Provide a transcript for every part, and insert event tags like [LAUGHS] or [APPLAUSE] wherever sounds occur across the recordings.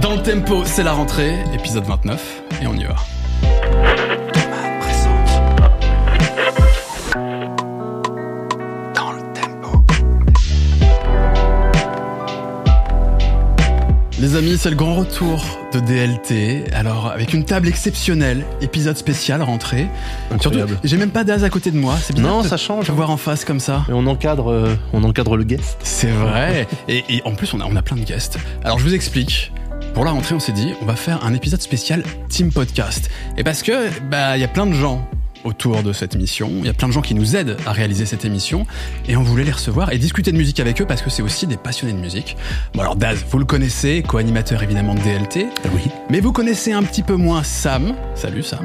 Dans le tempo, c'est la rentrée, épisode 29, et on y va. Dans le tempo. Les amis, c'est le grand retour de DLT. Alors, avec une table exceptionnelle, épisode spécial rentrée. Incroyable. Surtout, j'ai même pas d'Az à côté de moi. C'est bizarre Non, de ça change. te voir en face comme ça. Et on encadre, euh, on encadre le guest. C'est vrai. Et, et en plus, on a, on a plein de guests. Alors, je vous explique. Pour la rentrée, on s'est dit, on va faire un épisode spécial Team Podcast. Et parce que, bah, il y a plein de gens autour de cette émission. Il y a plein de gens qui nous aident à réaliser cette émission. Et on voulait les recevoir et discuter de musique avec eux parce que c'est aussi des passionnés de musique. Bon, alors, Daz, vous le connaissez, co-animateur évidemment de DLT. Oui. Mais vous connaissez un petit peu moins Sam. Salut, Sam.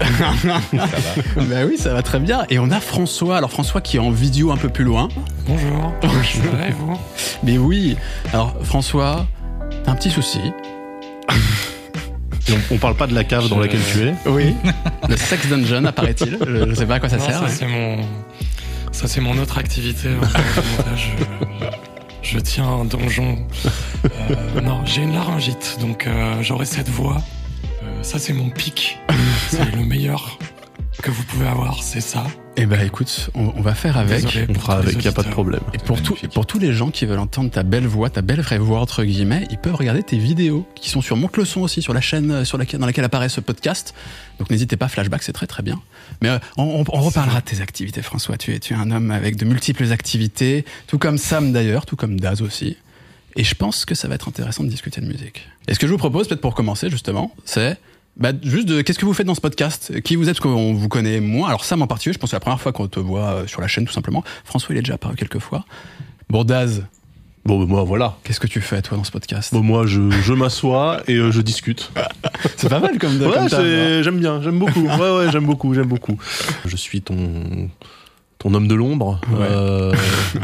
[LAUGHS] bah oui, ça va très bien. Et on a François. Alors François qui est en vidéo un peu plus loin. Bonjour. Ça va et vous? Mais oui. Alors François, un petit souci. On, on parle pas de la cave dans laquelle tu es. Oui. [LAUGHS] Le sex dungeon apparaît-il? Je, je sais pas à quoi ça Non, sert. ça mais- c'est mon, ça c'est mon autre activité. Je, je tiens un donjon. Euh, non, j'ai une laryngite, donc euh, j'aurai cette voix. Euh, ça c'est mon pic. C'est le meilleur que vous pouvez avoir, c'est ça? Eh ben écoute, on, on va faire avec. Désolé On fera avec, y a pas de problème. Et pour, tout, pour tous les gens qui veulent entendre ta belle voix, ta belle vraie voix entre guillemets, ils peuvent regarder tes vidéos qui sont sur Monte le son aussi, sur la chaîne sur laquelle, dans laquelle apparaît ce podcast. Donc n'hésitez pas, Flashback, c'est très très bien. Mais euh, on, on- on reparlera de tes activités, François. Tu es, tu es un homme avec de multiples activités, tout comme Sam d'ailleurs, tout comme Daz aussi. Et je pense que ça va être intéressant de discuter de musique. Et ce que je vous propose, peut-être pour commencer justement, c'est bah, juste de qu'est-ce que vous faites dans ce podcast? Qui vous êtes? Parce qu'on vous connaît moins. Alors Sam en particulier, je pense que c'est la première fois qu'on te voit euh, sur la chaîne tout simplement. François, il est déjà apparu quelques fois. Bon, Daz, Bon, bah, moi, voilà. qu'est-ce que tu fais toi dans ce podcast? Bon, moi, je, je m'assois et euh, je discute. [LAUGHS] C'est pas mal comme, Ouais, comme hein. j'aime bien, j'aime beaucoup. Ouais, ouais, j'aime beaucoup, j'aime beaucoup. Je suis ton ton homme de l'ombre, Ouais. euh,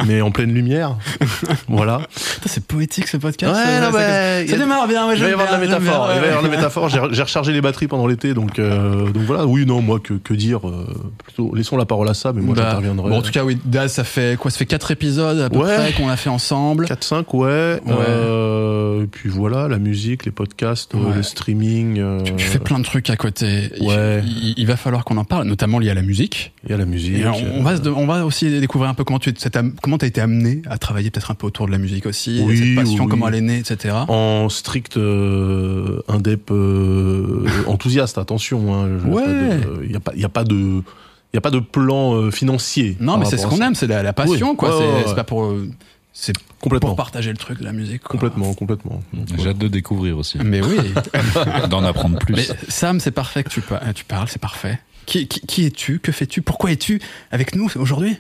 mais en pleine lumière. [LAUGHS] Voilà. C'est poétique ce podcast. Ouais, euh, non, ça- ça démarre bien. Ouais, Il va y avoir de la métaphore. Il va y avoir de la métaphore. J'ai rechargé les batteries pendant l'été, donc euh, donc voilà. Oui, non, moi que que dire Plutôt, laissons la parole à ça, mais moi Bah, j'interviendrai. Bon, en tout cas, oui, Daz, ça fait quoi Ça fait quatre épisodes à peu près qu'on a fait ensemble. 4-5, ouais. Et puis voilà, la musique, les podcasts, le streaming. Tu, tu fais plein de trucs à côté. Il- Ouais. Il, il va falloir qu'on en parle, notamment lié à la musique. Il y a la musique. Et on, on va, se de- on va aussi découvrir un peu comment tu cette comment as été amené à travailler peut-être un peu autour de la musique aussi, Oui, cette passion, oui. comment elle est née, etc. En strict euh, indep euh, enthousiaste, attention. hein, Ouais. Il n'y a, pas- il y a pas de. Il y a pas de plan euh, financier. Non, mais c'est ce qu'on aime, c'est la, la passion, Oui. quoi. Ouais, c'est ouais, pas pour, euh, c'est Complètement. pour partager le truc de la musique. quoi. Complètement, complètement. J'ai hâte de découvrir aussi, Mais oui. [LAUGHS] d'en apprendre plus. Mais Sam, c'est parfait que tu, pa- tu parles, c'est parfait. Qui, qui, qui es-tu? Que fais-tu? Pourquoi es-tu avec nous aujourd'hui?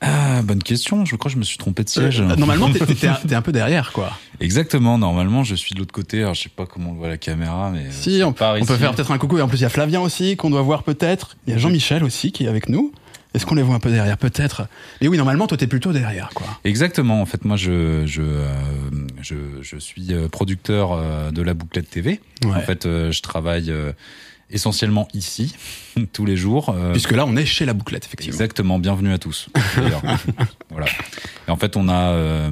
Ah, bonne question. Je crois que je me suis trompé de siège. Euh, Normalement, t'es t'es un, [LAUGHS] t'es un peu derrière, quoi. Exactement. Normalement, je suis de l'autre côté. Alors, je sais pas comment on voit la caméra, mais euh, Si, on, peut faire peut-être un coucou. Et en plus, il y a Flavien aussi, qu'on doit voir peut-être. Il y a Jean-Michel aussi, qui est avec nous. Est-ce qu'on les voit un peu derrière? Peut-être. Mais oui, normalement, toi, t'es plutôt derrière, quoi. Exactement. En fait, moi, je je euh, je, je suis euh, producteur euh, de la bouclette TV. Ouais. En fait, euh, je travaille euh, essentiellement ici [LAUGHS] tous les jours. euh, Puisque là, on est chez la bouclette, effectivement. Exactement, bienvenue à tous. [LAUGHS] voilà. Et en fait, on a euh,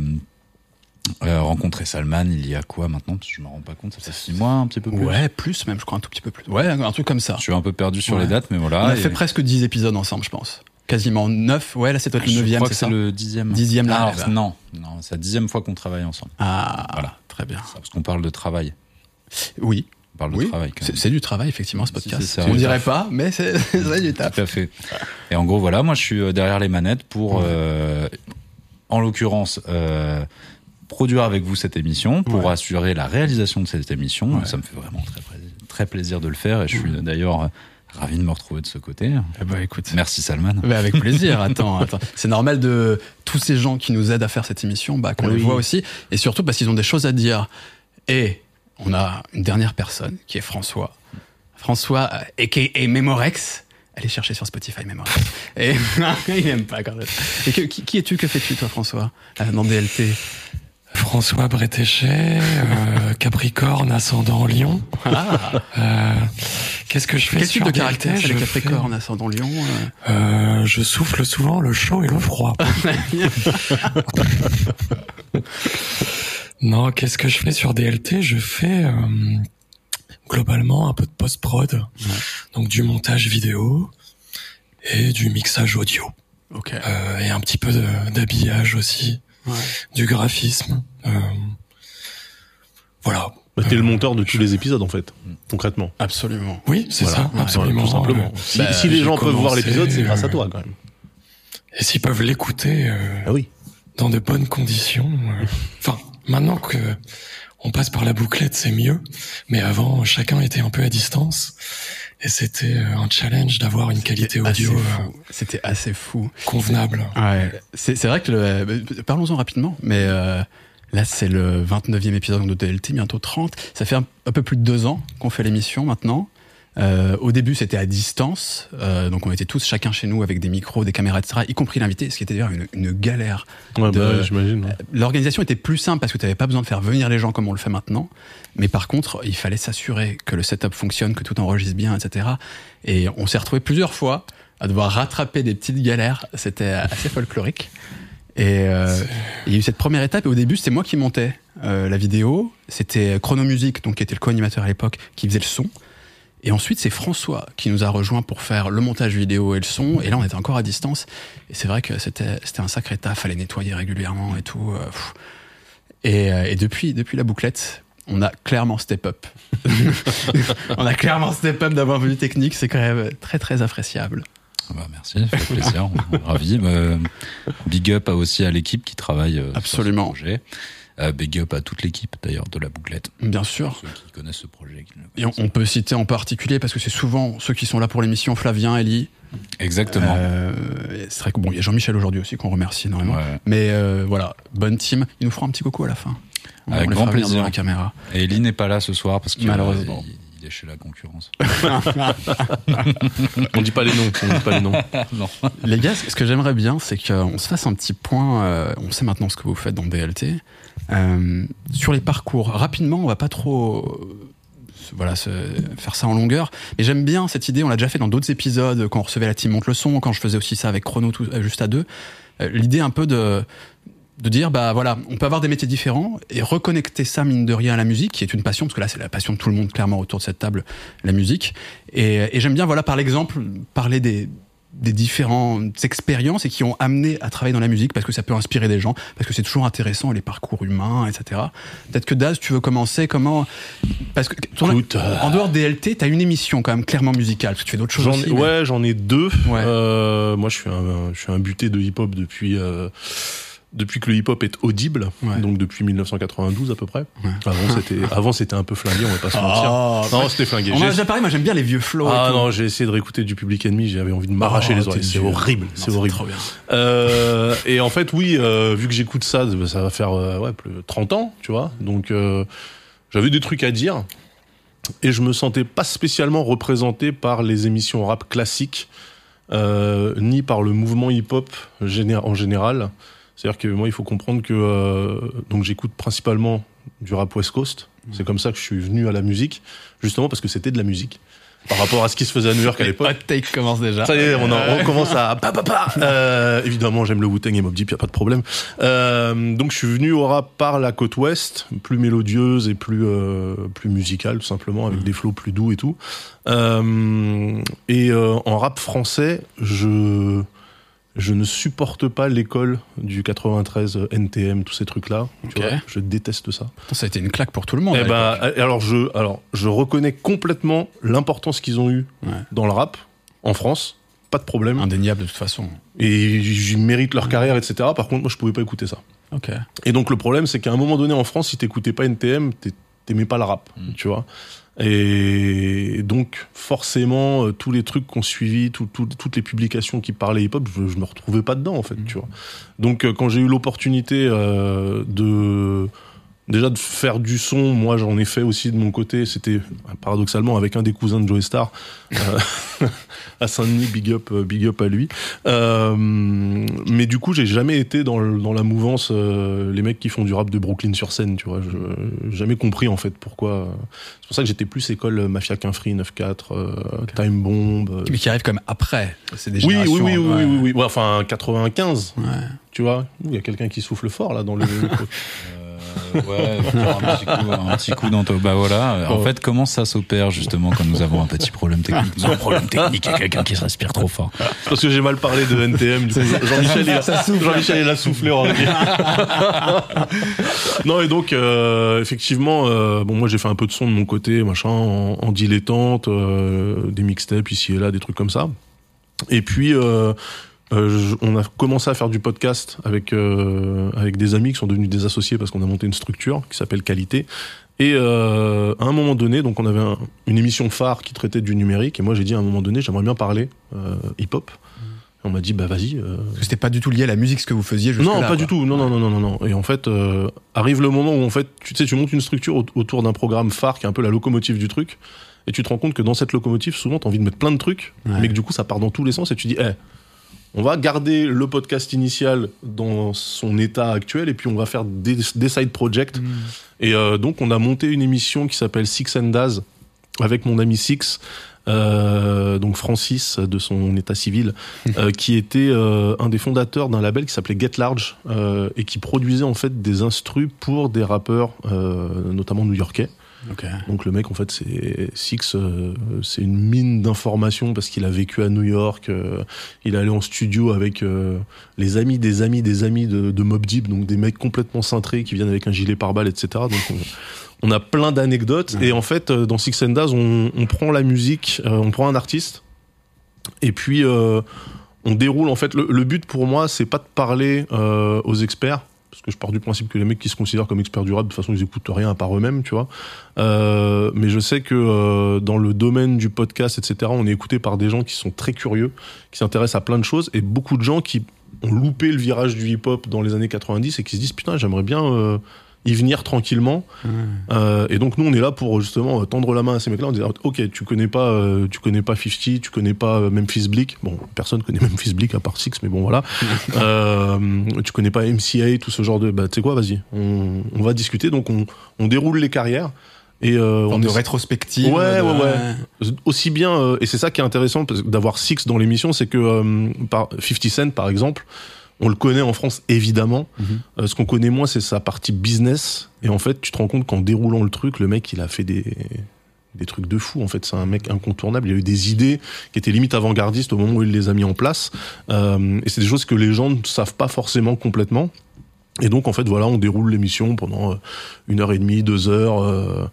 euh, rencontré Salman il y a quoi maintenant? Parce que je me rends pas compte, ça fait six mois, un petit peu plus. Ouais, plus même, je crois, un tout petit peu plus. Ouais, un truc comme ça. Je suis un peu perdu sur Ouais. les dates, mais voilà. on a Et- fait presque 10 épisodes ensemble, je pense. Quasiment 9. Ouais, là, c'est peut-être le 9 crois c'est que ça c'est le dixième. Dixième, là, Alors, là. non, non, c'est la dixième fois qu'on travaille ensemble. Ah, Voilà. très bien. Ça, Parce qu'on parle de travail. Oui, parle oui. de travail. quand C'est du travail, effectivement, ce podcast. on dirait pas, mais c'est [LAUGHS] du taf. Tout à fait. Et en gros, voilà, moi, je suis euh, derrière les manettes pour, euh, en l'occurrence, euh, produire avec vous cette émission, pour Ouais. assurer la réalisation de cette émission. Ouais. Ça me fait vraiment très, plaisir- très plaisir de le faire et je suis d'ailleurs ravi de me retrouver de ce côté. Eh ben, écoute. Merci Salman. Avec plaisir, [LAUGHS] attends, attends. C'est normal de tous ces gens qui nous aident à faire cette émission, bah, qu'on les voit aussi, et surtout parce qu'ils ont des choses à dire. Et on a une dernière personne qui est François. François, euh, a.k.a. Memorex. Allez chercher sur Spotify Memorex. Et [LAUGHS] il aime pas quand même. Et que- qui, qui es-tu, que fais-tu toi François euh, dans DLT François Bretéchet, euh, Capricorne, ascendant Lion. Ah, Euh, Qu'est-ce que je fais quel type de caractère c'est fais- Capricornes, ascendant Lion euh, Euh, Je souffle souvent le chaud et le froid. [LAUGHS] [LAUGHS] Non, qu'est-ce que je fais sur DLT Je fais euh, globalement un peu de post-prod, donc du montage vidéo et du mixage audio. Ok. Euh, et un petit peu d'habillage aussi, Ouais. du graphisme. Euh, voilà. Bah, T'es le monteur de tous les épisodes en fait, concrètement. Absolument. Oui, c'est Voilà, ça, ouais, absolument. Tout simplement. Euh, Si, bah, si les j'ai gens peuvent voir l'épisode, c'est grâce à euh, toi quand même. Et s'ils peuvent l'écouter euh, Ah oui. dans de bonnes conditions. euh, [LAUGHS] Enfin, maintenant que on passe par la bouclette, c'est mieux. Mais avant, chacun était un peu à distance. Et c'était euh, un challenge d'avoir une qualité audio euh. C'était assez fou. convenable. Ouais. C'est vrai que le, euh, parlons-en rapidement, mais euh, là c'est le 29e épisode de DLT, bientôt 30. Ça fait un, un peu plus de deux ans qu'on fait l'émission maintenant. Euh, au début, c'était à distance, euh, donc on était tous chacun chez nous avec des micros, des caméras, etc., y compris l'invité, ce qui était d'ailleurs une, une galère. Ouais, de- bah, j'imagine. ouais. L'organisation était plus simple parce que tu n'avais pas besoin de faire venir les gens comme on le fait maintenant. Mais par contre, il fallait s'assurer que le setup fonctionne, que tout enregistre bien, etc. Et on s'est retrouvé plusieurs fois à devoir rattraper des petites galères. C'était assez [LAUGHS] folklorique. Et euh, il y a eu cette première étape. Et au début, c'était moi qui montais euh, la vidéo. C'était Chronomusic, donc qui était le co-animateur à l'époque, qui faisait le son. Et ensuite, c'est François qui nous a rejoint pour faire le montage vidéo et le son. Et là, on était encore à distance. Et c'est vrai que c'était c'était un sacré taf. Fallait nettoyer régulièrement et tout. euh. Et, euh, et depuis, depuis la bouclette, on a clairement step up. [LAUGHS] on a clairement step up d'avoir vue technique. C'est quand même très, très appréciable. Ah Bah, merci, ça fait plaisir, [LAUGHS] ravi. Bah, big up aussi à l'équipe qui travaille euh, Absolument. sur ce projet. Euh, big up à toute l'équipe d'ailleurs de la bouclette. Bien sûr. Ceux qui connaissent ce projet. Et on, peut citer en particulier, parce que c'est souvent ceux qui sont là pour l'émission, Flavien, Ellie. Exactement. Euh, c'est vrai que bon, il y a Jean-Michel aujourd'hui aussi qu'on remercie énormément. Ouais. Mais euh, voilà, bonne team. Il nous fera un petit coucou à la fin. On, Avec grand plaisir. la caméra. Et Ellie n'est pas là ce soir parce que Malheureusement. il, il est chez la concurrence. [LAUGHS] On dit pas les noms. On dit pas les noms. [LAUGHS] non. Les gars, ce que j'aimerais bien, c'est qu'on se fasse un petit point. euh, on sait maintenant ce que vous faites dans DLT. Euh, sur les parcours, rapidement, on va pas trop. euh, Voilà, faire ça en longueur. Mais j'aime bien cette idée. On l'a déjà fait dans d'autres épisodes quand on recevait la team monte le son, quand je faisais aussi ça avec Chrono tout- euh, juste à deux. L'idée un peu de de dire bah voilà on peut avoir des métiers différents et reconnecter ça mine de rien à la musique qui est une passion parce que là c'est la passion de tout le monde clairement autour de cette table la musique et, et j'aime bien voilà par l'exemple parler des des différentes expériences et qui ont amené à travailler dans la musique parce que ça peut inspirer des gens parce que c'est toujours intéressant les parcours humains etc peut-être que Daz tu veux commencer comment parce que ton- Écoute, euh, en dehors des LT t'as une émission quand même clairement musicale parce que tu fais d'autres choses aussi ai, mais- ouais, j'en ai deux. Ouais. Euh, moi, je suis un, je suis un buté de hip-hop depuis euh, depuis que le hip-hop est audible, Ouais. donc depuis 1992 à peu près. Ouais. Avant, c'était [LAUGHS] avant c'était un peu flingué, on va pas se mentir. Ah, Non, c'était flingué. on a déjà parlé moi j'aime bien les vieux flows Ah non, j'ai essayé de réécouter du Public Enemy, j'avais envie de m'arracher Oh, les oreilles. C'est horrible, c'est horrible. trop bien. Euh, et en fait, oui, euh, vu que j'écoute ça, ça va faire euh, ouais, plus de 30 ans, tu vois. Donc, euh, j'avais des trucs à dire. Et je me sentais pas spécialement représenté par les émissions rap classiques, ni par le mouvement hip-hop en général. C'est-à-dire que moi, il faut comprendre que euh, donc j'écoute principalement du rap West Coast. C'est comme ça que je suis venu à la musique, justement parce que c'était de la musique. Par rapport à ce qui se faisait à New York à l'époque. Hot take commence déjà. Ça y est, on, en- on commence à pa pa pa. Euh, évidemment, j'aime le Wu-Tang et Mob Deep, y a pas de problème. Euh, donc, je suis venu au rap par la côte ouest, plus mélodieuse et plus euh, plus musicale, tout simplement, avec des flows plus doux et tout. Euh, et euh, en rap français, je je ne supporte pas l'école du 93 NTM, tous ces trucs-là. Je déteste ça. Ça a été une claque pour tout le monde. Eh ben, l'époque. alors je, alors je reconnais complètement l'importance qu'ils ont eu Ouais. dans le rap en France, pas de problème. Indéniable de toute façon. Et ils méritent leur carrière, etc. Par contre, moi, je pouvais pas écouter ça. Et donc le problème, c'est qu'à un moment donné en France, si t'écoutais pas NTM, t'aimais pas le rap, Mm. tu vois. Et donc forcément, euh, tous les trucs qu'on suivi, tout- tout- toutes les publications qui parlaient hip-hop, je, je me retrouvais pas dedans en fait, tu vois. Donc euh, quand j'ai eu l'opportunité euh, de déjà de faire du son, moi j'en ai fait aussi de mon côté. C'était paradoxalement avec un des cousins de Joey Star euh, [LAUGHS] à Saint-Denis, big up, euh, big up à lui. Euh, mais du coup, j'ai jamais été dans, le- dans la mouvance euh, les mecs qui font du rap de Brooklyn sur scène, tu vois. Je j'ai jamais compris en fait pourquoi. C'est pour ça que j'étais plus école Mafia Qu'un Free 9-4, euh, Time Bomb. Mais qui arrive comme après. C'est des oui, oui, générations. oui, oui, ouais. oui, oui. Ouais, enfin, 95, Ouais. tu vois. Il y a quelqu'un qui souffle fort là dans le. [LAUGHS] Euh, Euh, ouais, un petit coup, un petit coup dans ton- Bah voilà. En Oh. fait, comment ça s'opère justement quand nous avons un petit problème technique? Nous avons un problème technique, il y a quelqu'un qui respire trop fort. Parce que j'ai mal parlé de NTM. Jean-Michel, il a, Jean-Michel, il a soufflé en non, et donc, euh, effectivement, euh, bon, moi, j'ai fait un peu de son de mon côté, machin, en, en dilettante, euh, des mixtapes ici et là, des trucs comme ça. Et puis, euh, je- on a commencé à faire du podcast avec euh, avec des amis qui sont devenus des associés parce qu'on a monté une structure qui s'appelle Qualité. Et euh, à un moment donné, donc on avait un- une émission phare qui traitait du numérique, et moi j'ai dit à un moment donné, j'aimerais bien parler euh, hip-hop. Et on m'a dit, bah vas-y. euh, Parce que c'était pas du tout lié à la musique ce que vous faisiez jusque non, pas du tout. Non, non, non, non, non, non. Et en fait, euh, arrive le moment où en fait, tu sais, tu montes une structure au- autour d'un programme phare qui est un peu la locomotive du truc, et tu te rends compte que dans cette locomotive, souvent, t'as envie de mettre plein de trucs, Ouais. mais que du coup, ça part dans tous les sens, et tu dis, eh, on va garder le podcast initial dans son état actuel, et puis on va faire des, des side projects. Et euh, donc, on a monté une émission qui s'appelle Six and Daz avec mon ami Six. euh, donc Francis de son état civil, [LAUGHS] euh, qui était euh, un des fondateurs d'un label qui s'appelait Get Large et qui produisait en fait des instrus pour des rappeurs, notamment new-yorkais. Ok. Donc le mec en fait c'est Six, euh, c'est une mine d'informations parce qu'il a vécu à New York, euh, il est allé en studio avec euh, les amis des amis des amis de, de Mob Deep, donc des mecs complètement cintrés qui viennent avec un gilet pare-balles, etc. Donc on, on a plein d'anecdotes Ouais. et en fait euh, dans Six and Daz on, on prend la musique, euh, on prend un artiste et puis euh, on déroule en fait le, le but pour moi c'est pas de parler euh, aux experts parce que je pars du principe que les mecs qui se considèrent comme experts du rap de toute façon ils écoutent rien à part eux-mêmes tu vois. Euh, mais je sais que euh, dans le domaine du podcast etc on est écouté par des gens qui sont très curieux qui s'intéressent à plein de choses et beaucoup de gens qui ont loupé le virage du hip-hop dans les années 90 et qui se disent putain j'aimerais bien euh, y venir tranquillement. Euh, et donc nous on est là pour justement euh, tendre la main à ces mecs-là en disant ok tu connais pas euh, tu connais pas 50 tu connais pas euh, Memphis Bleak bon personne connaît Memphis Bleak à part Six mais bon voilà. [LAUGHS] Euh, tu connais pas MCA tout ce genre de bah tu sais quoi vas-y. On, on va discuter. Donc on, on déroule les carrières et euh, on de est rétrospective. Ouais, de- ouais, ouais. aussi bien euh, et c'est ça qui est intéressant d'avoir Six dans l'émission c'est que euh, par 50 Cent par exemple on le connaît en France évidemment Mhm. euh, ce qu'on connaît moins, c'est sa partie business. Et en fait, tu te rends compte qu'en déroulant le truc, le mec, il a fait des, des trucs de fou. En fait, c'est un mec incontournable. Il a eu des idées qui étaient limite avant-gardistes au moment où il les a mis en place. Euh, et c'est des choses que les gens ne savent pas forcément complètement. Et donc, en fait, voilà, on déroule l'émission pendant euh, une heure et demie, deux heures. euh,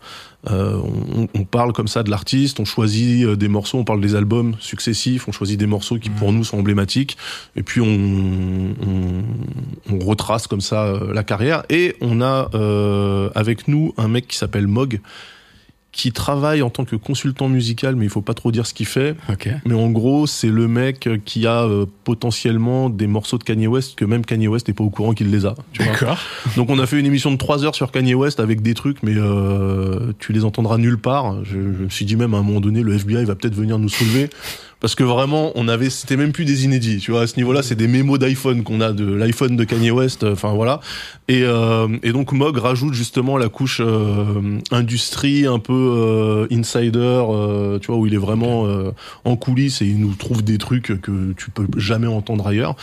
euh, on, on parle comme ça de l'artiste, on choisit euh, des morceaux, on parle des albums successifs, on choisit des morceaux qui pour nous sont emblématiques, et puis on, on, on retrace comme ça la carrière. Et on a euh, avec nous un mec qui s'appelle Mog, qui travaille en tant que consultant musical, mais il faut pas trop dire ce qu'il fait. Ok. Mais en gros, c'est le mec qui a euh, potentiellement des morceaux de Kanye West que même Kanye West n'est pas au courant qu'il les a. D'accord. Donc on a fait une émission de 3 heures sur Kanye West avec des trucs, mais euh, tu les entendras nulle part. Je, je me suis dit même à un moment donné, le FBI va peut-être venir nous soulever. Parce que vraiment, on avait, c'était même plus des inédits, tu vois. À ce niveau-là, c'est des mémos d'iPhone qu'on a de l'iPhone de Kanye West. euh, Enfin voilà. Et, euh, et donc Mog rajoute justement la couche euh, industrie, un peu euh, insider, euh, tu vois, où il est vraiment euh, en coulisses et il nous trouve des trucs que tu peux jamais entendre ailleurs.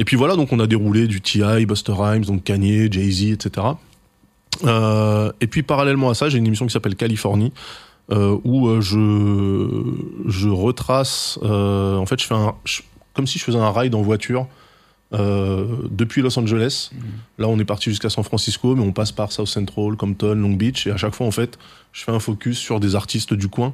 Et puis voilà, donc on a déroulé du T.I., Buster Rhymes, donc Kanye, Jay-Z, etc. Euh, et puis parallèlement à ça, j'ai une émission qui s'appelle Californie, euh, où euh, je je retrace. euh, en fait, je fais un je- comme si je faisais un ride en voiture euh, depuis Los Angeles. Là, on est parti jusqu'à San Francisco, mais on passe par South Central, Compton, Long Beach, et à chaque fois, en fait, je fais un focus sur des artistes du coin,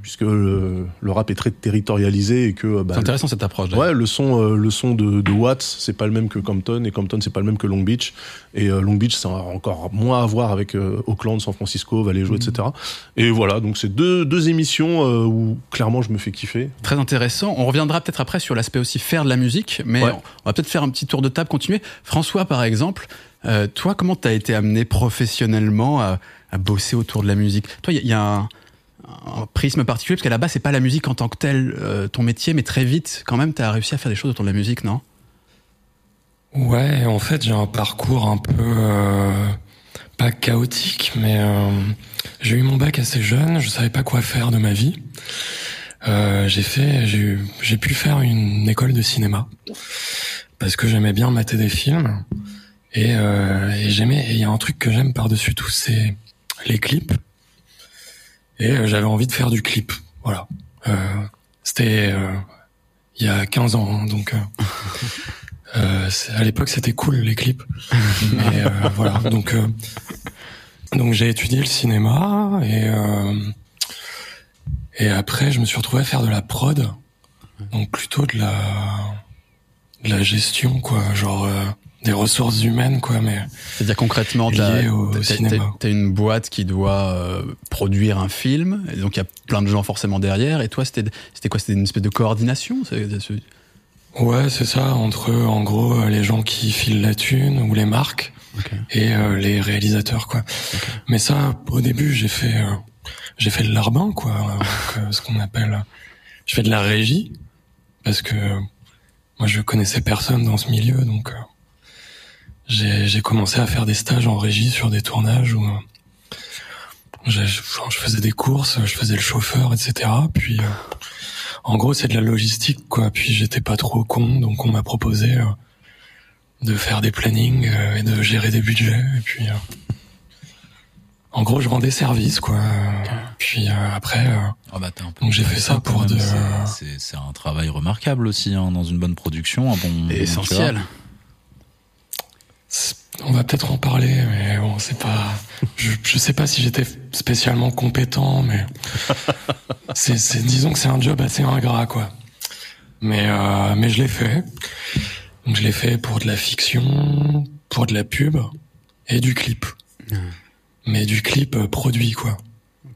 puisque le, le rap est très territorialisé et que bah, C'est intéressant cette approche. Ouais, le son, euh, le son de, de Watts, c'est pas le même que Compton, et Compton, c'est pas le même que Long Beach. Et euh, Long Beach, ça a encore moins à voir avec euh, Oakland, San Francisco, Vallejo, etc. Et voilà, donc c'est deux, deux émissions euh, où clairement je me fais kiffer. Très intéressant. On reviendra peut-être après sur l'aspect aussi faire de la musique, mais Ouais. on va peut-être faire un petit tour de table, continuer. François, par exemple, euh, toi, comment t'as été amené professionnellement à, à bosser autour de la musique Toi, il y a- un, un prisme particulier, parce qu'à la base, c'est pas la musique en tant que telle, euh, ton métier, mais très vite, quand même, t'as réussi à faire des choses autour de la musique, non? Ouais, en fait, j'ai un parcours un peu euh, pas chaotique, mais euh, j'ai eu mon bac assez jeune, je savais pas quoi faire de ma vie. Euh, j'ai fait, j'ai pu faire une école de cinéma parce que j'aimais bien mater des films. Et, euh, et j'aimais. Il y a un truc que j'aime par-dessus tout, c'est les clips. Et euh, j'avais envie de faire du clip. Voilà. Euh, C'était euh, il y a 15 ans, hein, donc. [LAUGHS] à l'époque, c'était cool les clips. Mais voilà. Donc, donc j'ai étudié le cinéma et euh, et après, je me suis retrouvé à faire de la prod. Donc plutôt de la de la gestion, quoi. Genre euh, des ressources humaines, quoi. Mais C'est-à-dire concrètement, t'as une boîte qui doit euh, produire un film, et donc il y a plein de gens forcément derrière. Et toi, c'était c'était quoi? C'était une espèce de coordination? C'est- c'est- Ouais, c'est ça, entre en gros euh, les gens qui filent la thune ou les marques et euh, les réalisateurs quoi. Mais ça au début, j'ai fait euh, j'ai fait de l'arbin quoi, euh, donc, euh, ce qu'on appelle je fais de la régie parce que euh, moi je connaissais personne dans ce milieu donc euh, j'ai j'ai commencé à faire des stages en régie sur des tournages où euh, j'ai- je, je faisais des courses, je faisais le chauffeur, etc. Puis euh, en gros, c'est de la logistique, quoi. Puis j'étais pas trop con, donc on m'a proposé euh, de faire des plannings euh, et de gérer des budgets. Et puis, euh, en gros, je rendais service, quoi. Puis euh, après, euh, bah, t'es un peu Donc j'ai fait ça pour de- C'est- C'est c'est un travail remarquable aussi hein, dans une bonne production, un bon. Essentiel. On va peut-être en parler, mais bon, c'est pas. Je, je sais pas si j'étais spécialement compétent, mais [LAUGHS] c'est, c'est, disons que c'est un job assez ingrat, quoi. Mais euh, mais je l'ai fait. Donc je l'ai fait pour de la fiction, pour de la pub et du clip. Mais du clip euh, produit, quoi.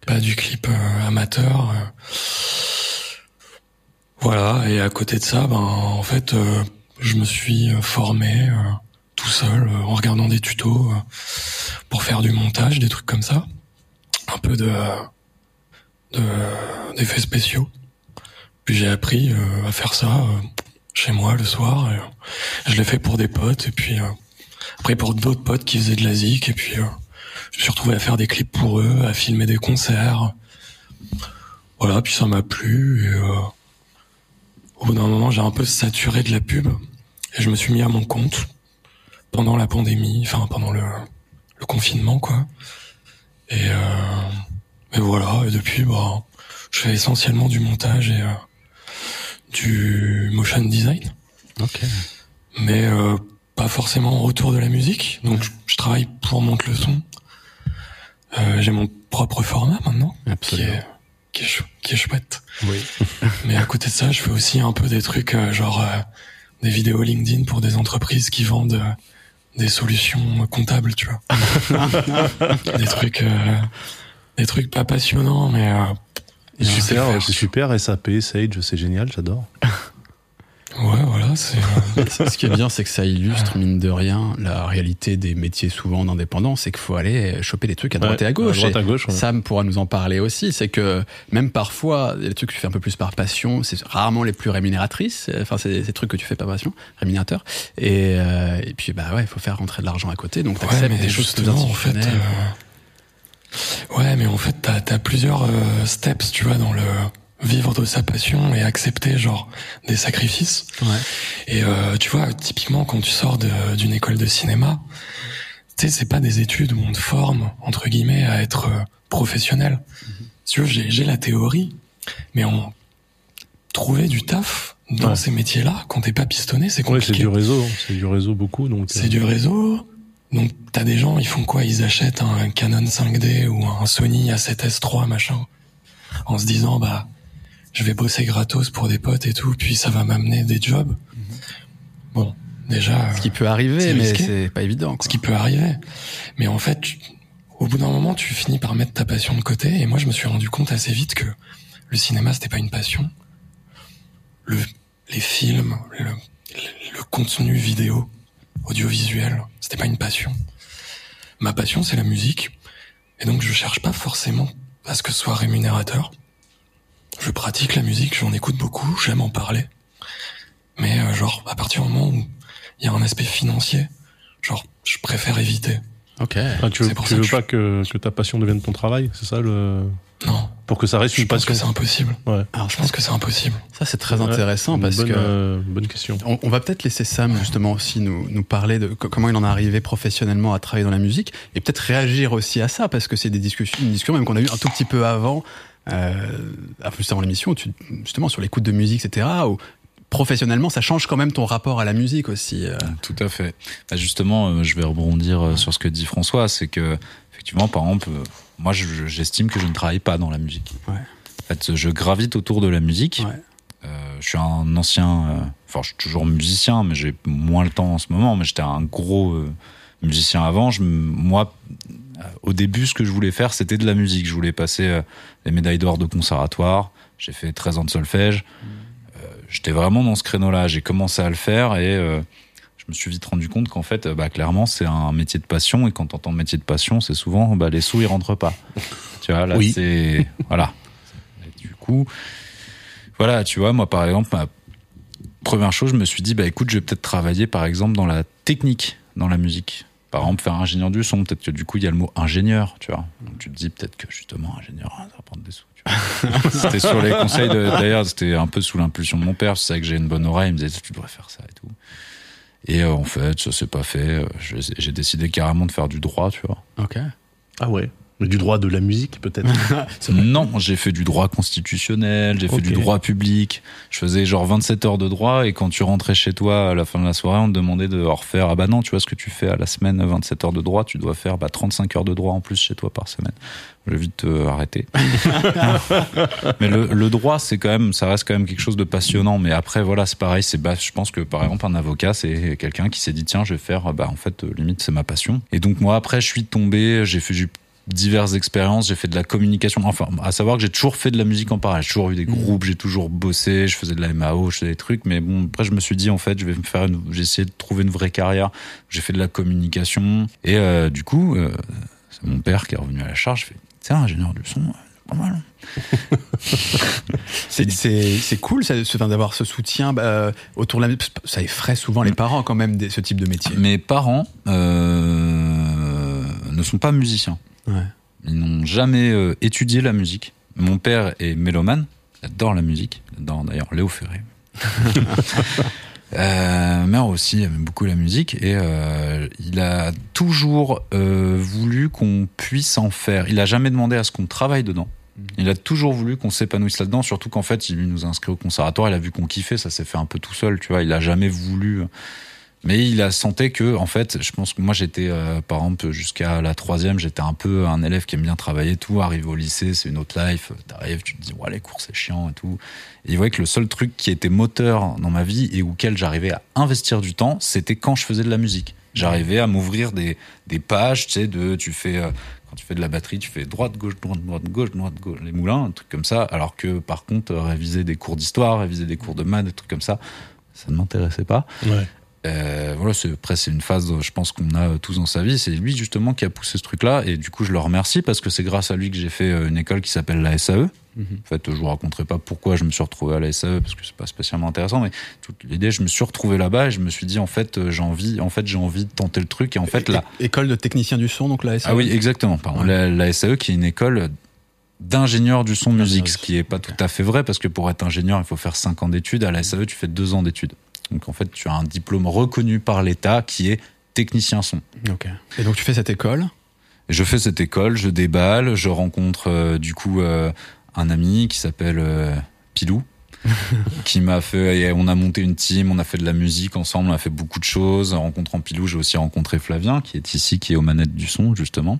Pas du clip euh, amateur. euh. Voilà. Et à côté de ça, ben en fait, euh, je me suis formé euh, tout seul euh, en regardant des tutos euh, pour faire du montage, des trucs comme ça, un peu de de- d'effets spéciaux. Puis j'ai appris euh, à faire ça chez moi le soir. et, je l'ai fait pour des potes et puis après pour d'autres potes qui faisaient de la zik et puis je me suis retrouvé à faire des clips pour eux, à filmer des concerts. Voilà, puis ça m'a plu et euh, au bout d'un moment j'ai un peu saturé de la pub et je me suis mis à mon compte pendant la pandémie, enfin pendant le, le confinement quoi. Et, euh, et voilà, et depuis bah je fais essentiellement du montage et euh, du motion design, Ok. mais euh, pas forcément autour de la musique. Donc je, je travaille pour Monte le son. Euh, J'ai mon propre format maintenant, qui est, qui, est chou- qui est chouette. Oui. [LAUGHS] Mais à côté de ça, je fais aussi un peu des trucs euh, genre euh, des vidéos LinkedIn pour des entreprises qui vendent euh, des solutions comptables, tu vois. [LAUGHS] des trucs, euh, des trucs pas passionnants, mais euh, super, faire. super, SAP, Sage, c'est génial, j'adore. Ouais, voilà, c'est. euh, [LAUGHS] Ce qui est bien, c'est que ça illustre, mine de rien, la réalité des métiers souvent indépendants, c'est qu'il faut aller choper des trucs à droite Ouais, et à gauche. à droite, Et à gauche, ouais. Sam pourra nous en parler aussi. C'est que même parfois, les trucs que tu fais un peu plus par passion, c'est rarement les plus rémunératrices. Enfin, c'est ces trucs que tu fais par passion, rémunérateurs. Et, euh, et puis, bah ouais, il faut faire rentrer de l'argent à côté. Donc, Ouais, t'acceptes mais des choses plus en fait, euh, ouais, mais en fait, t'as as plusieurs euh, steps, tu vois, dans le vivre de sa passion et accepter genre des sacrifices. Ouais. Et euh, tu vois, typiquement, quand tu sors d'une école de cinéma, tu sais, c'est pas des études où on te forme entre guillemets à être euh, professionnel. Si tu veux, j'ai j'ai la théorie, mais on trouver du taf dans Ouais. ces métiers-là quand t'es pas pistonné, c'est Ouais, c'est compliqué. du réseau, c'est du réseau beaucoup, donc. C'est euh, du réseau. Donc t'as des gens, ils font quoi? Ils achètent un Canon 5D ou un Sony A7S III machin, en se disant bah je vais bosser gratos pour des potes et tout, puis ça va m'amener des jobs. Bon, déjà, Ce qui peut arriver, mais c'est pas évident. Quoi. ce qui peut arriver. Mais en fait, tu- au bout d'un moment, tu finis par mettre ta passion de côté. Et moi, je me suis rendu compte assez vite que le cinéma, c'était pas une passion. Le, les films, le, le contenu vidéo, audiovisuel, c'était pas une passion. Ma passion, c'est la musique. Et donc, je cherche pas forcément à ce que ce soit rémunérateur. Je pratique la musique, j'en écoute beaucoup, j'aime en parler. Mais euh, genre, à partir du moment où il y a un aspect financier, genre, je préfère éviter. Ok. ah, tu veux, c'est pour tu ça veux que je- pas que, que ta passion devienne ton travail, c'est ça le. Non, pour que ça reste Je une pense passion que c'est impossible. Ouais. Alors Je pense que c'est impossible. ça c'est très Ouais, intéressant une parce bonne, que euh, bonne question. On, on va peut-être laisser Sam justement aussi nous, nous parler de co- comment il en est arrivé professionnellement à travailler dans la musique et peut-être réagir aussi à ça parce que c'est des discussions, une discussion même qu'on a eu un tout petit peu avant, avant l'émission, justement sur l'écoute de musique, etc. Où professionnellement, ça change quand même ton rapport à la musique aussi. euh. Tout à fait. Bah, justement, euh, je vais rebondir euh, sur ce que dit François, c'est que effectivement, par exemple, euh, moi, je- je- j'estime que je ne travaille pas dans la musique. Ouais. En fait, je gravite autour de la musique. Ouais. Euh, je suis un ancien, euh, enfin, je suis toujours musicien, mais j'ai moins le temps en ce moment. Mais j'étais un gros euh, musicien avant. Je, moi, euh, au début, ce que je voulais faire, c'était de la musique. Je voulais passer euh, les médailles d'or de conservatoire. J'ai fait 13 ans de solfège. Euh, j'étais vraiment dans ce créneau-là. J'ai commencé à le faire et euh, je me suis vite rendu compte qu'en fait, euh, bah, clairement, c'est un métier de passion. Et quand on entend métier de passion, c'est souvent bah, les sous, ils rentrent pas. [LAUGHS] tu vois, là, Oui. c'est. Voilà. Et du coup, voilà, tu vois, moi, par exemple, ma première chose, je me suis dit, bah écoute, je vais peut-être travailler, par exemple, dans la technique, dans la musique. Par exemple, faire ingénieur du son, peut-être que du coup, il y a le mot ingénieur, tu vois. Donc, tu te dis peut-être que justement, ingénieur, ça va prendre des sous. tu vois. [LAUGHS] c'était sur les conseils de, d'ailleurs, c'était un peu sous l'impulsion de mon père. Je savais que j'ai une bonne oreille, il me disait, tu devrais faire ça et tout. Et euh, en fait, ça s'est pas fait. Euh, J'ai j'ai décidé carrément de faire du droit, tu vois. Ok. Ah ouais. Mais du droit de la musique, peut-être. [LAUGHS] Non, j'ai fait du droit constitutionnel, j'ai fait du droit public. Je faisais genre 27 heures de droit et quand tu rentrais chez toi à la fin de la soirée, on te demandait de refaire. Ah bah non, tu vois ce que tu fais à la semaine, 27 heures de droit, tu dois faire bah, 35 heures de droit en plus chez toi par semaine. Je vais vite euh, arrêter. [LAUGHS] mais le, le droit, c'est quand même, ça reste quand même quelque chose de passionnant. Mais après, voilà, c'est pareil. C'est bah, je pense que par exemple un avocat, c'est quelqu'un qui s'est dit tiens, je vais faire. Bah en fait, euh, limite, c'est ma passion. Et donc moi après, je suis tombé, j'ai fait du diverses expériences, j'ai fait de la communication, enfin, à savoir que j'ai toujours fait de la musique en parallèle, j'ai toujours eu des groupes, j'ai toujours bossé, je faisais de la MAO, je faisais des trucs, mais bon, après je me suis dit en fait, je vais me faire, une- j'ai essayé de trouver une vraie carrière, j'ai fait de la communication, et euh, du coup, euh, c'est mon père qui est revenu à la charge, je fais, tiens, ingénieur du son, c'est pas mal. C'est c'est cool d'avoir ce soutien bah, autour de la musique. Ça effraie souvent les parents quand même des- ce type de métier. Mes parents euh, ne sont pas musiciens. Ouais. Ils n'ont jamais euh, étudié la musique. Mon père est mélomane, il adore la musique, il adore d'ailleurs Léo Ferré. [LAUGHS] euh, mère aussi aime beaucoup la musique et euh, il a toujours euh, voulu qu'on puisse en faire. Il a jamais demandé à ce qu'on travaille dedans. Il a toujours voulu qu'on s'épanouisse là-dedans, surtout qu'en fait, il nous a inscrit au conservatoire, il a vu qu'on kiffait, ça s'est fait un peu tout seul, tu vois. Il a jamais voulu. Mais il a senti que, en fait, je pense que moi j'étais, euh, par exemple, jusqu'à la troisième, j'étais un peu un élève qui aime bien travailler, tout. Arrive au lycée, c'est une autre life. T'arrives, tu te dis, ouais, les cours c'est chiant et tout. Et il voyait que le seul truc qui était moteur dans ma vie et auquel j'arrivais à investir du temps, c'était quand je faisais de la musique. J'arrivais à m'ouvrir des, des pages, tu sais, de, tu fais, euh, quand tu fais de la batterie, tu fais droite, gauche, droite, droite, gauche, droite, gauche, les moulins, un truc comme ça. Alors que, par contre, réviser des cours d'histoire, réviser des cours de maths, des trucs comme ça, ça ne m'intéressait pas. Ouais. Euh, voilà, après, c'est une phase, je pense, qu'on a euh, tous dans sa vie. C'est lui, justement, qui a poussé ce truc-là. Et du coup, je le remercie parce que c'est grâce à lui que j'ai fait euh, une école qui s'appelle la SAE. Mhm. En fait, je vous raconterai pas pourquoi je me suis retrouvé à la SAE parce que c'est pas spécialement intéressant, mais toute l'idée, je me suis retrouvé là-bas et je me suis dit, en fait, j'ai envie, en fait, j'ai envie de tenter le truc. Et en fait, là, École de technicien du son, donc la SAE. ah oui, exactement. Pardon. Ouais. La, la SAE qui est une école d'ingénieur du son musique, ce qui est pas tout à fait vrai parce que pour être ingénieur, il faut faire 5 ans d'études. À la SAE, tu fais 2 ans d'études. Donc en fait, tu as un diplôme reconnu par l'État qui est technicien son. Ok. Et donc tu fais cette école? Je fais cette école, je déballe, je rencontre euh, du coup euh, un ami qui s'appelle euh, Pilou, [LAUGHS] qui m'a fait. et on a monté une team, on a fait de la musique ensemble, on a fait beaucoup de choses. En rencontrant Pilou, j'ai aussi rencontré Flavien, qui est ici, qui est aux manettes du son justement.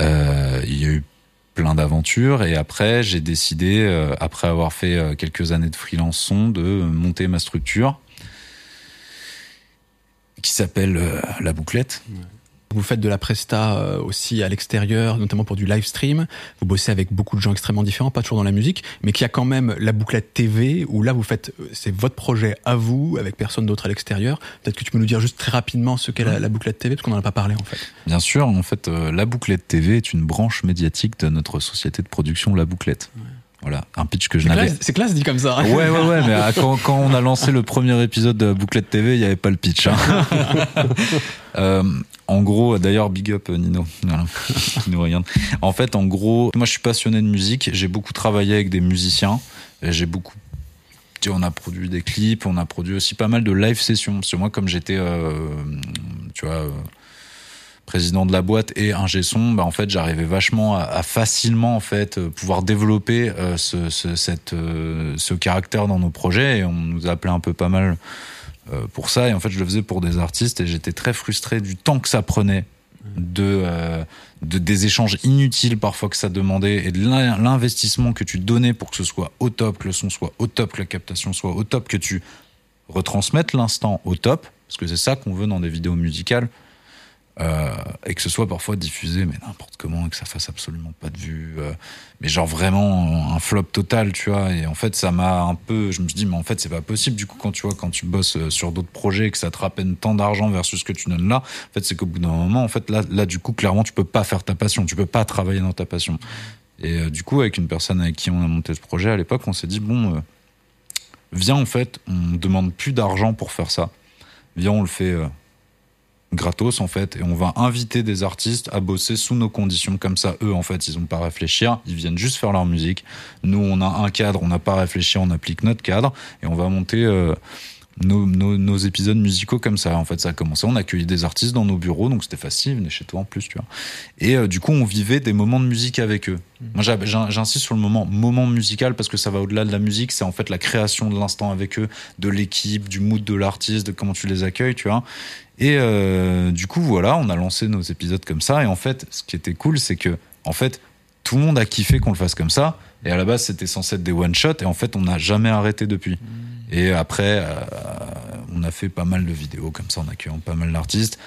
Il y a eu plein d'aventures et après j'ai décidé, euh, après avoir fait euh, quelques années de freelance son, de monter ma structure qui s'appelle euh, La Bouclette. Vous faites de la presta euh, aussi à l'extérieur, notamment pour du live stream. Vous bossez avec beaucoup de gens extrêmement différents, pas toujours dans la musique, mais qui a quand même la bouclette TV où là vous faites, euh, c'est votre projet à vous, avec personne d'autre à l'extérieur. Peut-être que tu peux nous dire juste très rapidement ce qu'est la, la bouclette TV, parce qu'on n'en a pas parlé en fait. Bien sûr, en fait, euh, La Bouclette TV est une branche médiatique de notre société de production La Bouclette. Voilà, un pitch que je n'avais. c'est classe dit comme ça. Ouais, ouais, ouais, mais à- quand, quand on a lancé le premier épisode de Bouclette TV, il n'y avait pas le pitch. hein. [LAUGHS] Euh, en gros, d'ailleurs, big up euh, Nino, voilà, qui nous regarde. En fait, en gros, moi je suis passionné de musique, j'ai beaucoup travaillé avec des musiciens, j'ai beaucoup. tu On a produit des clips, on a produit aussi pas mal de live sessions. Parce que moi, comme j'étais, euh, tu vois, président de la boîte et ingé son, bah en fait j'arrivais vachement à, facilement en fait euh, pouvoir développer euh, ce, ce, euh, ce caractère dans nos projets et on nous appelait un peu pas mal pour ça. Et en fait je le faisais pour des artistes et j'étais très frustré du temps que ça prenait de, de des échanges inutiles parfois que ça demandait et de l'in- l'investissement que tu donnais pour que ce soit au top, que le son soit au top, que la captation soit au top, que tu retransmettes l'instant au top parce que c'est ça qu'on veut dans des vidéos musicales euh, et que ce soit parfois diffusé mais n'importe comment et que ça fasse absolument pas de vue euh, mais genre vraiment un flop total tu vois. Et en fait ça m'a un peu je me suis dit mais en fait c'est pas possible. Du coup quand tu vois quand tu bosses euh, sur d'autres projets et que ça te ramène tant d'argent versus ce que tu donnes là en fait c'est qu'au bout d'un moment en fait là du coup clairement tu peux pas faire ta passion. Tu peux pas travailler dans ta passion. Et du coup avec une personne avec qui on a monté ce projet à l'époque on s'est dit bon viens en fait on demande plus d'argent pour faire ça. Viens on le fait gratos en fait et on va inviter des artistes à bosser sous nos conditions. Comme ça eux en fait ils ont pas à réfléchir. Ils viennent juste faire leur musique. Nous on a un cadre. On n'a pas à réfléchir. On applique notre cadre. Et on va monter euh, nos, nos, épisodes musicaux comme ça. En fait ça a commencé. On accueillait des artistes dans nos bureaux. Donc c'était facile. Venaient chez toi en plus tu vois. Et euh, du coup on vivait des moments de musique avec eux. Moi j'insiste sur le moment moment musical parce que ça va au-delà de la musique. C'est en fait la création de l'instant avec eux de l'équipe du mood de l'artiste de comment tu les accueilles tu vois et euh, du coup, voilà, on a lancé nos épisodes comme ça. Et en fait, ce qui était cool, c'est que, en fait, tout le monde a kiffé qu'on le fasse comme ça. Et à la base, c'était censé être des one shot. Et en fait, on n'a jamais arrêté depuis. Et après, euh, on a fait pas mal de vidéos comme ça, en accueillant pas mal d'artistes.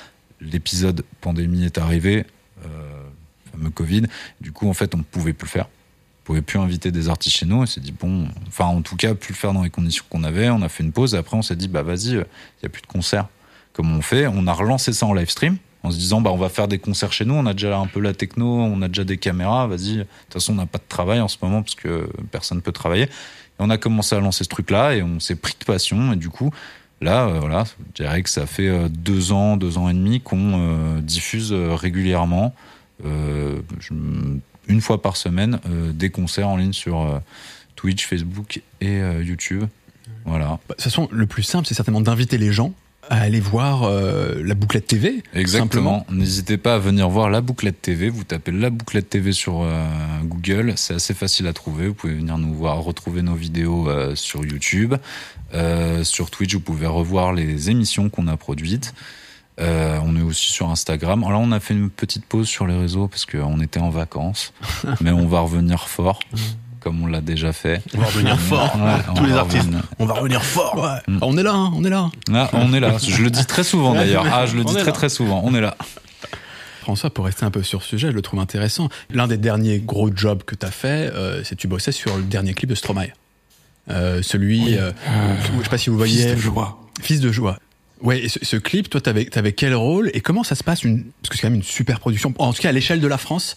L'épisode pandémie est arrivé, euh, fameux Covid. Du coup, en fait, on ne pouvait plus le faire. On pouvait plus inviter des artistes chez nous. On s'est dit, bon, enfin, en tout cas, plus le faire dans les conditions qu'on avait. On a fait une pause. Et après, on s'est dit, bah, vas-y, il n'y a plus de concerts comme on fait. On a relancé ça en live stream en se disant bah on va faire des concerts chez nous, on a déjà un peu la techno, on a déjà des caméras, vas-y. De toute façon, on n'a pas de travail en ce moment parce que personne ne peut travailler. Et on a commencé à lancer ce truc-là et on s'est pris de passion et du coup là euh, voilà, je dirais que ça fait euh, deux ans, deux ans et demi qu'on euh, diffuse régulièrement euh, une fois par semaine des concerts en ligne sur Twitch, Facebook et YouTube. Voilà. Bah, De toute façon, le plus simple, c'est certainement d'inviter les gens à aller voir euh, la bouclette TV. Exactement. N'hésitez pas à venir voir la bouclette TV. Vous tapez la bouclette TV sur euh, Google. C'est assez facile à trouver. Vous pouvez venir nous voir, retrouver nos vidéos euh, sur YouTube. Sur Twitch, vous pouvez revoir les émissions qu'on a produites. Euh, on est aussi sur Instagram. Alors là, on a fait une petite pause sur les réseaux parce qu'on était en vacances. [LAUGHS] mais on va revenir fort, comme on l'a déjà fait. On va revenir fort. Ouais, on Tous les artistes. revenir. On va revenir fort. Ouais. Mm. On est là, hein, on est là. Ah, on est là. Je le dis très souvent d'ailleurs. Ah, je le On dis est très là. très souvent. On est là. François, pour rester un peu sur ce sujet, je le trouve intéressant. L'un des derniers gros jobs que tu as fait, euh, c'est que tu bossais sur le dernier clip de Stromae. Euh, celui, Oui. euh, Euh, je sais pas si vous Fils voyez, de joie. Fils de joie. Ouais, et ce, ce clip, toi, t'avais, t'avais quel rôle et comment ça se passe une, parce que c'est quand même une super production. En tout cas, à l'échelle de la France,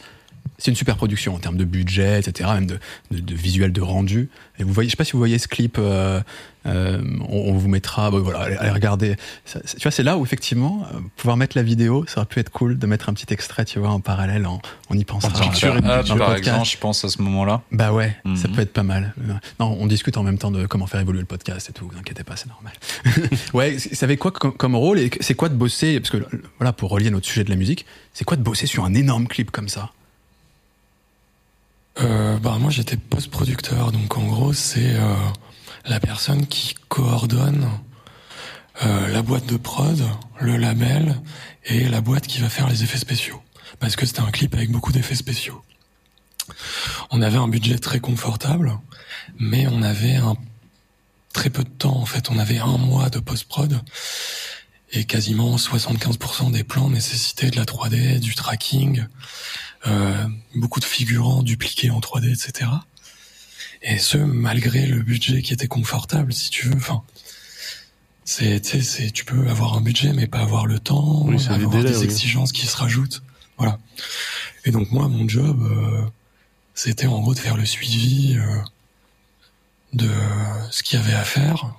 c'est une super production en termes de budget, etc., même de, de, de visuel, de rendu. Et vous voyez, je sais pas si vous voyez ce clip, euh, euh, on, on vous mettra, bon, voilà, allez, allez regarder. Ça- tu vois, c'est là où effectivement, euh, pouvoir mettre la vidéo, ça aurait pu être cool de mettre un petit extrait, tu vois, en parallèle, en- on y pensera. Genre, sur une- Ah, Dans le par podcast. exemple, je pense à ce moment-là. Bah ouais, Mhm. ça peut être pas mal. Non, on discute en même temps de comment faire évoluer le podcast et tout. Vous inquiétez pas, c'est normal. [LAUGHS] ouais, c'est- ça avait quoi comme, comme rôle et c'est quoi de bosser parce que voilà pour relier notre sujet de la musique, c'est quoi de bosser sur un énorme clip comme ça? Euh, bah moi j'étais post-producteur, donc en gros c'est euh, la personne qui coordonne euh, la boîte de prod, le label et la boîte qui va faire les effets spéciaux. Parce que c'était un clip avec beaucoup d'effets spéciaux. On avait un budget très confortable, mais on avait un très peu de temps en fait. On avait un mois de post-prod et quasiment 75% des plans nécessitaient de la 3D, du tracking, beaucoup de figurants dupliqués en 3D, etc. Et ce, malgré le budget qui était confortable, si tu veux. Enfin, c'est, tu c'est, tu peux avoir un budget, mais pas avoir le temps, Oui, avoir délais, des oui. exigences qui se rajoutent. Voilà. Et donc moi, mon job, euh, c'était en gros de faire le suivi euh, de ce qu'il y avait à faire.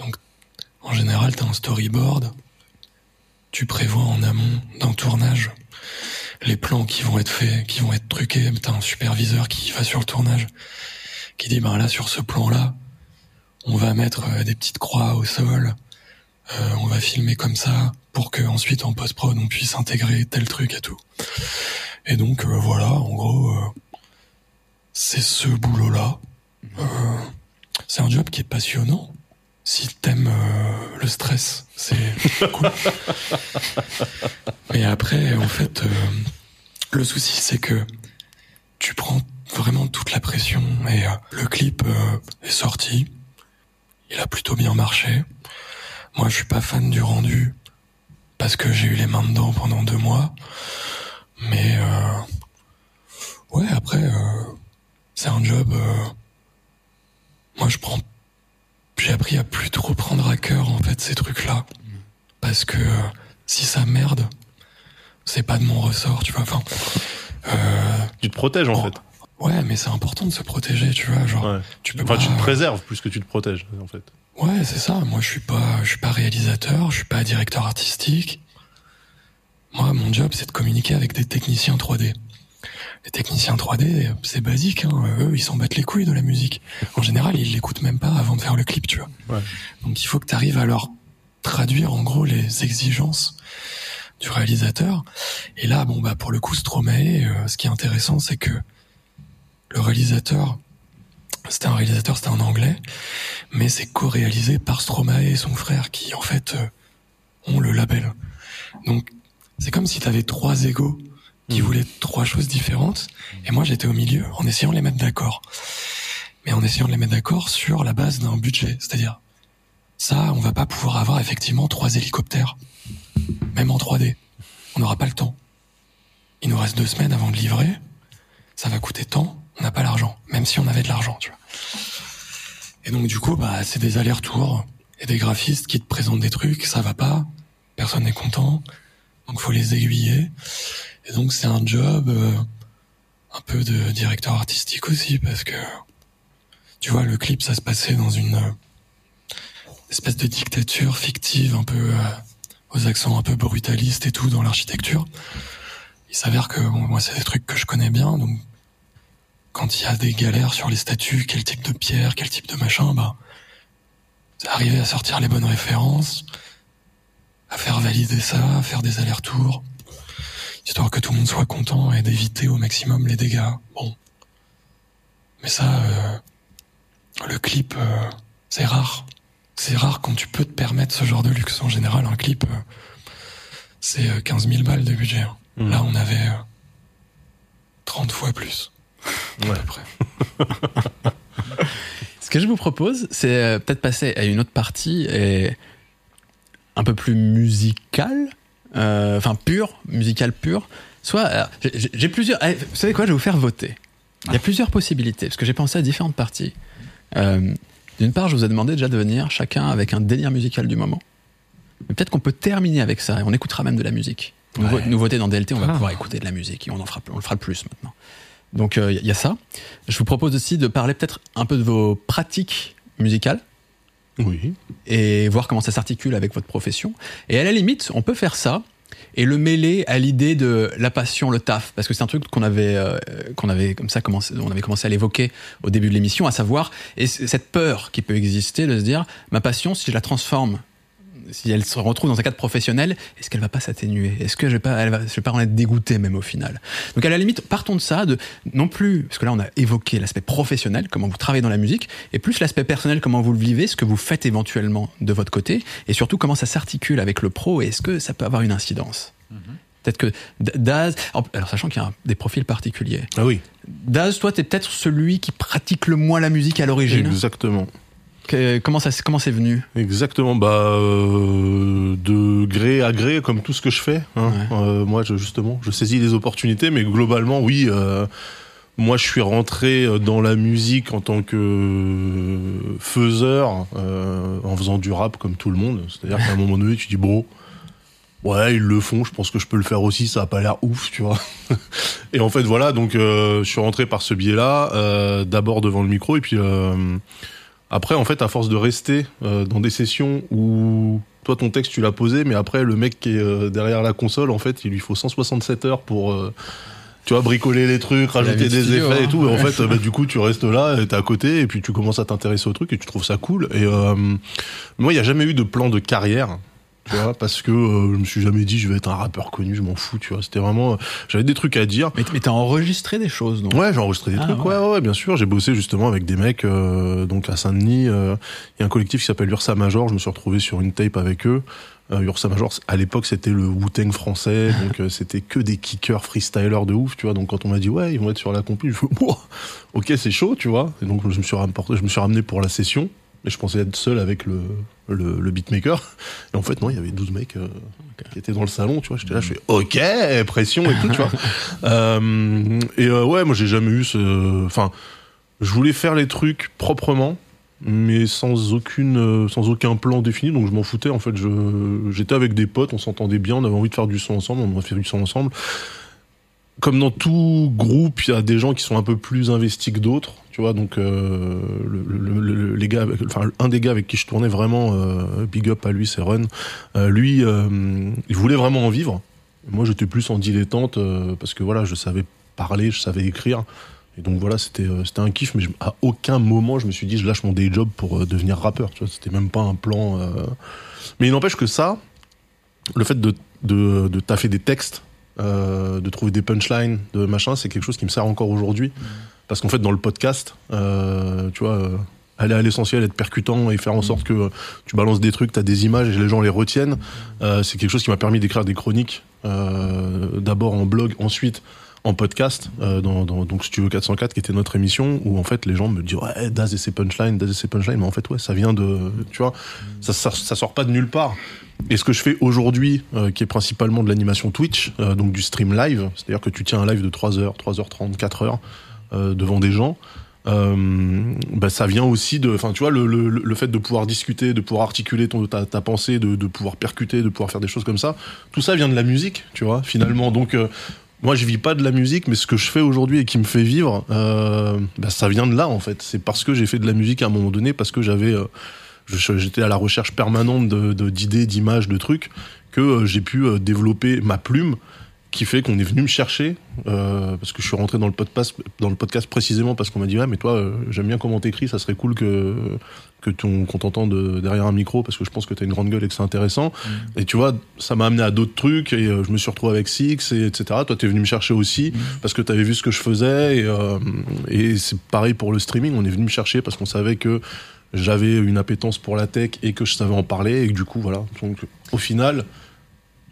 Donc, en général, t'as un storyboard. Tu prévois en amont d'un tournage les plans qui vont être faits, qui vont être truqués. T'as un superviseur qui va sur le tournage, qui dit, ben là, sur ce plan-là, on va mettre euh, des petites croix au sol, euh, on va filmer comme ça, pour que ensuite en post-prod, on puisse intégrer tel truc et tout. Et donc, euh, voilà, en gros, euh, c'est ce boulot-là. Euh, c'est un job qui est passionnant. Si t'aimes euh, le stress, c'est [LAUGHS] cool. Mais après, en fait, euh, le souci, c'est que tu prends vraiment toute la pression et euh, le clip euh, est sorti. Il a plutôt bien marché. Moi, je suis pas fan du rendu parce que j'ai eu les mains dedans pendant deux mois. Mais euh, ouais, après, c'est un job. moi, je prends. J'ai appris à plus trop prendre à cœur en fait ces trucs-là, parce que euh, si ça merde, c'est pas de mon ressort, tu vois. Enfin, euh, Tu te protèges, en fait. ouais, mais c'est important de se protéger, tu vois. Genre, Ouais. tu peux Enfin, pas. tu te préserves plus que tu te protèges, en fait. Ouais, c'est ça. Moi, je suis pas, je suis pas réalisateur, je suis pas directeur artistique. Moi, mon job, c'est de communiquer avec des techniciens 3D. Les techniciens 3D, c'est basique, hein. Eux, ils s'en battent les couilles de la musique. En général, ils l'écoutent même pas avant de faire le clip, tu vois. Ouais. Donc, il faut que tu arrives à leur traduire, en gros, les exigences du réalisateur. Et là, bon, bah, pour le coup, Stromae, euh, ce qui est intéressant, c'est que le réalisateur, c'était un réalisateur, c'était un anglais, mais c'est co-réalisé par Stromae et son frère qui en fait euh, ont le label. Donc c'est comme si tu avais trois égaux qui Mhm. voulaient trois choses différentes et moi j'étais au milieu en essayant de les mettre d'accord. Mais en essayant de les mettre d'accord sur la base d'un budget, c'est-à-dire ça, on va pas pouvoir avoir effectivement trois hélicoptères, même en 3D. On n'aura pas le temps. Il nous reste deux semaines avant de livrer. Ça va coûter tant. On n'a pas l'argent, même si on avait de l'argent, tu vois. Et donc du coup, bah, c'est des allers-retours et des graphistes qui te présentent des trucs, ça va pas, personne n'est content, donc faut les aiguiller. Et donc c'est un job euh, un peu de directeur artistique aussi parce que tu vois le clip ça se passait dans une euh, espèce de dictature fictive un peu euh, aux accents un peu brutalistes et tout dans l'architecture. Il s'avère que bon, moi c'est des trucs que je connais bien donc quand il y a des galères sur les statues, quel type de pierre, quel type de machin, bah, arriver à sortir les bonnes références, à faire valider ça, à faire des allers-retours, histoire que tout le monde soit content et d'éviter au maximum les dégâts. Bon. Mais ça, euh, le clip, euh, c'est rare. C'est rare quand tu peux te permettre ce genre de luxe. En général, un clip, euh, c'est euh, 15 000 balles de budget. hein. Mhm. Là, on avait euh, 30 fois plus. [LAUGHS] Ouais. À peu près. [LAUGHS] Ce que je vous propose, c'est euh, peut-être passer à une autre partie et un peu plus musicale, euh, enfin pure, musicale pure. Soit, j'ai- plusieurs. allez, vous savez quoi Je vais vous faire voter. Il y a plusieurs possibilités parce que j'ai pensé à différentes parties. Euh, D'une part, je vous ai demandé déjà de venir chacun avec un délire musical du moment. Mais peut-être qu'on peut terminer avec ça et on écoutera même de la musique. Ouais. Nouveauté dans DLT, on va Ah. pouvoir écouter de la musique et on en fera, on le fera plus maintenant. Donc il y a ça. Je vous propose aussi de parler peut-être un peu de vos pratiques musicales Oui. et voir comment ça s'articule avec votre profession. Et à la limite, on peut faire ça et le mêler à l'idée de la passion, le taf, parce que c'est un truc qu'on avait, euh, qu'on avait comme ça commencé, on avait commencé à l'évoquer au début de l'émission, à savoir et cette peur qui peut exister de se dire ma passion, si je la transforme si elle se retrouve dans un cadre professionnel, est-ce qu'elle va pas s'atténuer? Est-ce que je vais pas, elle va, je vais pas en être dégoûté même au final? Donc à la limite, partons de ça, de non plus, parce que là on a évoqué l'aspect professionnel, comment vous travaillez dans la musique, et plus l'aspect personnel, comment vous le vivez, ce que vous faites éventuellement de votre côté, et surtout comment ça s'articule avec le pro, et est-ce que ça peut avoir une incidence? Peut-être que Daz, alors sachant qu'il y a des profils particuliers. Ah oui, Daz, toi, t'es peut-être celui qui pratique le moins la musique à l'origine. exactement. Que- Comment ça, comment c'est venu? Exactement, bah euh, de gré à gré, comme tout ce que je fais. hein. Ouais. Euh, moi, je, justement, je saisis les opportunités, mais globalement, oui. euh, moi, je suis rentré dans la musique en tant que faiseur, euh, en faisant du rap comme tout le monde. C'est-à-dire qu'à un moment donné, tu dis, bro, ouais, ils le font, je pense que je peux le faire aussi, ça a pas l'air ouf, tu vois. [LAUGHS] et en fait, voilà, donc euh, je suis rentré par ce biais-là, euh, d'abord devant le micro, et puis euh, après, en fait, à force de rester euh, dans des sessions où toi, ton texte, tu l'as posé, mais après, le mec qui est euh, derrière la console, en fait, il lui faut 167 heures pour... euh, tu vois, bricoler les trucs, rajouter des studio, effets et hein. tout. Et en fait, bah, du coup, tu restes là, et t'es à côté, et puis tu commences à t'intéresser au truc, et tu trouves ça cool. Et euh, moi, il n'y a jamais eu de plan de carrière tu vois, parce que euh, je me suis jamais dit je vais être un rappeur connu, je m'en fous, tu vois. C'était vraiment, euh, j'avais des trucs à dire. Mais, mais t'as enregistré des choses, donc. Ouais, j'ai enregistré des Ah, trucs, ouais. ouais. ouais, bien sûr. J'ai bossé justement avec des mecs, euh, donc à Saint-Denis. euh, Il y a un collectif qui s'appelle Ursa Major. Je me suis retrouvé sur une tape avec eux. Euh, Ursa Major, à l'époque, c'était le Wu-Tang français, [LAUGHS] donc euh, c'était que des kickers freestylers de ouf, tu vois. Donc quand on m'a dit ouais, ils vont être sur la compil, je fais [LAUGHS] ok, c'est chaud, tu vois. Et donc je me suis rapporté, je me suis ramené pour la session. Et je pensais être seul avec le, le, le beatmaker. Et en fait, non, il y avait 12 mecs euh, qui étaient dans le salon, tu vois. J'étais là, je fais OK, pression et tout, tu vois. [LAUGHS] Euh, et euh, ouais, moi, j'ai jamais eu ce. Enfin, je voulais faire les trucs proprement, mais sans aucune, sans aucun plan défini. Donc je m'en foutais. En fait, je, j'étais avec des potes, on s'entendait bien, on avait envie de faire du son ensemble, on a fait du son ensemble. Comme dans tout groupe, il y a des gens qui sont un peu plus investis que d'autres. Tu vois, donc euh, le, le- le- les gars, enfin un des gars avec qui je tournais vraiment, euh, big up à lui, c'est Run. Euh, lui, euh, il voulait vraiment en vivre. Moi, j'étais plus en dilettante euh, parce que voilà, je savais parler, je savais écrire. Et donc voilà, c'était euh, c'était un kiff, mais à aucun moment je me suis dit je lâche mon day job pour devenir rappeur. Tu vois, c'était même pas un plan. Mais il n'empêche que ça, le fait de de, de taffer des textes, euh, de trouver des punchlines, de machin, c'est quelque chose qui me sert encore aujourd'hui. Parce qu'en fait, dans le podcast, euh, tu vois. euh, aller à l'essentiel, être percutant et faire en sorte que tu balances des trucs, tu as des images et les gens les retiennent. C'est quelque chose qui m'a permis d'écrire des chroniques, d'abord en blog, ensuite en podcast, euh, dans, dans donc Studio 404 qui était notre émission, où en fait les gens me disent ouais Daz et ses punchlines, Daz et ses punchlines, mais en fait ouais ça vient de, tu vois, ça, ça, sort pas de nulle part. Et ce que je fais aujourd'hui, euh, qui est principalement de l'animation Twitch, euh, donc du stream live, c'est-à-dire que tu tiens un live de 3 heures, 3h30, 4 heures euh, devant des gens, euh, bah, ça vient aussi de, enfin tu vois, le, le, le fait de pouvoir discuter, de pouvoir articuler ton, ta, pensée, de, de pouvoir percuter, de pouvoir faire des choses comme ça, tout ça vient de la musique, tu vois, finalement. Donc moi je vis pas de la musique, mais ce que je fais aujourd'hui et qui me fait vivre, euh, bah, ça vient de là en fait. C'est parce que j'ai fait de la musique à un moment donné, parce que j'avais euh, j'étais à la recherche permanente de de- d'idées, d'images, de trucs, que euh, j'ai pu euh, développer ma plume, qui fait qu'on est venu me chercher, euh, parce que je suis rentré dans le podcast, dans le podcast précisément parce qu'on m'a dit ouais mais toi j'aime bien comment t'écris, ça serait cool que que ton qu'on t'entende derrière un micro parce que je pense que t'as une grande gueule et que c'est intéressant. Et tu vois ça m'a amené à d'autres trucs et euh, je me suis retrouvé avec Six et etc. Toi t'es venu me chercher aussi parce que t'avais vu ce que je faisais et, euh, et c'est pareil pour le streaming, on est venu me chercher parce qu'on savait que j'avais une appétence pour la tech et que je savais en parler et que du coup voilà donc au final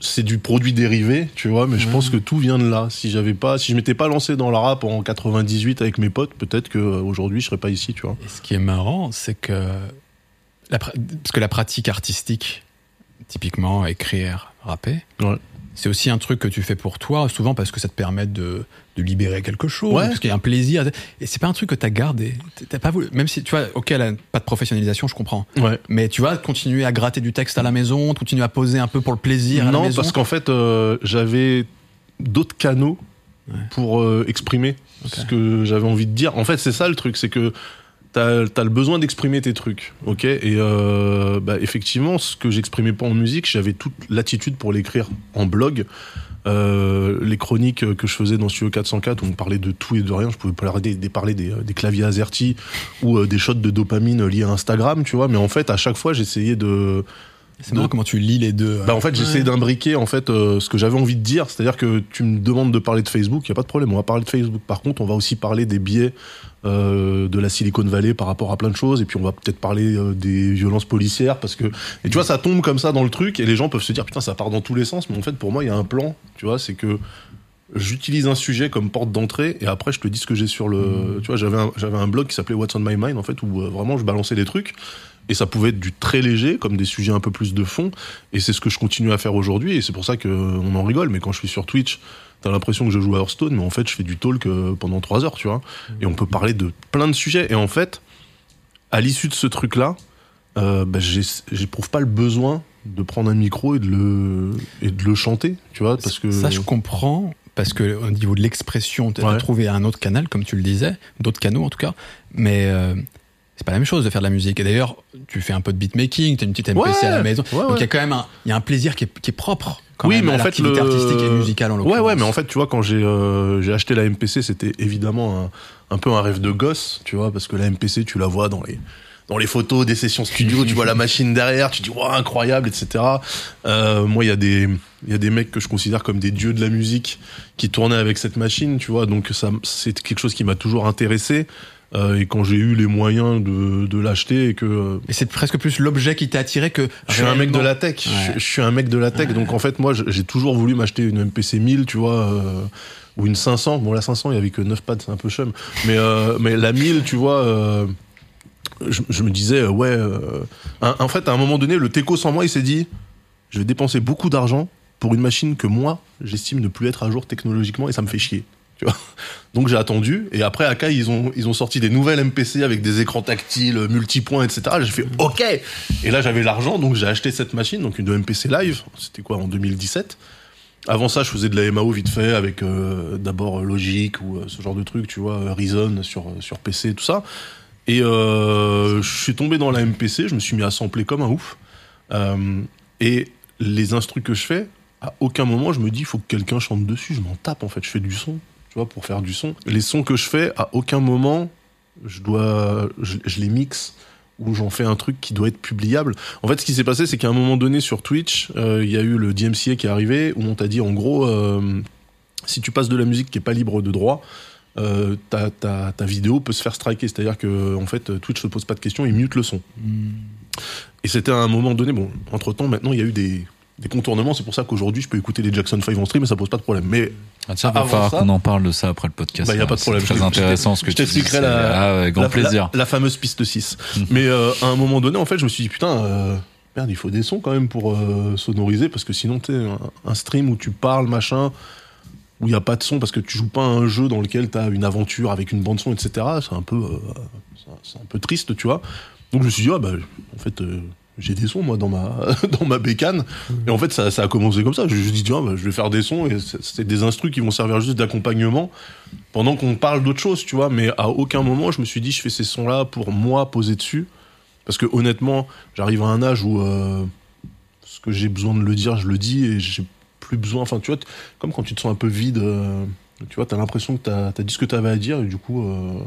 c'est du produit dérivé tu vois mais je pense que tout vient de là. Si j'avais pas si je m'étais pas lancé dans le rap en 98 avec mes potes peut-être que euh, aujourd'hui je serais pas ici tu vois. Et ce qui est marrant, c'est que la, parce que la pratique artistique, typiquement écrire, rapper, Ouais. c'est aussi un truc que tu fais pour toi, souvent parce que ça te permet de, de libérer quelque chose, Ouais. parce qu'il y a un plaisir. Et c'est pas un truc que t'as gardé. T'as pas voulu, même si tu vois, ok, a pas de professionnalisation, je comprends. ouais Mais tu vas continuer à gratter du texte à la maison, continuer à poser un peu pour le plaisir à la non maison. parce qu'en fait euh, j'avais d'autres canaux Ouais. pour euh, exprimer ce que j'avais envie de dire en fait c'est ça le truc c'est que t'as as le besoin d'exprimer tes trucs ok? Et euh, bah, effectivement ce que j'exprimais pas en musique j'avais toute l'attitude pour l'écrire en blog Euh, les chroniques que je faisais dans Studio 404 où on parlait de tout et de rien. Je pouvais parler des, des- parler des, des claviers AZERTY ou euh, des shots de dopamine liés à Instagram tu vois. Mais en fait à chaque fois j'essayais de c'est marrant comment tu lis les deux. bah en fait j'essayais d'imbriquer en fait euh, ce que j'avais envie de dire. C'est-à-dire que tu me demandes de parler de Facebook il y a pas de problème. On va parler de Facebook. Par contre on va aussi parler des biais euh, de la Silicon Valley par rapport à plein de choses. Et puis on va peut-être parler euh, des violences policières parce que et tu vois ça tombe comme ça dans le truc et les gens peuvent se dire putain ça part dans tous les sens. Mais en fait pour moi il y a un plan tu vois c'est que j'utilise un sujet comme porte d'entrée et après je te dis ce que j'ai sur le tu vois j'avais un, j'avais un blog qui s'appelait What's on my mind en fait où euh, vraiment je balançais des trucs. Et ça pouvait être du très léger comme des sujets un peu plus de fond. Et c'est ce que je continue à faire aujourd'hui. Et c'est pour ça que on en rigole. Mais quand je suis sur Twitch t'as l'impression que je joue à Hearthstone mais en fait je fais du talk euh, pendant trois heures tu vois. Et on peut parler de plein de sujets. Et en fait à l'issue de ce truc là euh, bah, j'éprouve pas le besoin de prendre un micro et de le et de le chanter, tu vois, parce que Ça, je comprends, parce que au niveau de l'expression, tu as Ouais. trouvé un autre canal, comme tu le disais, d'autres canaux en tout cas, mais euh, c'est pas la même chose de faire de la musique. Et d'ailleurs, tu fais un peu de beatmaking, tu as une petite MPC Ouais, à la maison, ouais, donc il y a quand même un, il y a un plaisir qui est, qui est propre. Quand oui, même, mais à en fait, le... artistique et musicale en Ouais, ouais, mais en fait, tu vois, quand j'ai euh, j'ai acheté la MPC, c'était évidemment un, un peu un rêve de gosse, tu vois, parce que la MPC, tu la vois dans les dans les photos des sessions studio, tu vois la machine derrière, tu dis waouh incroyable, etc. Euh, moi, il y a des il y a des mecs que je considère comme des dieux de la musique qui tournaient avec cette machine, tu vois, donc ça c'est quelque chose qui m'a toujours intéressé. Euh, et quand j'ai eu les moyens de, de l'acheter et que euh, Et c'est presque plus l'objet qui t'a attiré que. je suis un mec de la tech. Ouais. Je, je suis un mec de la tech. Donc en fait, moi, j'ai toujours voulu m'acheter une MPC 1000, tu vois, euh, ou une 500. Bon, la 500, il y avait que 9 pads, c'est un peu chum. Mais euh, mais la 1000, tu vois, je, je me disais ouais. un- en fait, à un moment donné, le Teco sans moi, il s'est dit, je vais dépenser beaucoup d'argent pour une machine que moi, j'estime ne plus être à jour technologiquement et ça me fait chier. Donc j'ai attendu et après Akai ils ont ils ont sorti des nouvelles MPC avec des écrans tactiles, multipoints, etc. J'ai fait OK. Et là j'avais l'argent donc j'ai acheté cette machine donc une MPC live. C'était quoi en 2017. Avant ça je faisais de la MAO vite fait avec euh, d'abord Logic ou euh, ce genre de truc tu vois euh, Reason sur sur PC tout ça. Et euh, je suis tombé dans la MPC, je me suis mis à sampler comme un ouf. Euh, et les instrus que je fais, à aucun moment je me dis il faut que quelqu'un chante dessus. Je m'en tape en fait. Je fais du son, tu vois, pour faire du son. Les sons que je fais, à aucun moment je dois, je, je les mixe ou j'en fais un truc qui doit être publiable. En fait, ce qui s'est passé, c'est qu'à un moment donné sur Twitch, euh, il y a eu le DMCA qui est arrivé où on t'a dit en gros, euh, si tu passes de la musique qui est pas libre de droit. Euh, ta, ta, ta vidéo peut se faire striker, c'est-à-dire que en fait Twitch se pose pas de questions, il mute le son. Et c'était à un moment donné, bon, entre temps, maintenant, il y a eu des, des contournements. C'est pour ça qu'aujourd'hui, je peux écouter les Jackson 5 en stream et ça pose pas de problème. Mais Ah, tiens, va Avant falloir ça- qu'on en parle de ça après le podcast. Bah, y a pas de problème. C'est très intéressant ce que je tu dis. la- Ah, ouais, grand la, plaisir. La, la fameuse piste 6. Mais euh, à un moment donné, en fait, je me suis dit, putain, euh, merde, il faut des sons quand même pour euh, sonoriser, parce que sinon, tu un, un stream où tu parles, machin, où il n'y a pas de son, parce que tu joues pas à un jeu dans lequel tu as une aventure avec une bande-son, etc., c'est un peu, euh, c'est un- c'est un peu triste, tu vois. Donc je me suis dit, ah, bah, en fait, euh, j'ai des sons, moi, dans ma, [LAUGHS] dans ma bécane. Et en fait, ça, ça a commencé comme ça. Je suis dit, tiens, bah, je vais faire des sons, et c'est des instrus qui vont servir juste d'accompagnement pendant qu'on parle d'autre chose, tu vois. Mais à aucun moment, je me suis dit, je fais ces sons-là pour moi poser dessus. Parce que honnêtement, j'arrive à un âge où euh, ce que j'ai besoin de le dire, je le dis et j'ai plus besoin. Enfin, tu vois, comme quand tu te sens un peu vide, euh, tu vois, t'as l'impression que t'as as dit ce que t'avais à dire et du coup, euh,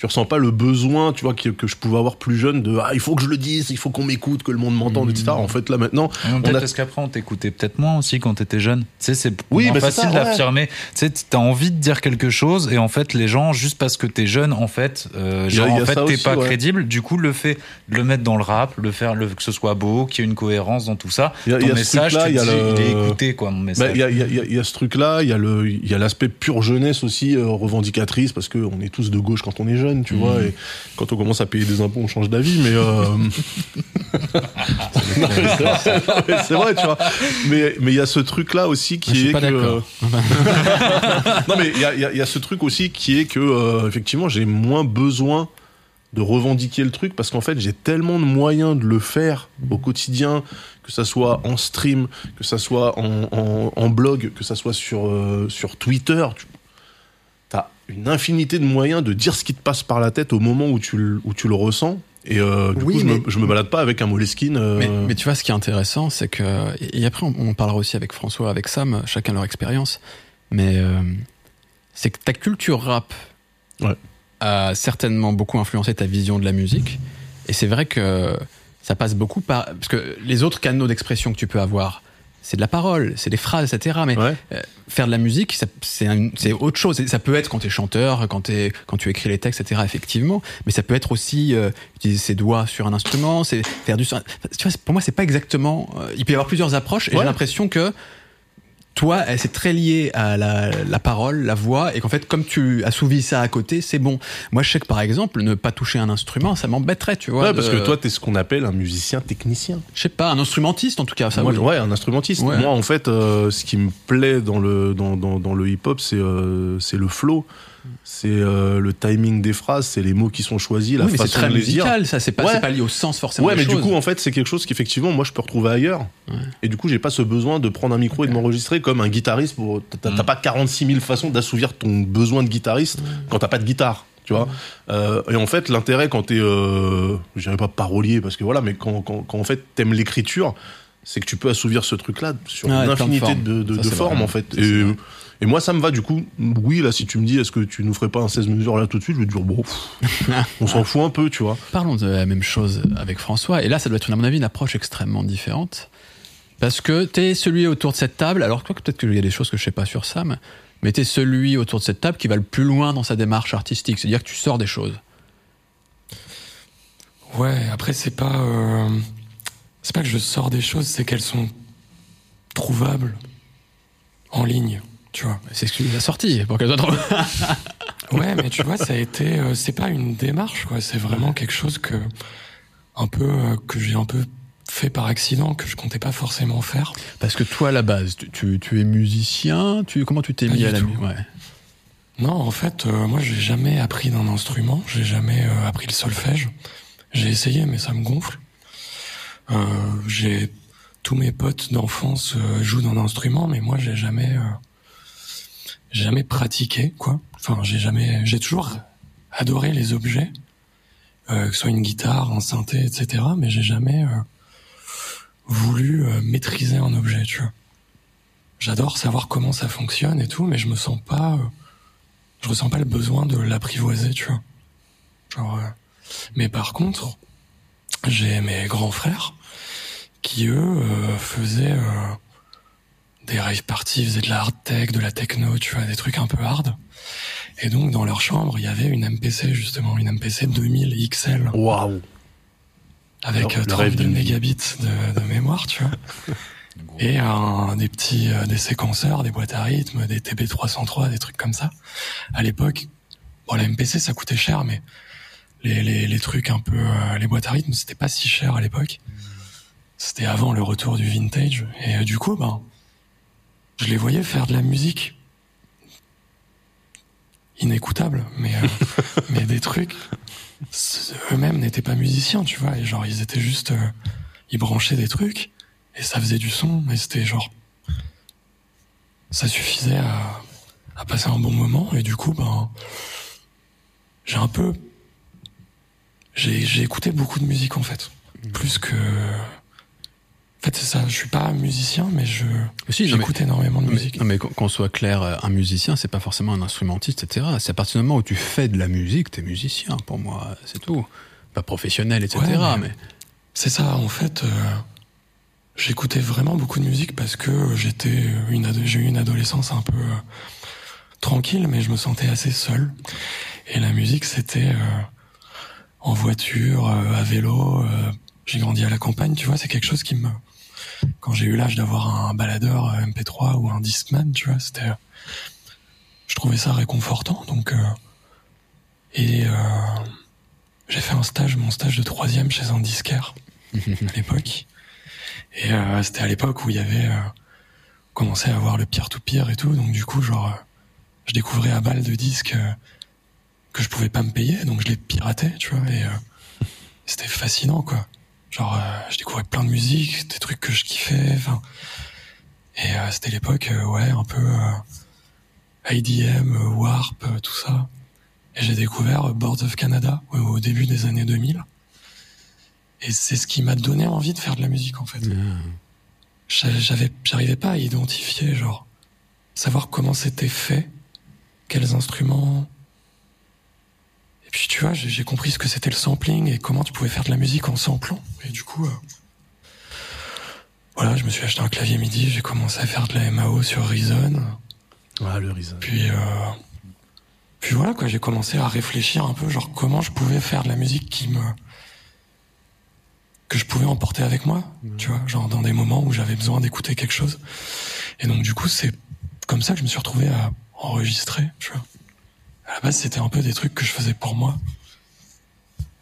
tu ressens pas le besoin, tu vois, que, que je pouvais avoir plus jeune de ah, il faut que je le dise, il faut qu'on m'écoute, que le monde m'entende, etc. En fait, là maintenant, Mais on Peut-être a- parce qu'après on t'écoutait peut-être moins aussi quand t'étais jeune. Tu sais, c'est Oui, bah, facile ouais. d'affirmer. Tu sais, t'as envie de dire quelque chose et en fait les gens, juste parce que t'es jeune, en fait, euh, genre a en fait t'es pas ouais. crédible. Du coup, le fait de le mettre dans le rap, le faire, le, que ce soit beau, qu'il y ait une cohérence dans tout ça, y a- ton y a message, tu y a dis, le- il est écouté quoi, mon message. Il y, a, y y ce truc-là, il y a le, il y a l'aspect pure jeunesse aussi euh, revendicatrice parce que on est tous de gauche quand on est jeune, tu vois, et quand on commence à payer des impôts, on change d'avis, mais, euh... [LAUGHS] C'est vrai, tu vois. Mais mais il y a ce truc-là aussi qui Je suis est pas que d'accord. [LAUGHS] non mais il y a, il y a- il y a ce truc aussi qui est que euh, effectivement j'ai moins besoin de revendiquer le truc parce qu'en fait j'ai tellement de moyens de le faire au quotidien que ça soit en stream que ça soit en, en, en blog que ça soit sur euh, sur Twitter tu une infinité de moyens de dire ce qui te passe par la tête au moment où tu le, où tu le ressens et euh, du Oui, coup je, me, je me balade pas avec un Moleskine euh, Mais, mais tu vois, ce qui est intéressant, c'est que. Et après, on, on parlera aussi avec François, avec Sam, chacun leur expérience. Mais euh, c'est que ta culture rap Ouais. a certainement beaucoup influencé ta vision de la musique. Et c'est vrai que ça passe beaucoup par. Parce que les autres canaux d'expression que tu peux avoir, c'est de la parole, c'est des phrases, etc. Mais ouais. faire de la musique, c'est autre chose. Et Ça peut être quand tu es chanteur, quand, t'es- quand tu écris les textes, etc., effectivement. Mais ça peut être aussi euh, utiliser ses doigts sur un instrument, c'est faire du son. Tu vois, pour moi, c'est pas exactement. euh, il peut y avoir plusieurs approches, et Ouais. j'ai l'impression que toi, euh, c'est très lié à la, la parole, la voix, et qu'en fait, comme tu assouvis ça à côté, c'est bon. Moi, je sais que par exemple, ne pas toucher un instrument, ça m'embêterait, tu vois. Ouais, parce que toi t'es ce qu'on appelle un musicien technicien je sais pas, un instrumentiste en tout cas. Ça, Moi, oui. ouais, un instrumentiste. Ouais. Moi, en fait, euh, ce qui me plaît dans le dans, dans, dans le hip-hop, c'est euh, c'est le flow. C'est euh, le timing des phrases, c'est les mots qui sont choisis, la oui, mais façon très de les dire. musical, ça. C'est pas, Ouais. c'est pas lié au sens forcément. Ouais, mais du coup, en fait, c'est quelque chose qu'effectivement, moi, je peux retrouver ailleurs. Ouais. Et du coup, j'ai pas ce besoin de prendre un micro et de m'enregistrer comme un guitariste. Pour t'as Mm. pas 46 000 façons d'assouvir ton besoin de guitariste quand t'as pas de guitare. Tu vois. Euh, et en fait, l'intérêt quand t'es, euh, je dirais pas parolier parce que voilà, mais quand, quand, quand en fait t'aimes l'écriture, c'est que tu peux assouvir ce truc-là sur une infinité de, formes en fait. Ça, Et, moi, ça me va du coup. Oui, là, si tu me dis, est-ce que tu nous ferais pas un 16 mesures là tout de suite, je vais te dire bon, pff, on s'en fout un peu, tu vois. Parlons de la même chose avec François. Et là, ça doit être, à mon avis, une approche extrêmement différente. Parce que t'es celui autour de cette table, alors quoi que peut-être qu'il y a des choses que je sais pas sur Sam, mais t'es celui autour de cette table qui va le plus loin dans sa démarche artistique. C'est-à-dire que tu sors des choses. Ouais, après, c'est pas. euh, c'est pas que je sors des choses, c'est qu'elles sont trouvables en ligne, tu vois. C'est ce tu as sorti pour qu'elle soit. [LAUGHS] Ouais, mais tu vois, ça a été. euh, c'est pas une démarche, quoi. C'est vraiment quelque chose que. Un peu. euh, que j'ai un peu fait par accident, que je comptais pas forcément faire. Parce que toi, à la base, tu, tu, tu es musicien. Tu, comment tu t'es mis à la musique ouais. Non, en fait, euh, moi, j'ai jamais appris d'un instrument. J'ai jamais euh, appris le solfège. J'ai essayé, mais ça me gonfle. J'ai tous mes potes d'enfance jouent d'un instrument, mais moi, j'ai jamais, jamais pratiqué, quoi. Enfin, j'ai jamais, j'ai toujours adoré les objets, euh, que ce soit une guitare, un synthé, etc. Mais j'ai jamais euh, voulu euh, maîtriser un objet, tu vois. J'adore savoir comment ça fonctionne et tout, mais je me sens pas, euh, je ressens pas le besoin de l'apprivoiser, tu vois. Genre, euh, mais par contre, j'ai mes grands frères qui eux euh, faisaient des rave parties, faisaient de la hard tech, de la techno, tu vois, des trucs un peu hard. Et donc dans leur chambre, il y avait une MPC justement, une MPC 2000 XL Waouh. avec euh, rêve 32 d'une vie. mégabits de, de mémoire, tu vois. [LAUGHS] Et un, des petits euh, des séquenceurs, des boîtes à rythme, des TB303, des trucs comme ça. À l'époque, bon la MPC ça coûtait cher, mais les, les, les trucs un peu euh, les boîtes à rythme c'était pas si cher à l'époque. C'était avant le retour du vintage et euh, du coup ben je les voyais faire de la musique. Inécoutable, mais euh, [LAUGHS] mais des trucs eux-mêmes n'étaient pas musiciens, tu vois, et genre ils étaient juste euh, ils branchaient des trucs et ça faisait du son, mais c'était genre ça suffisait à, à passer un bon moment et du coup ben j'ai un peu j'ai j'ai écouté beaucoup de musique en fait, plus que en fait c'est ça, je suis pas musicien mais je Si, j'écoute énormément de mais- musique. non, mais qu'on soit clair, euh, un musicien, c'est pas forcément un instrumentiste, etc. C'est à partir du moment où tu fais de la musique, t'es musicien, pour moi, c'est tout. Pas professionnel, etc. Ouais, mais... mais- C'est ça, en fait, euh, j'écoutais vraiment beaucoup de musique parce que j'étais une j'ai eu une adolescence un peu euh, tranquille, mais je me sentais assez seul. Et la musique, c'était euh, en voiture, à vélo. j'ai grandi à la campagne, tu vois, c'est quelque chose qui me... Quand j'ai eu l'âge d'avoir un baladeur euh, MP3 ou un Discman, tu vois, c'était... euh, Je trouvais ça réconfortant, donc... euh, et... euh, j'ai fait un stage, mon stage de troisième chez un disquaire [LAUGHS] à l'époque. Et euh, c'était à l'époque où il y avait commencé à avoir le pire tout pire et tout. Donc du coup, genre, je découvrais à balle de disques que je pouvais pas me payer, donc je les piratais, tu vois. Et c'était fascinant, quoi. Genre, euh, je découvrais plein de musique, des trucs que je kiffais. Enfin, et euh, c'était l'époque, euh, ouais, un peu euh, IDM, Warp, euh, tout ça. Et j'ai découvert Boards of Canada au, au début des années 2000. Et c'est ce qui m'a donné envie de faire de la musique, en fait. J'a- J'avais, j'arrivais pas à identifier, genre, savoir comment c'était fait, quels instruments. Et puis, tu vois, j'ai j'ai compris ce que c'était le sampling et comment tu pouvais faire de la musique en samplant. Et du coup, euh, voilà, je me suis acheté un clavier MIDI, j'ai commencé à faire de la MAO sur Reason. Ah, le Reason. Puis, euh, puis voilà, quoi, j'ai commencé à réfléchir un peu, genre comment je pouvais faire de la musique qui me. que je pouvais emporter avec moi, tu vois, genre dans des moments où j'avais besoin d'écouter quelque chose. Et donc, du coup, c'est comme ça que je me suis retrouvé à enregistrer, tu vois. À la base, c'était un peu des trucs que je faisais pour moi.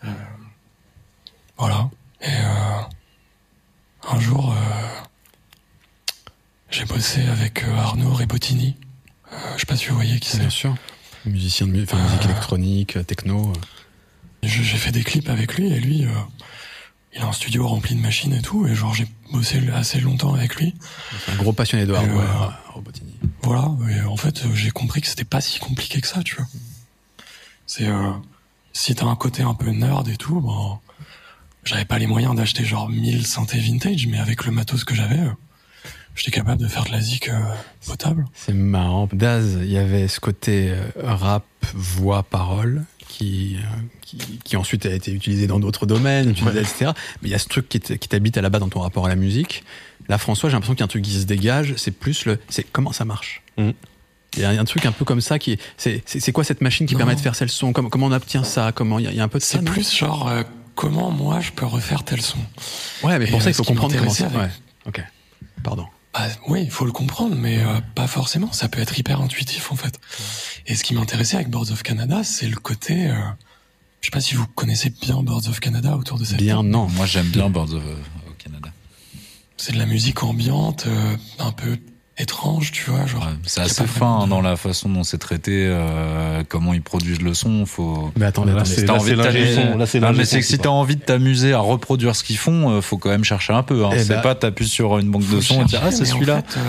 Euh, voilà. Et euh, un jour, euh, j'ai bossé avec euh, Arnaud Rebottini. Euh, je sais pas si vous voyez qui c'est. Bien sûr. Musicien de enfin, musique électronique, techno. J'ai fait des clips avec lui et lui, euh, il a un studio rempli de machines et tout. Et genre, j'ai bossé assez longtemps avec lui. C'est un gros passionné de hardware, euh, Robotini. Voilà. Et en fait, euh, j'ai compris que c'était pas si compliqué que ça, tu vois. C'est euh, si t'as un côté un peu nerd et tout, ben, j'avais pas les moyens d'acheter genre 1000 synthés vintage, mais avec le matos que j'avais, euh, j'étais capable de faire de la zik euh, potable. C'est marrant. Daz, il y avait ce côté rap, voix, parole, qui, euh, qui, qui ensuite a été utilisé dans d'autres domaines, etc. Mais il y a ce truc qui t'habite à la base dans ton rapport à la musique. Là, François, j'ai l'impression qu'il y a un truc qui se dégage. C'est plus le, c'est comment ça marche. Mhm. Il y a un truc un peu comme ça qui, est- c'est, quoi cette machine qui Non. permet de faire tel son? Comment, comment on obtient ça? Comment il y, a- il y a un peu de ça C'est plus genre euh, comment moi je peux refaire tel son? Ouais, mais pour ça, euh, il faut ce qui comprendre comment ça. Ouais. Ok. Pardon. Bah, oui, il faut le comprendre, mais euh, pas forcément. Ça peut être hyper intuitif en fait. Et ce qui m'intéressait avec Boards of Canada, c'est le côté. Euh, je sais pas si vous connaissez bien Boards of Canada autour de cette Bien, table. non. Moi, j'aime bien Birds of, euh, Canada. C'est de la musique ambiante, euh, un peu étrange, tu vois, genre. Ouais, c'est assez fin hein, de- dans la façon dont c'est traité, euh, comment ils produisent le son. Faut. Mais attendez, Là, c'est- Si là, c'est l'ingé mais c'est que si t'as envie de t'amuser à reproduire ce qu'ils font, euh, faut quand même chercher un peu. Hein. Eh C'est bah, pas t'appuies sur une banque de sons et dire ah c'est en celui-là. fait, euh,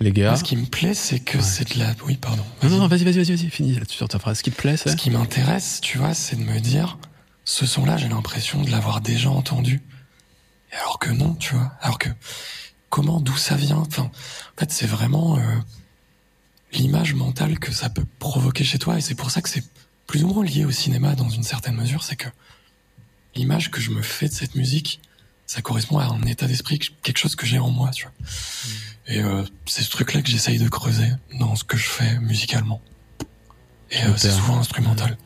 Les gars. moi, ce qui me plaît, c'est que c'est de la. Oui, pardon. Non, non, Vas-y. non, vas-y, vas-y, vas-y, finis là-dessus sur ta phrase. Ce qui te plaît, c'est Ce qui m'intéresse, tu vois, c'est de me dire, ce son-là, j'ai l'impression de l'avoir déjà entendu. Alors que non, tu vois. Alors que, comment, d'où ça vient? Enfin, en fait, c'est vraiment euh, l'image mentale que ça peut provoquer chez toi. Et c'est pour ça que c'est plus ou moins lié au cinéma dans une certaine mesure. C'est que l'image que je me fais de cette musique, ça correspond à un état d'esprit, quelque chose que j'ai en moi, tu vois. Et euh, c'est ce truc-là que j'essaye de creuser dans ce que je fais musicalement. Et euh, c'est souvent instrumental.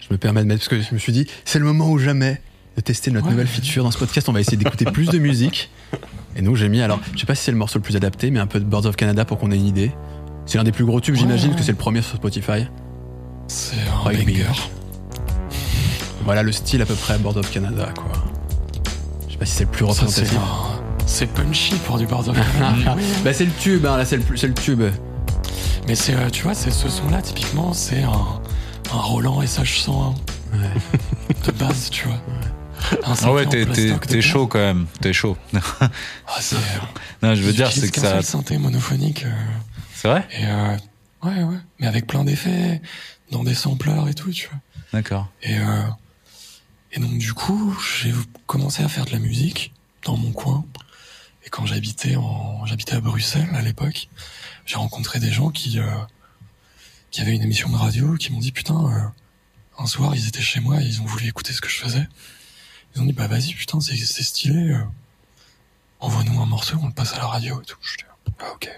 Je me permets de mettre, parce que je me suis dit, c'est le moment ou jamais de tester notre Ouais. nouvelle feature dans ce podcast. On va essayer d'écouter plus de musique. [LAUGHS] Et nous, j'ai mis, alors, je sais pas si c'est le morceau le plus adapté, mais un peu de Birds of Canada pour qu'on ait une idée. C'est l'un des plus gros tubes, j'imagine, parce que c'est le premier sur Spotify. C'est un Rugby. banger. Voilà le style à peu près Birds of Canada, quoi. Je sais pas si c'est le plus représentatif. C'est punchy pour du Birds of [LAUGHS] Canada. Oui. [LAUGHS] Bah, c'est le tube, hein, là, c'est le, le tube. Mais c'est, euh, tu vois, c'est ce son-là, typiquement, c'est un, un Roland SH101 Ouais. de base, tu vois. Ah ouais, t'es, chaud quand même. T'es chaud. [LAUGHS] Ah, euh, non, je veux dire, c'est que ça. synthé monophonique. euh, C'est vrai et euh, ouais, ouais. Mais avec plein d'effets, dans des sampleurs et tout, tu vois. D'accord. Et, euh, et donc du coup, j'ai commencé à faire de la musique dans mon coin. Et quand j'habitais en, j'habitais à Bruxelles à l'époque, j'ai rencontré des gens qui, euh, qui avaient une émission de radio, qui m'ont dit putain, euh, un soir ils étaient chez moi, et ils ont voulu écouter ce que je faisais. Ils ont dit bah vas-y putain c'est, stylé, euh, envoie-nous un morceau, on le passe à la radio et tout. Je dis ah ok.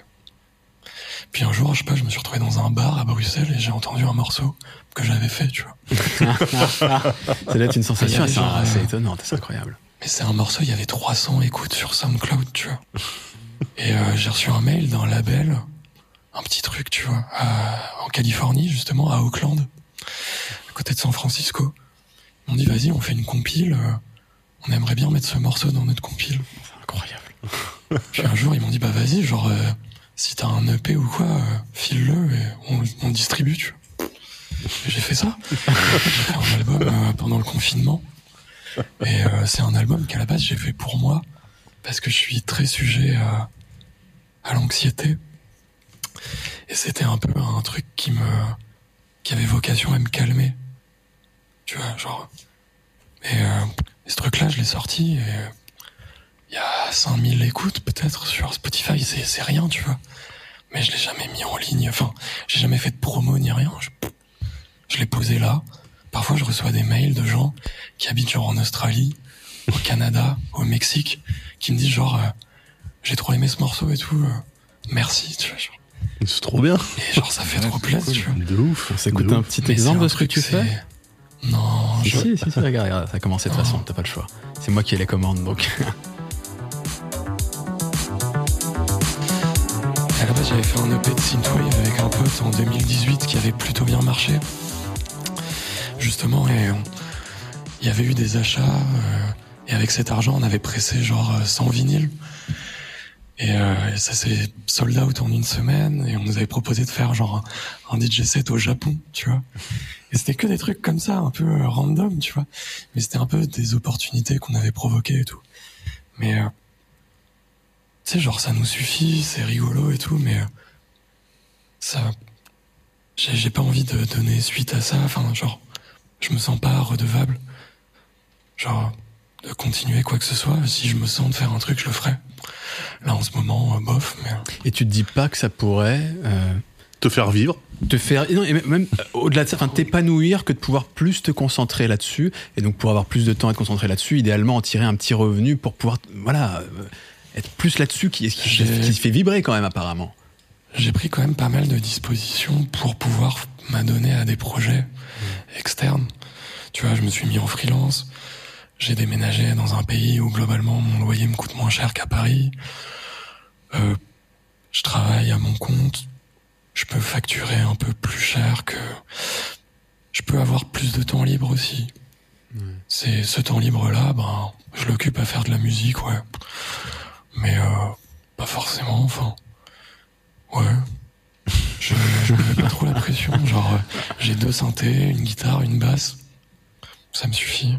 Puis un jour, je sais pas, je me suis retrouvé dans un bar à Bruxelles et j'ai entendu un morceau que j'avais fait, tu vois. Ça doit être une sensation assez, genre, assez étonnante, c'est incroyable. Mais c'est un morceau, il y avait 300 écoutes sur SoundCloud, tu vois. Et euh, j'ai reçu un mail d'un label, un petit truc, tu vois, à- en Californie, justement, à Oakland, à côté de San Francisco. Ils m'ont dit, vas-y, on fait une compile, euh, on aimerait bien mettre ce morceau dans notre compile. C'est incroyable. [LAUGHS] Puis un jour, ils m'ont dit, bah vas-y, genre, euh, si t'as un EP ou quoi, euh, file-le et on, on distribue, tu vois. J'ai fait ça. [LAUGHS] j'ai fait un album euh, pendant le confinement. Et euh, c'est un album qu'à la base j'ai fait pour moi, parce que je suis très sujet à, à l'anxiété. Et c'était un peu un truc qui me, qui avait vocation à me calmer. Tu vois, genre. Et, euh, et ce truc-là, je l'ai sorti et euh, il y a 5000 écoutes peut-être sur Spotify, c'est, c'est rien, tu vois. Mais je l'ai jamais mis en ligne, enfin, j'ai jamais fait de promo ni rien. Je, je l'ai posé là. Parfois, je reçois des mails de gens qui habitent genre en Australie, au Canada, au Mexique, qui me disent genre, euh, j'ai trop aimé ce morceau et tout, euh, merci, tu vois. genre. C'est trop bien. Et genre, ça fait Ouais, trop plaisir, cool. tu vois. De ouf. On s'écoute un petit exemple de ce que tu fais Non, je... si, si, si, regarde, regarde, ça a commencé de toute façon, t'as pas le choix. C'est moi qui ai les commandes, donc. À la base, j'avais fait un EP de Synthwave avec un pote en 2018 qui avait plutôt bien marché. Justement, et il y avait eu des achats, euh, et avec cet argent, on avait pressé genre euh, 100 vinyles. Et, euh, ça s'est sold out en une semaine et on nous avait proposé de faire genre un, un DJ set au Japon, tu vois. Et c'était que des trucs comme ça, un peu euh, random, tu vois. Mais c'était un peu des opportunités qu'on avait provoquées et tout. Mais euh, tu sais, genre ça nous suffit, c'est rigolo et tout, mais euh, ça, j'ai pas envie de donner suite à ça. Enfin, genre, je me sens pas redevable. Genre, de continuer quoi que ce soit. Si je me sens de faire un truc, je le ferai. Là, en ce moment, euh, bof, mais. Et tu te dis pas que ça pourrait euh, Te faire vivre. te faire, et non, et même, euh, au-delà de ça, t'épanouir que de pouvoir plus te concentrer là-dessus, et donc pour avoir plus de temps à te concentrer là-dessus, idéalement en tirer un petit revenu pour pouvoir, voilà, euh, être plus là-dessus, qui, qui, qui se fait vibrer quand même apparemment. J'ai pris quand même pas mal de dispositions pour pouvoir m'adonner à des projets externes. Tu vois, je me suis mis en freelance. J'ai déménagé dans un pays où globalement mon loyer me coûte moins cher qu'à Paris. Euh, je travaille à mon compte. Je peux facturer un peu plus cher que. Je peux avoir plus de temps libre aussi. C'est ce temps libre là, ben, je l'occupe à faire de la musique, ouais. Mais euh, pas forcément. Enfin, Ouais. Je, je me mets pas trop la pression. Genre, euh, j'ai deux synthés, une guitare, une basse. Ça me suffit.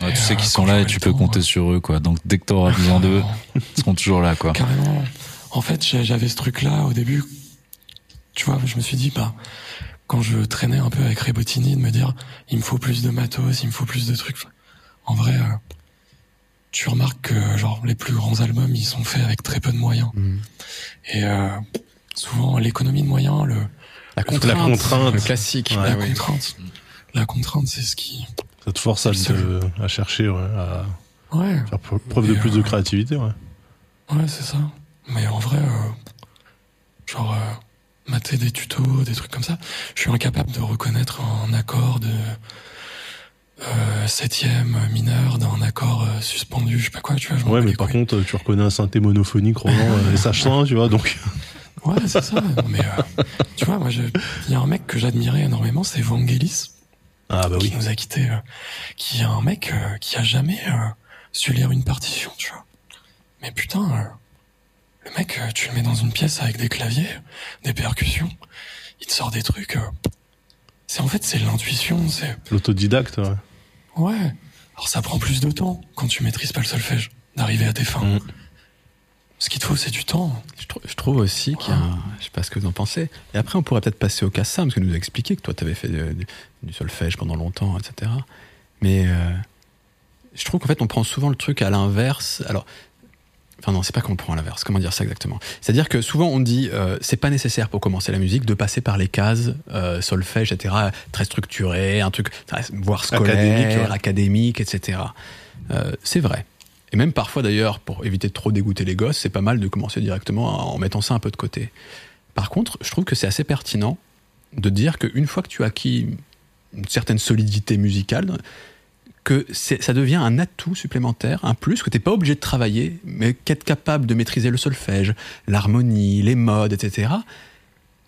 Ouais, tu sais euh, qu'ils sont là et tu peux temps, compter ouais. sur eux, quoi. Donc dès que t'auras besoin d'eux, ils seront toujours là, quoi. Carrément. En fait, j'avais ce truc-là au début. Tu vois, je me suis dit, bah, quand je traînais un peu avec Rebotini, de me dire, il me faut plus de matos, il me faut plus de trucs. En vrai, euh, tu remarques que, genre, les plus grands albums, ils sont faits avec très peu de moyens. Et euh, souvent, l'économie de moyens, le, La Le contrainte, La contrainte. le classique. Ouais. la oui. contrainte, la contrainte, c'est ce qui. Ça te force à, te- chercher, ouais, à Ouais. faire pre- preuve de Et, plus de euh, créativité. Ouais. Ouais, c'est ça. Mais en vrai, euh, genre, euh, mater des tutos, des trucs comme ça, je suis incapable de reconnaître un accord de euh, septième mineur d'un accord euh, suspendu, je sais pas quoi, tu vois. je Ouais, mais par couilles. contre, tu reconnais un synthé monophonique Roland euh, SH1, [LAUGHS] tu vois, donc. Ouais, c'est ça. mais euh, tu vois, moi, il y a un mec que j'admirais énormément, c'est Vangelis, Ah bah oui. qui nous a quittés, euh, qui est un mec euh, qui a jamais euh, su lire une partition, tu vois. Mais putain, le mec, tu le mets dans une pièce avec des claviers, des percussions, il te sort des trucs. c'est en fait, c'est l'intuition, c'est L'autodidacte, ouais. ouais. Alors ça prend plus de temps quand tu maîtrises pas le solfège d'arriver à tes fins. Mm. Ce qu'il te faut, c'est du temps. Je, trou- je trouve aussi qu'il y a un, je sais pas ce que vous en pensez. Et après, on pourrait peut-être passer au cas Sam, parce que nous a expliqué que toi, tu avais fait de- du- du solfège pendant longtemps, etc. Mais euh, je trouve qu'en fait, on prend souvent le truc à l'inverse. Alors, enfin non, c'est pas qu'on prend à l'inverse. Comment dire ça exactement? C'est-à-dire que souvent, on dit, euh, c'est pas nécessaire pour commencer la musique de passer par les cases euh, solfège, etc. Très structuré, un truc, voire scolaire, Académique, académique, etc. Euh, c'est vrai. Et même parfois d'ailleurs, pour éviter de trop dégoûter les gosses, c'est pas mal de commencer directement en mettant ça un peu de côté. Par contre, je trouve que c'est assez pertinent de dire qu'une fois que tu as acquis une certaine solidité musicale, que ça devient un atout supplémentaire, un plus, que tu n'es pas obligé de travailler, mais qu'être capable de maîtriser le solfège, l'harmonie, les modes, etc.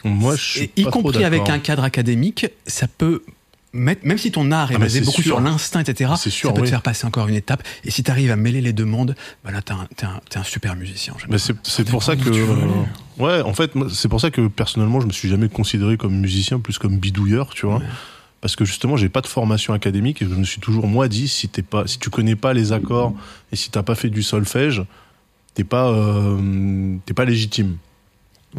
Moi, je suis Et y trop compris avec un cadre académique, ça peut même si ton art est Ah, basé beaucoup sûr. sur l'instinct, etc., sûr, ça peut oui. te faire passer encore une étape. Et si tu arrives à mêler les deux mondes, bah là, t'es un, un, super musicien. c'est pour ça que. euh, ouais, en fait, c'est pour ça que personnellement, je me suis jamais considéré comme musicien, plus comme bidouilleur, tu vois. Parce que justement, j'ai pas de formation académique et je me suis toujours, moi, dit, si, t'es pas, si tu connais pas les accords et si t'as pas fait du solfège, t'es pas, euh, t'es pas légitime.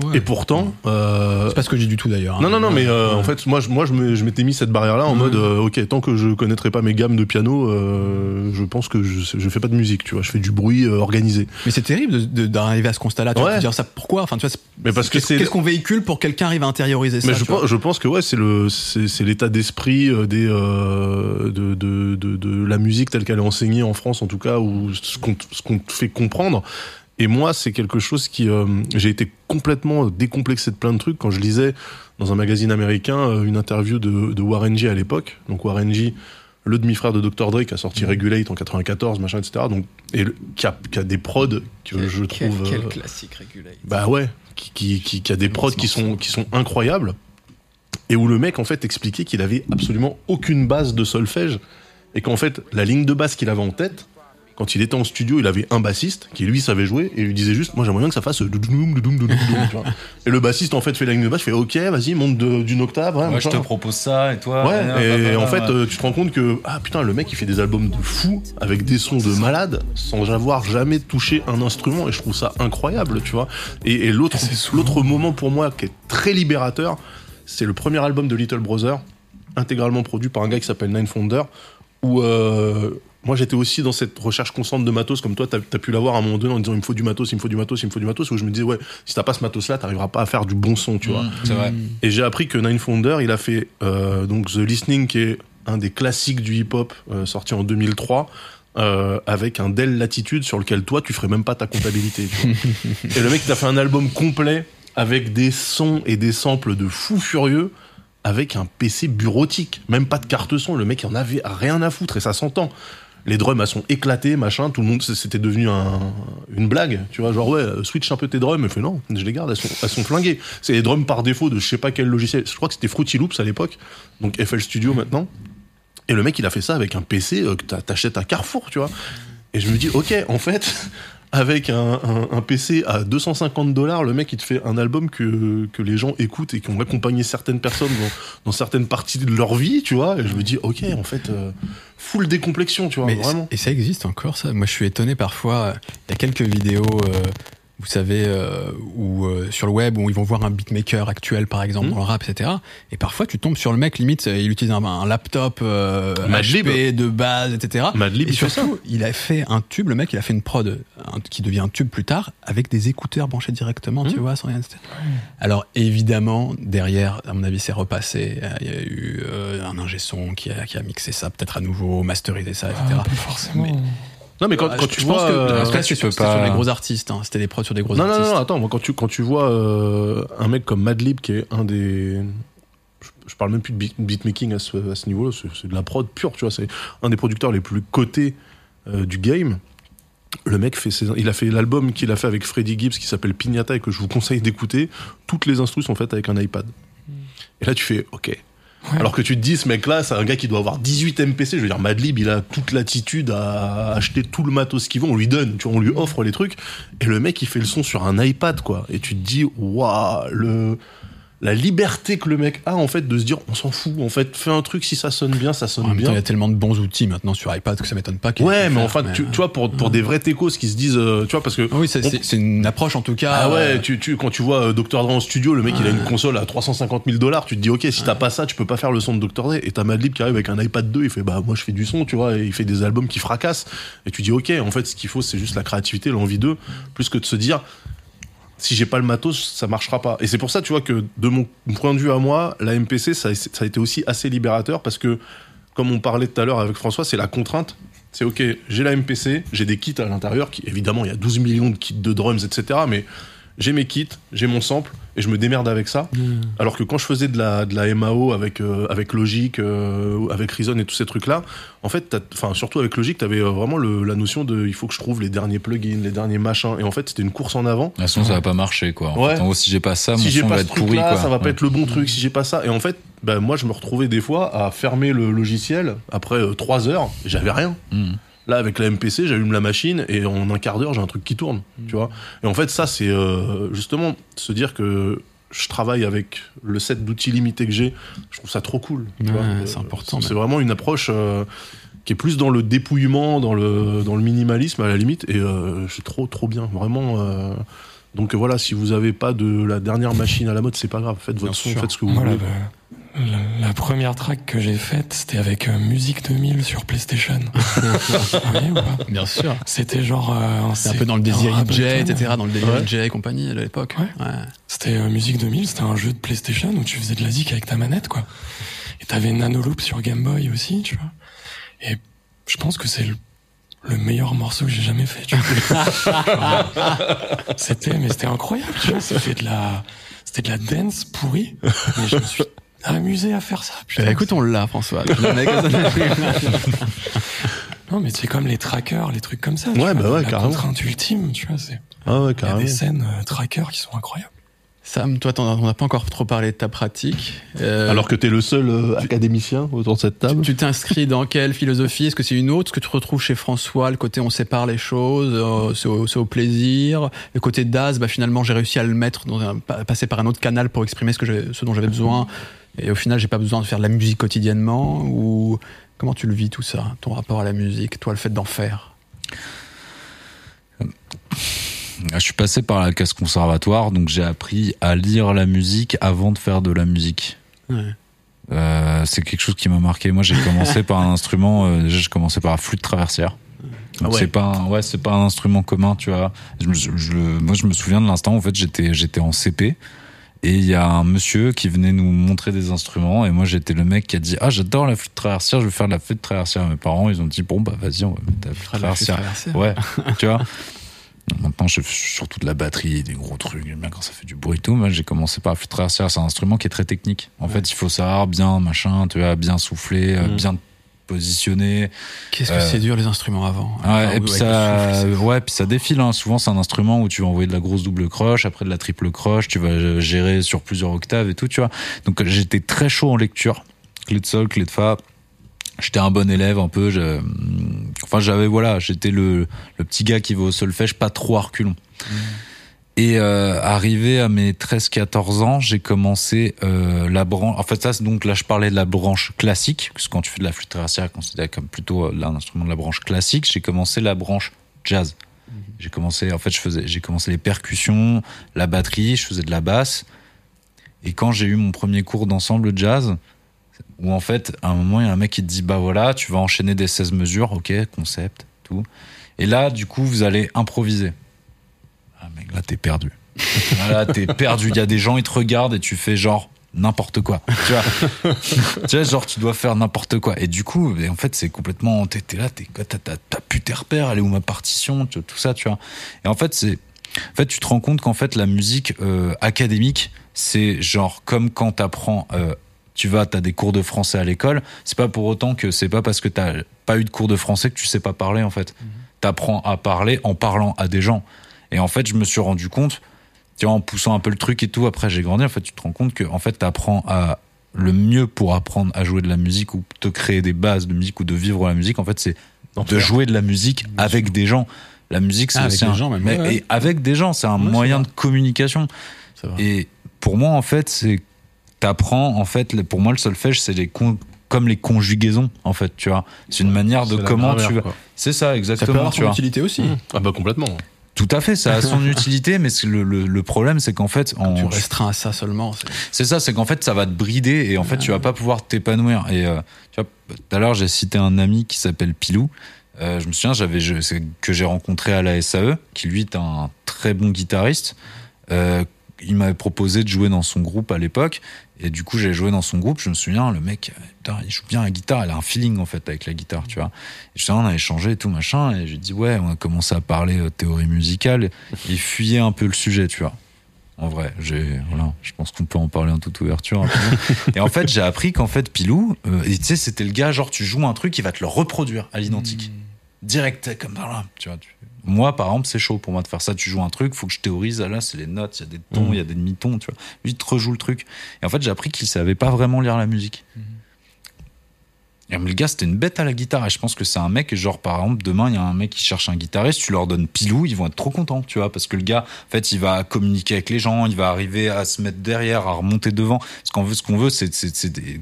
Ouais. Et pourtant. euh, C'est pas ce que dis du tout d'ailleurs. non, hein. non, non, mais euh, Ouais. en fait, moi, je, moi, je m'étais mis cette barrière-là en mode, euh, ok, tant que je connaîtrais pas mes gammes de piano, euh, je pense que je, je fais pas de musique, tu vois, je fais du bruit euh, organisé. Mais c'est terrible de- de- d'arriver à ce constat-là. Tu Ouais. te dire ça pourquoi? Enfin, tu vois, Mais parce que qu'est-ce c'est- qu'est-ce qu'on véhicule pour que quelqu'un arrive à intérioriser ça Mais je tu vois? pense, je pense que ouais, c'est le, c'est, c'est l'état d'esprit euh, des, euh, de, de, de, de la musique telle qu'elle est enseignée en France, en tout cas, ou ce qu'on, ce qu'on te fait comprendre. Et moi, c'est quelque chose qui, euh, j'ai été complètement décomplexé de plein de trucs quand je lisais dans un magazine américain euh, une interview de, de Warren G à l'époque. Donc Warren G, le demi-frère de Dr. Dre, qui a sorti Regulate en 94, machin, etc. Donc, et le- qui, a, qui a des prods que je Quel- trouve. Quel euh, classique régulé. bah ouais, qui, qui, qui, qui a des prods qui sont, qui sont incroyables. Et où le mec, en fait, expliquait qu'il avait absolument aucune base de solfège. Et qu'en fait, la ligne de basse qu'il avait en tête, quand il était en studio, il avait un bassiste qui lui savait jouer et il lui disait juste, moi j'aimerais bien que ça fasse doudoum, doudoum, doudoum, doudoum, tu vois. [LAUGHS] Et le bassiste en fait fait la ligne de basse, fait ok, vas-y, monte de- d'une octave. hein, Moi, je te propose ça et toi. Ouais, et en fait, ouais. euh, tu te rends compte que ah putain, le mec il fait des albums de fou avec des sons de malade sans avoir jamais touché un instrument et je trouve ça incroyable, tu vois. Et, et l'autre l'autre moment pour moi qui est très libérateur, c'est le premier album de Little Brother, intégralement produit par un gars qui s'appelle Nine Founder, où euh, moi j'étais aussi dans cette recherche constante de matos, comme toi t'as as pu l'avoir à un moment donné en disant il me faut du matos, il me faut du matos, il me faut du matos, où je me disais ouais, si t'as pas ce matos là, t'arriveras pas à faire du bon son, tu vois. Mmh, c'est vrai. Et j'ai appris que Nine Founder, il a fait euh, donc The Listening, qui est un des classiques du hip-hop, euh, sorti en 2003, euh, avec un Dell Latitude sur lequel toi, tu ferais même pas ta comptabilité. tu vois. [LAUGHS] et le mec, il a fait un album complet avec des sons et des samples de fou furieux, avec un PC bureautique, même pas de carte son. Le mec, il en avait rien à foutre et ça s'entend. Les drums, elles sont éclatées, machin. Tout le monde, c'était devenu un- une blague. Tu vois, genre, ouais, euh, switch un peu tes drums. Il fait non, je les garde, elles sont, elles sont flinguées. C'est les drums par défaut de je sais pas quel logiciel. Je crois que c'était Fruity Loops à l'époque. Donc FL Studio maintenant. Et le mec, il a fait ça avec un PC euh, que t'a- t'achètes à Carrefour, tu vois. Et je me dis, ok, en fait, avec un, un- un PC à 250 dollars, le mec, il te fait un album que, que les gens écoutent et qui ont accompagné certaines personnes dans, dans certaines parties de leur vie, tu vois. Et je me dis, ok, en fait, euh, full décomplexion, tu vois, Mais vraiment. Et ça existe encore, ça? Moi, je suis étonné parfois. Il y a quelques vidéos, euh, vous savez, euh, où, euh, sur le web, où ils vont voir un beatmaker actuel, par exemple, Mhm. dans le rap, etc. Et parfois, tu tombes sur le mec, limite, il utilise un, un laptop euh, Madlib. HP de base, etc. Madlib, et surtout, il a fait un tube, le mec, il a fait une prod un- qui devient un tube plus tard, avec des écouteurs branchés directement, tu Mhm. vois, sans rien. etc. Alors, évidemment, derrière, à mon avis, c'est repassé. Euh, Il y a eu euh, un ingé son qui a, qui a mixé ça, peut-être à nouveau, masterisé ça, etc. Ah, forcément. Mais- Non, mais quand, Ah, quand tu je pense vois. que euh, parce que là, tu peux sur, c'était sur pas- les gros artistes. hein. C'était des prods sur des gros Non, non, artistes. non, attends, moi, quand tu, quand tu vois euh, un mec comme Madlib, qui est un des. Je, je parle même plus de beat- beatmaking à ce, à ce niveau-là, c'est c'est de la prod pure, tu vois, c'est un des producteurs les plus cotés euh, du game. Le mec fait ses- il a fait l'album qu'il a fait avec Freddie Gibbs qui s'appelle Pignata et que je vous conseille d'écouter. Toutes les instrus sont faites avec un iPad. Et là, tu fais OK. Alors que tu te dis, ce mec-là, c'est un gars qui doit avoir 18 MPC. Je veux dire, Madlib, il a toute l'attitude à acheter tout le matos qu'il veut. On lui donne, tu vois, on lui offre les trucs. Et le mec, il fait le son sur un iPad, quoi. Et tu te dis, waouh, le, la liberté que le mec a, en fait, de se dire, on s'en fout. En fait, fais un truc, si ça sonne bien, ça En sonne même bien. il y a tellement de bons outils maintenant sur iPad que ça m'étonne pas. Ouais, mais le enfin, faire, tu, tu vois, pour, pour des vrais techos qui se disent, euh, tu vois, parce que. euh, Oui, c'est on- une approche en tout cas. Ah ouais, euh, tu, tu, quand tu vois euh, Dr. Dre en studio, le mec il a une console à 350 000 dollars, tu te dis ok, si t'as pas ça, tu peux pas faire le son de Dr. Dre. Et t'as Madlib qui arrive avec un iPad 2, il fait bah moi je fais du son, tu vois, et il fait des albums qui fracassent. Et tu dis ok, en fait ce qu'il faut c'est juste la créativité, l'envie d'eux, plus que de se dire si j'ai pas le matos, ça marchera pas. Et c'est pour ça, tu vois, que de mon point de vue à moi, la MPC, ça, a- été aussi assez libérateur parce que, comme on parlait tout à l'heure avec François, c'est la contrainte. C'est ok, j'ai la MPC, j'ai des kits à l'intérieur, qui évidemment, il y a 12 millions de kits de drums, etc. Mais j'ai mes kits, j'ai mon sample, et je me démerde avec ça. Alors que quand je faisais de la, de la MAO avec, euh, avec Logic, euh, avec Reason et tous ces trucs-là, en fait, t'as- enfin, surtout avec Logic, t'avais euh, vraiment le, la notion de il faut que je trouve les derniers plugins, les derniers machins. Et en fait, c'était une course en avant. De toute façon, ça va pas marcher, quoi. En, Ouais. fait, en gros, si j'ai pas ça, mon si j'ai son pas va être pourri, quoi. ça va pas Ouais. être le bon truc. Si j'ai pas ça, et en fait, ben, moi, je me retrouvais des fois à fermer le logiciel après euh, trois heures, et j'avais rien. Hmm. Là, avec la MPC, j'allume la machine et en un quart d'heure, j'ai un truc qui tourne, tu vois. Et en fait, ça, c'est euh, justement se dire que je travaille avec le set d'outils limités que j'ai. Je trouve ça trop cool. Ouais, c'est Euh, important, C'est vraiment une approche euh, qui est plus dans le dépouillement, dans le dans le minimalisme à la limite. Et c'est trop trop bien, vraiment. donc voilà, si vous avez pas de la dernière machine à la mode, c'est pas grave. Faites votre Bien son, sûr. faites ce que vous voulez. la- la première track que j'ai faite, c'était avec euh, Musique 2000 sur PlayStation. [LAUGHS] Ou pas? Bien sûr. C'était genre. euh, un peu dans le désir DJ, etc. Dans le délire Ouais. DJ et compagnie à l'époque. Ouais. Ouais. C'était euh, Musique 2000, c'était un jeu de PlayStation où tu faisais de la zik avec ta manette, quoi. Et t'avais Nanoloop sur Game Boy aussi, tu vois. Et je pense que c'est le, le meilleur morceau que j'ai jamais fait, tu vois. [LAUGHS] c'était, mais c'était incroyable, tu vois. C'était de la, c'était de la dance pourrie. Mais je me suis amusé à faire ça, putain. Eh, écoute, on l'a, François. [LAUGHS] Non, mais c'est comme les trackers, les trucs comme ça. tu Ouais, vois, bah ouais, la carrément. contrainte ultime, tu vois. C'est, Ah ouais, il y a carrément. des scènes euh, trackers qui sont incroyables. Sam, toi, t'en- on n'a pas encore trop parlé de ta pratique. Euh, Alors que t'es le seul euh, académicien autour de cette table. tu t'inscris dans quelle philosophie? Est-ce que c'est une autre? Est-ce que tu retrouves chez François le côté on sépare les choses, euh, c'est au, c'est au plaisir? Le côté Daz, bah, finalement, j'ai réussi à le mettre, dans un, pa- passer par un autre canal pour exprimer ce, que j'ai- ce dont j'avais besoin. Et au final, j'ai pas besoin de faire de la musique quotidiennement Ou comment tu le vis tout ça Ton rapport à la musique, toi, le fait d'en faire? Je suis passé par la classe conservatoire, donc j'ai appris à lire la musique avant de faire de la musique. Ouais. Euh, c'est quelque chose qui m'a marqué. Moi, j'ai commencé par un instrument. euh, déjà, j'ai commencé par la flûte traversière. Ah ouais. c'est pas, un, ouais, c'est pas un instrument commun, tu vois. Je, me- je- je- moi, je me souviens de l'instant. En fait, j'étais, j'étais en CP et il y a un monsieur qui venait nous montrer des instruments et moi, j'étais le mec qui a dit, ah, j'adore la flûte traversière. Je veux faire de la flûte traversière. Mes parents, ils ont dit, bon, bah, vas-y, on va mettre la flûte Faire de la flûte traversière. Ouais, [LAUGHS] tu vois. Maintenant, je fais surtout de la batterie, des gros trucs. J'aime bien quand ça fait du bruit et tout. Moi, j'ai commencé par la flûte traversière. C'est un instrument qui est très technique. En fait, il faut savoir bien, machin, tu vois, bien souffler, euh, Mm. bien positionner. Qu'est-ce que Euh, c'est dur les instruments avant Ouais, et puis ça, le souffle, c'est- ouais, puis ça défile. Hein. Souvent, c'est un instrument où tu vas envoyer de la grosse double croche, après de la triple croche. Tu vas euh, gérer sur plusieurs octaves et tout, tu vois. Donc, j'étais très chaud en lecture. Clé de sol, clé de fa. J'étais un bon élève un peu. je- Enfin, j'avais voilà, j'étais le, le petit gars qui va au solfège, pas trop reculons. Et euh, arrivé à mes 13-14 ans, j'ai commencé euh, la branche. En fait, ça, donc là, je parlais de la branche classique, parce que quand tu fais de la flûte traversière, considéré comme plutôt euh, là, un instrument de la branche classique. J'ai commencé la branche jazz. J'ai commencé, en fait, je faisais, j'ai commencé les percussions, la batterie, je faisais de la basse. Et quand j'ai eu mon premier cours d'ensemble jazz, où en fait, à un moment, il y a un mec qui te dit, bah voilà, tu vas enchaîner des 16 mesures, ok, concept, tout. Et là, du coup, vous allez improviser. Là, t'es perdu. Là, t'es perdu. Il y a des gens, ils te regardent et tu fais genre n'importe quoi. Tu vois, tu vois, genre, tu dois faire n'importe quoi. Et du coup, en fait, c'est complètement. T'es là, t'es- t'as plus tes repères, elle est où ma partition, tout ça, tu vois. Et en fait, c'est. En fait, tu te rends compte qu'en fait, la musique euh, académique, c'est genre comme quand t'apprends. Euh, tu vas, t'as des cours de français à l'école. C'est pas pour autant que c'est pas parce que t'as pas eu de cours de français que tu sais pas parler, en fait. T'apprends à parler en parlant à des gens. Et en fait, je me suis rendu compte, tu vois, en poussant un peu le truc et tout, après j'ai grandi, en fait, tu te rends compte que, en fait, t'apprends à, le mieux pour apprendre à jouer de la musique ou te créer des bases de musique ou de vivre la musique, en fait, c'est de faire. jouer de la musique avec des gens. La musique, c'est Ah, aussi avec un, des gens, même, mais- ouais, ouais. et avec des gens, c'est un Ouais, moyen de communication. Et pour moi, en fait, c'est t'apprends en fait. le- Pour moi, le solfège, c'est les con- comme les conjugaisons, en fait. Tu vois, c'est une manière de comment tu vas. C'est ça, Ça peut exactement. avoir tu son vois. utilité aussi. Ah bah complètement. Tout à fait, ça a son [LAUGHS] utilité, mais le, le, le problème, c'est qu'en fait, en, Tu restreins à ça seulement. c'est- ça, c'est qu'en fait, ça va te brider et en fait, tu vas pas pouvoir t'épanouir. Et euh, tu vois, tout à l'heure, j'ai cité un ami qui s'appelle Pilou. Euh, je me souviens, j'avais que j'ai rencontré à la SAE, qui lui est un très bon guitariste. Euh, il m'avait proposé de jouer dans son groupe à l'époque. Et du coup, j'ai joué dans son groupe. Je me souviens, le mec, putain, il joue bien la guitare. Il a un feeling, en fait, avec la guitare, tu vois. Et je sais, on a échangé et tout, machin. Et j'ai dit, ouais, on a commencé à parler euh, théorie musicale. Il fuyait un peu le sujet, tu vois. En vrai, j'ai, voilà, je pense qu'on peut en parler en toute ouverture. [LAUGHS] et en fait, j'ai appris qu'en fait, Pilou, euh, tu sais, c'était le gars, genre, tu joues un truc, il va te le reproduire à l'identique. Direct, comme dans là, tu vois. tu- Moi, par exemple, c'est chaud pour moi de faire ça. Tu joues un truc, faut que je théorise. Ah, Là, c'est les notes, il y a des tons, il Mm. y a des demi-tons, tu vois. Lui, il te rejoue le truc. Et en fait, j'ai appris qu'il savait pas vraiment lire la musique. Et le gars, c'était une bête à la guitare. Et je pense que c'est un mec, genre, par exemple, demain, il y a un mec qui cherche un guitariste, tu leur donnes pilou, ils vont être trop contents, tu vois, parce que le gars, en fait, il va communiquer avec les gens, il va arriver à se mettre derrière, à remonter devant. Ce qu'on veut, ce qu'on veut, c'est,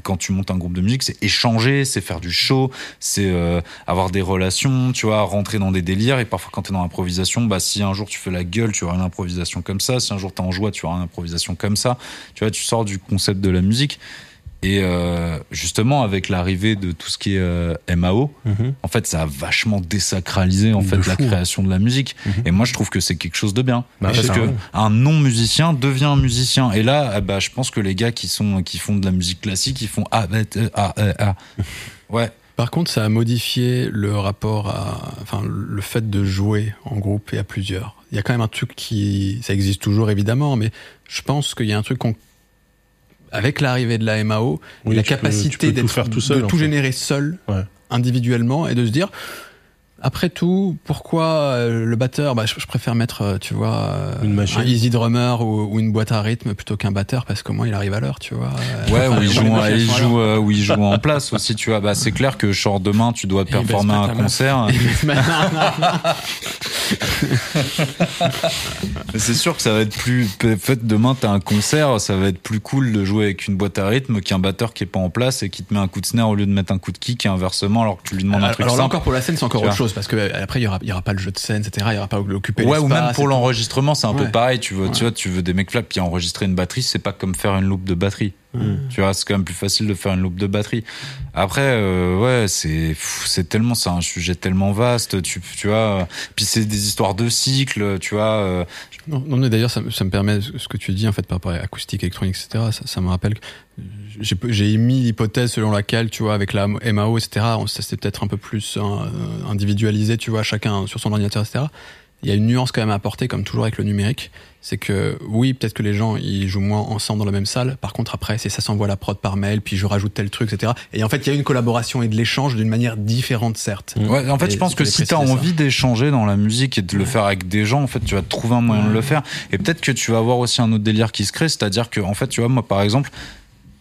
quand tu montes un groupe de musique, c'est échanger, c'est faire du show, c'est euh, avoir des relations, tu vois, rentrer dans des délires. Et parfois, quand t'es dans l'improvisation, bah, si un jour tu fais la gueule, tu auras une improvisation comme ça. Si un jour t'es en joie, tu auras une improvisation comme ça. Tu vois, tu sors du concept de la musique. Et euh, justement, avec l'arrivée de tout ce qui est euh, MAO, en fait, ça a vachement désacralisé en De fait la création de la musique. Mhm. Et moi, je trouve que c'est quelque chose de bien Bah, parce c'est que ça, ouais. un non musicien devient un musicien. Et là, eh bah, je pense que les gars qui sont qui font de la musique classique, ils font ah, ah, euh, ah. [LAUGHS] ouais. Par contre, ça a modifié le rapport à, enfin, le fait de jouer en groupe et à plusieurs. Il y a quand même un truc qui, ça existe toujours évidemment, mais je pense qu'il y a un truc qu'on, avec l'arrivée de la MAO, Oui, la peux- capacité peux tout d'être, faire tout seul, de tout générer seul, Ouais. individuellement, et de se dire, après tout, pourquoi euh, le batteur bah, je, je préfère mettre, euh, tu vois, euh, Une machine. un easy drummer ou, ou une boîte à rythme plutôt qu'un batteur parce qu'au moins il arrive à l'heure, tu vois. Ouais, [LAUGHS] enfin, où il joue, machines il joue, euh, où il joue en [LAUGHS] place aussi, tu vois. Bah, c'est clair que genre demain, tu dois performer un concert. [LAUGHS] C'est sûr que ça va être plus. Peut-être demain, t'as un concert, ça va être plus cool de jouer avec une boîte à rythme qu'un batteur qui est pas en place et qui te met un coup de snare au lieu de mettre un coup de kick et inversement alors que tu lui demandes un alors, truc alors là simple. encore pour la scène c'est encore Tu autre vois. chose parce que euh, après il y aura, il y aura pas le jeu de scène etc. Il y aura pas l'occuper Ouais, ou même pour l'enregistrement, c'est un peu pareil. Tu veux, tu vois, tu veux des mecs là, puis enregistrer une batterie, c'est pas comme faire une loupe de batterie. Mm. Tu vois, c'est quand même plus facile de faire une loupe de batterie. Après, euh, ouais, c'est, c'est tellement, c'est un sujet tellement vaste. Tu, tu vois, puis c'est des histoires de cycles. Tu vois, euh, Non, non, mais d'ailleurs, ça, me- ça me permet, ce que tu dis, en fait, par rapport à acoustique, électronique, etc., ça, ça me rappelle que j'ai j'ai émis l'hypothèse selon laquelle, tu vois, avec la MAO, etc., c'était peut-être un peu plus hein, euh, individualisé, tu vois, chacun sur son ordinateur, etc. Il y a une nuance quand même à apporter, comme toujours avec le numérique, c'est que oui, peut-être que les gens ils jouent moins ensemble dans la même salle. Par contre, après, c'est ça s'envoie la prod par mail, puis je rajoute tel truc, etc. Et en fait, il y a une collaboration et de l'échange d'une manière différente, certes. Ouais, en fait, Et je pense que si t'as préciser ça. envie d'échanger dans la musique et de le faire avec des gens, en fait, tu vas trouver un moyen de le faire. Et peut-être que tu vas avoir aussi un autre délire qui se crée, c'est-à-dire que, en fait, tu vois, moi, par exemple,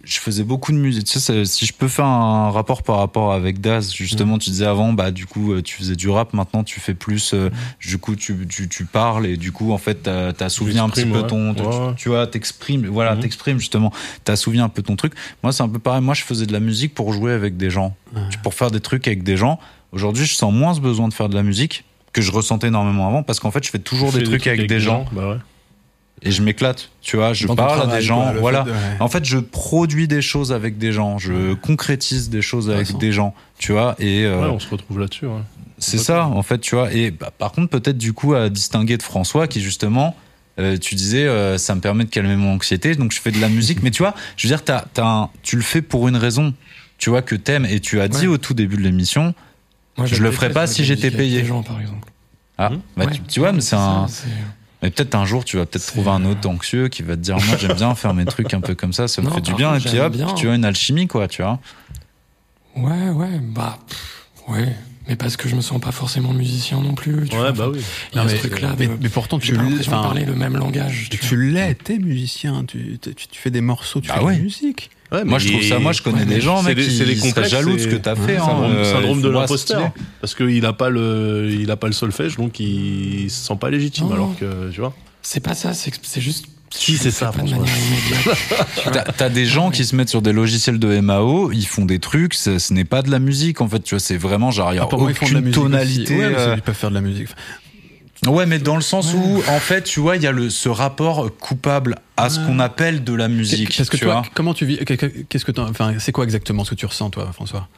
je faisais beaucoup de musique. Tu sais, si je peux faire un rapport par rapport avec Daz, justement, tu disais avant, bah, du coup, euh, tu faisais du rap, maintenant, tu fais plus, euh, du coup, tu, tu, tu parles et du coup, en fait, t'as assouvi un petit peu ton, tu- Ouais. tu vois, t'exprimes, voilà, Mhm. t'exprimes, justement, t'as assouvi un peu ton truc. Moi, c'est un peu pareil. Moi, je faisais de la musique pour jouer avec des gens, pour faire des trucs avec des gens. Aujourd'hui, je sens moins ce besoin de faire de la musique que je ressentais énormément avant parce qu'en fait, je fais toujours des fais trucs, avec, des gens Bah ouais. Et je m'éclate, tu vois, je Dans parle à des gens, quoi, voilà. fait de- ouais. En fait, je produis des choses avec des gens, je concrétise des choses avec des gens, tu vois, et euh, Ouais, on se retrouve là-dessus. ouais. c'est ça, en fait, tu vois. Et bah, par contre, peut-être du coup à distinguer de François, qui justement, euh, tu disais, euh, ça me permet de calmer mon anxiété, donc je fais de la musique. [LAUGHS] Mais tu vois, je veux dire, t'as, t'as un- tu le fais pour une raison, tu vois, que t'aimes. Et tu as dit Ouais. au tout début de l'émission, Je le ferais pas si j'étais payé. Des gens, par exemple. ah, Mhm. bah, Ouais. tu, tu vois, mais c'est un. Mais peut-être un jour, tu vas peut-être trouver un autre anxieux qui va te dire, moi, j'aime bien faire mes trucs un peu comme ça, ça me Non, fait du bien. Et puis hop, bien. tu as une alchimie, quoi, tu vois. Ouais, ouais, bah, pff, ouais. Mais parce que je me sens pas forcément musicien non plus. Tu Ouais, vois. bah oui. Il y a Non, ce mais, truc-là mais, de. mais pourtant, tu l'es- parler le même langage. tu, Tu l'es, t'es musicien, tu, tu, tu fais des morceaux, tu Bah fais de la musique. Ouais, Moi, je trouve ça, moi, je connais Ouais, des mais gens, c'est mec, des- qui c'est des seraient complexes, jaloux de ce que c'est- t'as fait. hein, syndrome, euh, syndrome de l'imposteur. Parce qu'il a pas le, il a pas le solfège, donc il se sent pas légitime, Non. alors que, tu vois. C'est pas ça, c'est juste. Si, c'est ça, de François. [LAUGHS] T'as des gens qui se mettent sur des logiciels de MAO, ils font des trucs, ce, ce n'est pas de la musique en fait, tu vois, c'est vraiment genre il y a Ah, pour moi, ils font de la aucune musique tonalité. Ouais, euh, ils peuvent faire de la musique. Ouais, mais dans le sens où en fait, tu vois, il y a le ce rapport coupable à ce qu'on appelle de la musique, Parce que tu toi, vois. comment tu vis Qu'est-ce que t'en- enfin, c'est quoi exactement ce que tu ressens, toi, François?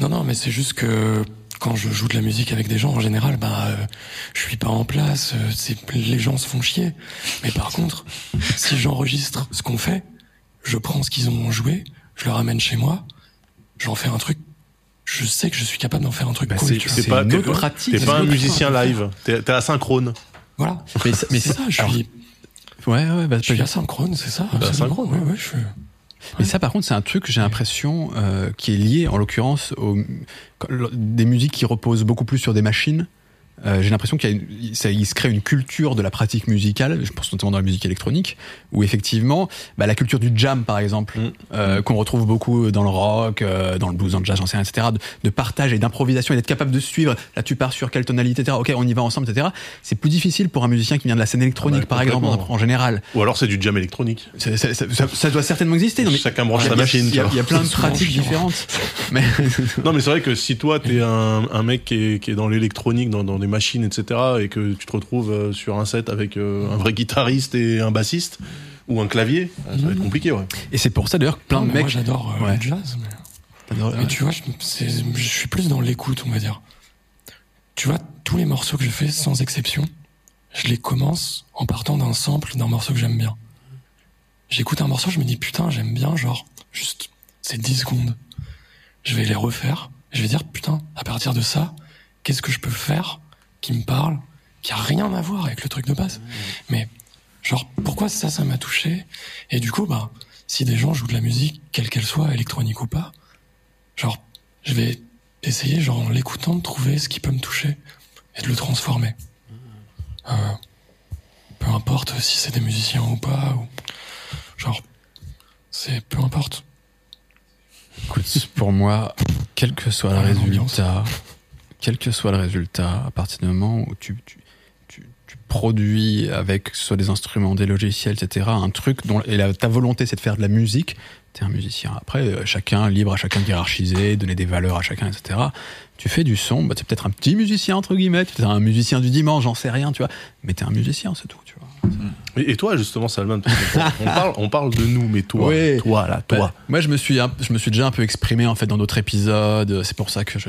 Non, non, mais c'est juste que quand je joue de la musique avec des gens, en général, bah, euh, je suis pas en place. euh, c'est les gens se font chier. Mais par contre, si j'enregistre ce qu'on fait, je prends ce qu'ils ont joué, je le ramène chez moi, j'en fais un truc. Je sais que je suis capable d'en faire un truc Bah, cool. c'est- pas, une autre pratique, T'es c'est pas un musicien live. T'es asynchrone. Voilà. [LAUGHS] Mais ça- mais c'est ça. Je suis, Ouais, ouais, bah, je suis asynchrone, c'est ça. Bah, asynchrone, Ouais, ouais, je suis- Mais ça, par contre, c'est un truc que j'ai l'impression euh, qui est lié, en l'occurrence, aux, des musiques qui reposent beaucoup plus sur des machines. Euh, j'ai l'impression qu'il y a ça- il se crée une culture de la pratique musicale, je pense notamment dans la musique électronique, où effectivement, bah, la culture du jam, par exemple, Mm. euh, qu'on retrouve beaucoup dans le rock, euh, dans le blues, dans le jazz, j'en sais rien, etc., de, de partage et d'improvisation et d'être capable de suivre. Là, tu pars sur quelle tonalité, etc. Ok, on y va ensemble, etc. C'est plus difficile pour un musicien qui vient de la scène électronique, par exemple, en, général. Ou alors c'est du jam électronique. Ça, ça- ça doit certainement exister. Non, mais Chacun branche sa machine. Il y, a- y plein de pratiques différentes. [LAUGHS] Mais Non, mais c'est vrai que si toi, t'es un, un mec qui est, qui est dans l'électronique, dans, dans des machines, etc., et que tu te retrouves euh, sur un set avec euh, un vrai guitariste et un bassiste, ou un clavier, euh, ça va être compliqué, ouais. et c'est pour ça d'ailleurs que plein Non, de mais mecs. Moi, j'adore euh, Ouais. le jazz. Mais... Tu vois, je, je suis plus dans l'écoute, on va dire. Tu vois, tous les morceaux que je fais, sans exception, je les commence en partant d'un sample d'un morceau que j'aime bien. J'écoute un morceau, je me dis putain, j'aime bien, genre, juste, c'est 10 secondes. Je vais les refaire, je vais dire putain, à partir de ça, qu'est-ce que je peux faire qui me parle, qui a rien à voir avec le truc de base. Mais, genre, pourquoi ça, ça m'a touché? Et du coup, bah, si des gens jouent de la musique, quelle qu'elle soit, électronique ou pas, genre, je vais essayer, genre, en l'écoutant, de trouver ce qui peut me toucher et de le transformer. Euh, peu importe si c'est des musiciens ou pas, ou genre, c'est peu importe. Écoute, pour moi, quel que soit le résultat, quel que soit le résultat, à partir du moment où tu, tu, tu, tu produis avec soit des instruments, des logiciels, etc., un truc dont et la- ta volonté c'est de faire de la musique, t'es un musicien. Après, euh, chacun libre à chacun de hiérarchiser, donner des valeurs à chacun, etc. Tu fais du son, bah, t'es peut-être un petit musicien entre guillemets, t'es un musicien du dimanche, j'en sais rien, tu vois, mais t'es un musicien, c'est tout, tu vois. Et, toi, justement, Salman, on parle, on parle de nous, mais toi, Ouais. toi, là, toi. Bah, moi, je me suis, je me suis déjà un peu exprimé en fait dans d'autres épisodes. C'est pour ça que je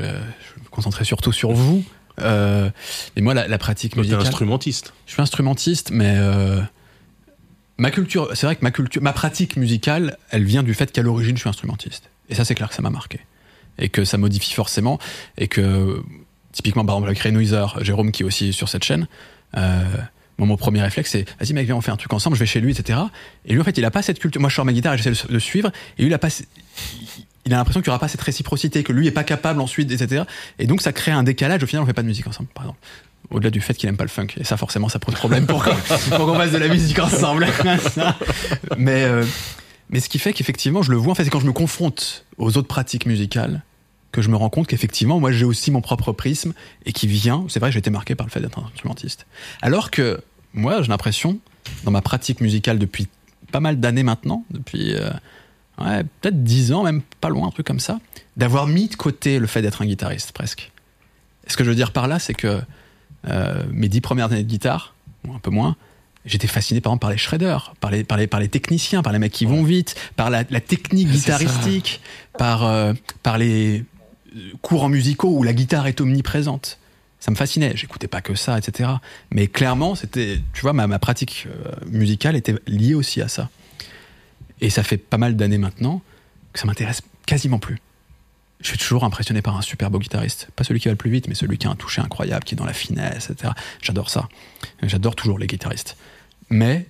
concentrer surtout sur vous. Euh, et moi, la, la pratique Toi, t'es musicale, instrumentiste. je suis instrumentiste, mais euh, ma culture, c'est vrai que ma culture, ma pratique musicale, elle vient du fait qu'à l'origine, je suis instrumentiste. Et ça, c'est clair que ça m'a marqué et que ça modifie forcément et que typiquement, par exemple, avec Ray Noiser, Jérôme qui est aussi sur cette chaîne. Euh, moi, mon premier réflexe, c'est vas-y, mec, viens, on fait un truc ensemble, je vais chez lui, etc. Et lui, en fait, il a pas cette culture. Moi, je sors ma guitare et j'essaie de le suivre. Et lui, il a pas. Il a l'impression qu'il n'y aura pas cette réciprocité, que lui est pas capable ensuite, etc. Et donc, ça crée un décalage. Au final, on fait pas de musique ensemble, par exemple. Au-delà du fait qu'il aime pas le funk. Et ça, forcément, ça pose problème pour [LAUGHS] pour qu'on fasse de la musique ensemble. [LAUGHS] mais, euh, mais ce qui fait qu'effectivement, je le vois, en fait, c'est quand je me confronte aux autres pratiques musicales que je me rends compte qu'effectivement, moi, j'ai aussi mon propre prisme et qui vient. C'est vrai j'ai été marqué par le fait d'être un instrumentiste. Alors que moi, j'ai l'impression, dans ma pratique musicale depuis pas mal d'années maintenant, depuis euh, ouais, peut-être dix ans, même pas loin, un truc comme ça, d'avoir mis de côté le fait d'être un guitariste presque. Et ce que je veux dire par là, c'est que euh, mes dix premières années de guitare, ou un peu moins, j'étais fasciné par exemple par les shredders, par les, par les, par les techniciens, par les mecs qui vont vite, par la, la technique guitaristique, par, euh, par les courants musicaux où la guitare est omniprésente. Ça me fascinait. J'écoutais pas que ça, etc. Mais clairement, c'était, tu vois, ma, ma pratique euh, musicale était liée aussi à ça. Et ça fait pas mal d'années maintenant que ça m'intéresse quasiment plus. Je suis toujours impressionné par un super beau guitariste. Pas celui qui va le plus vite, mais celui qui a un toucher incroyable, qui est dans la finesse, etc. J'adore ça. J'adore toujours les guitaristes. Mais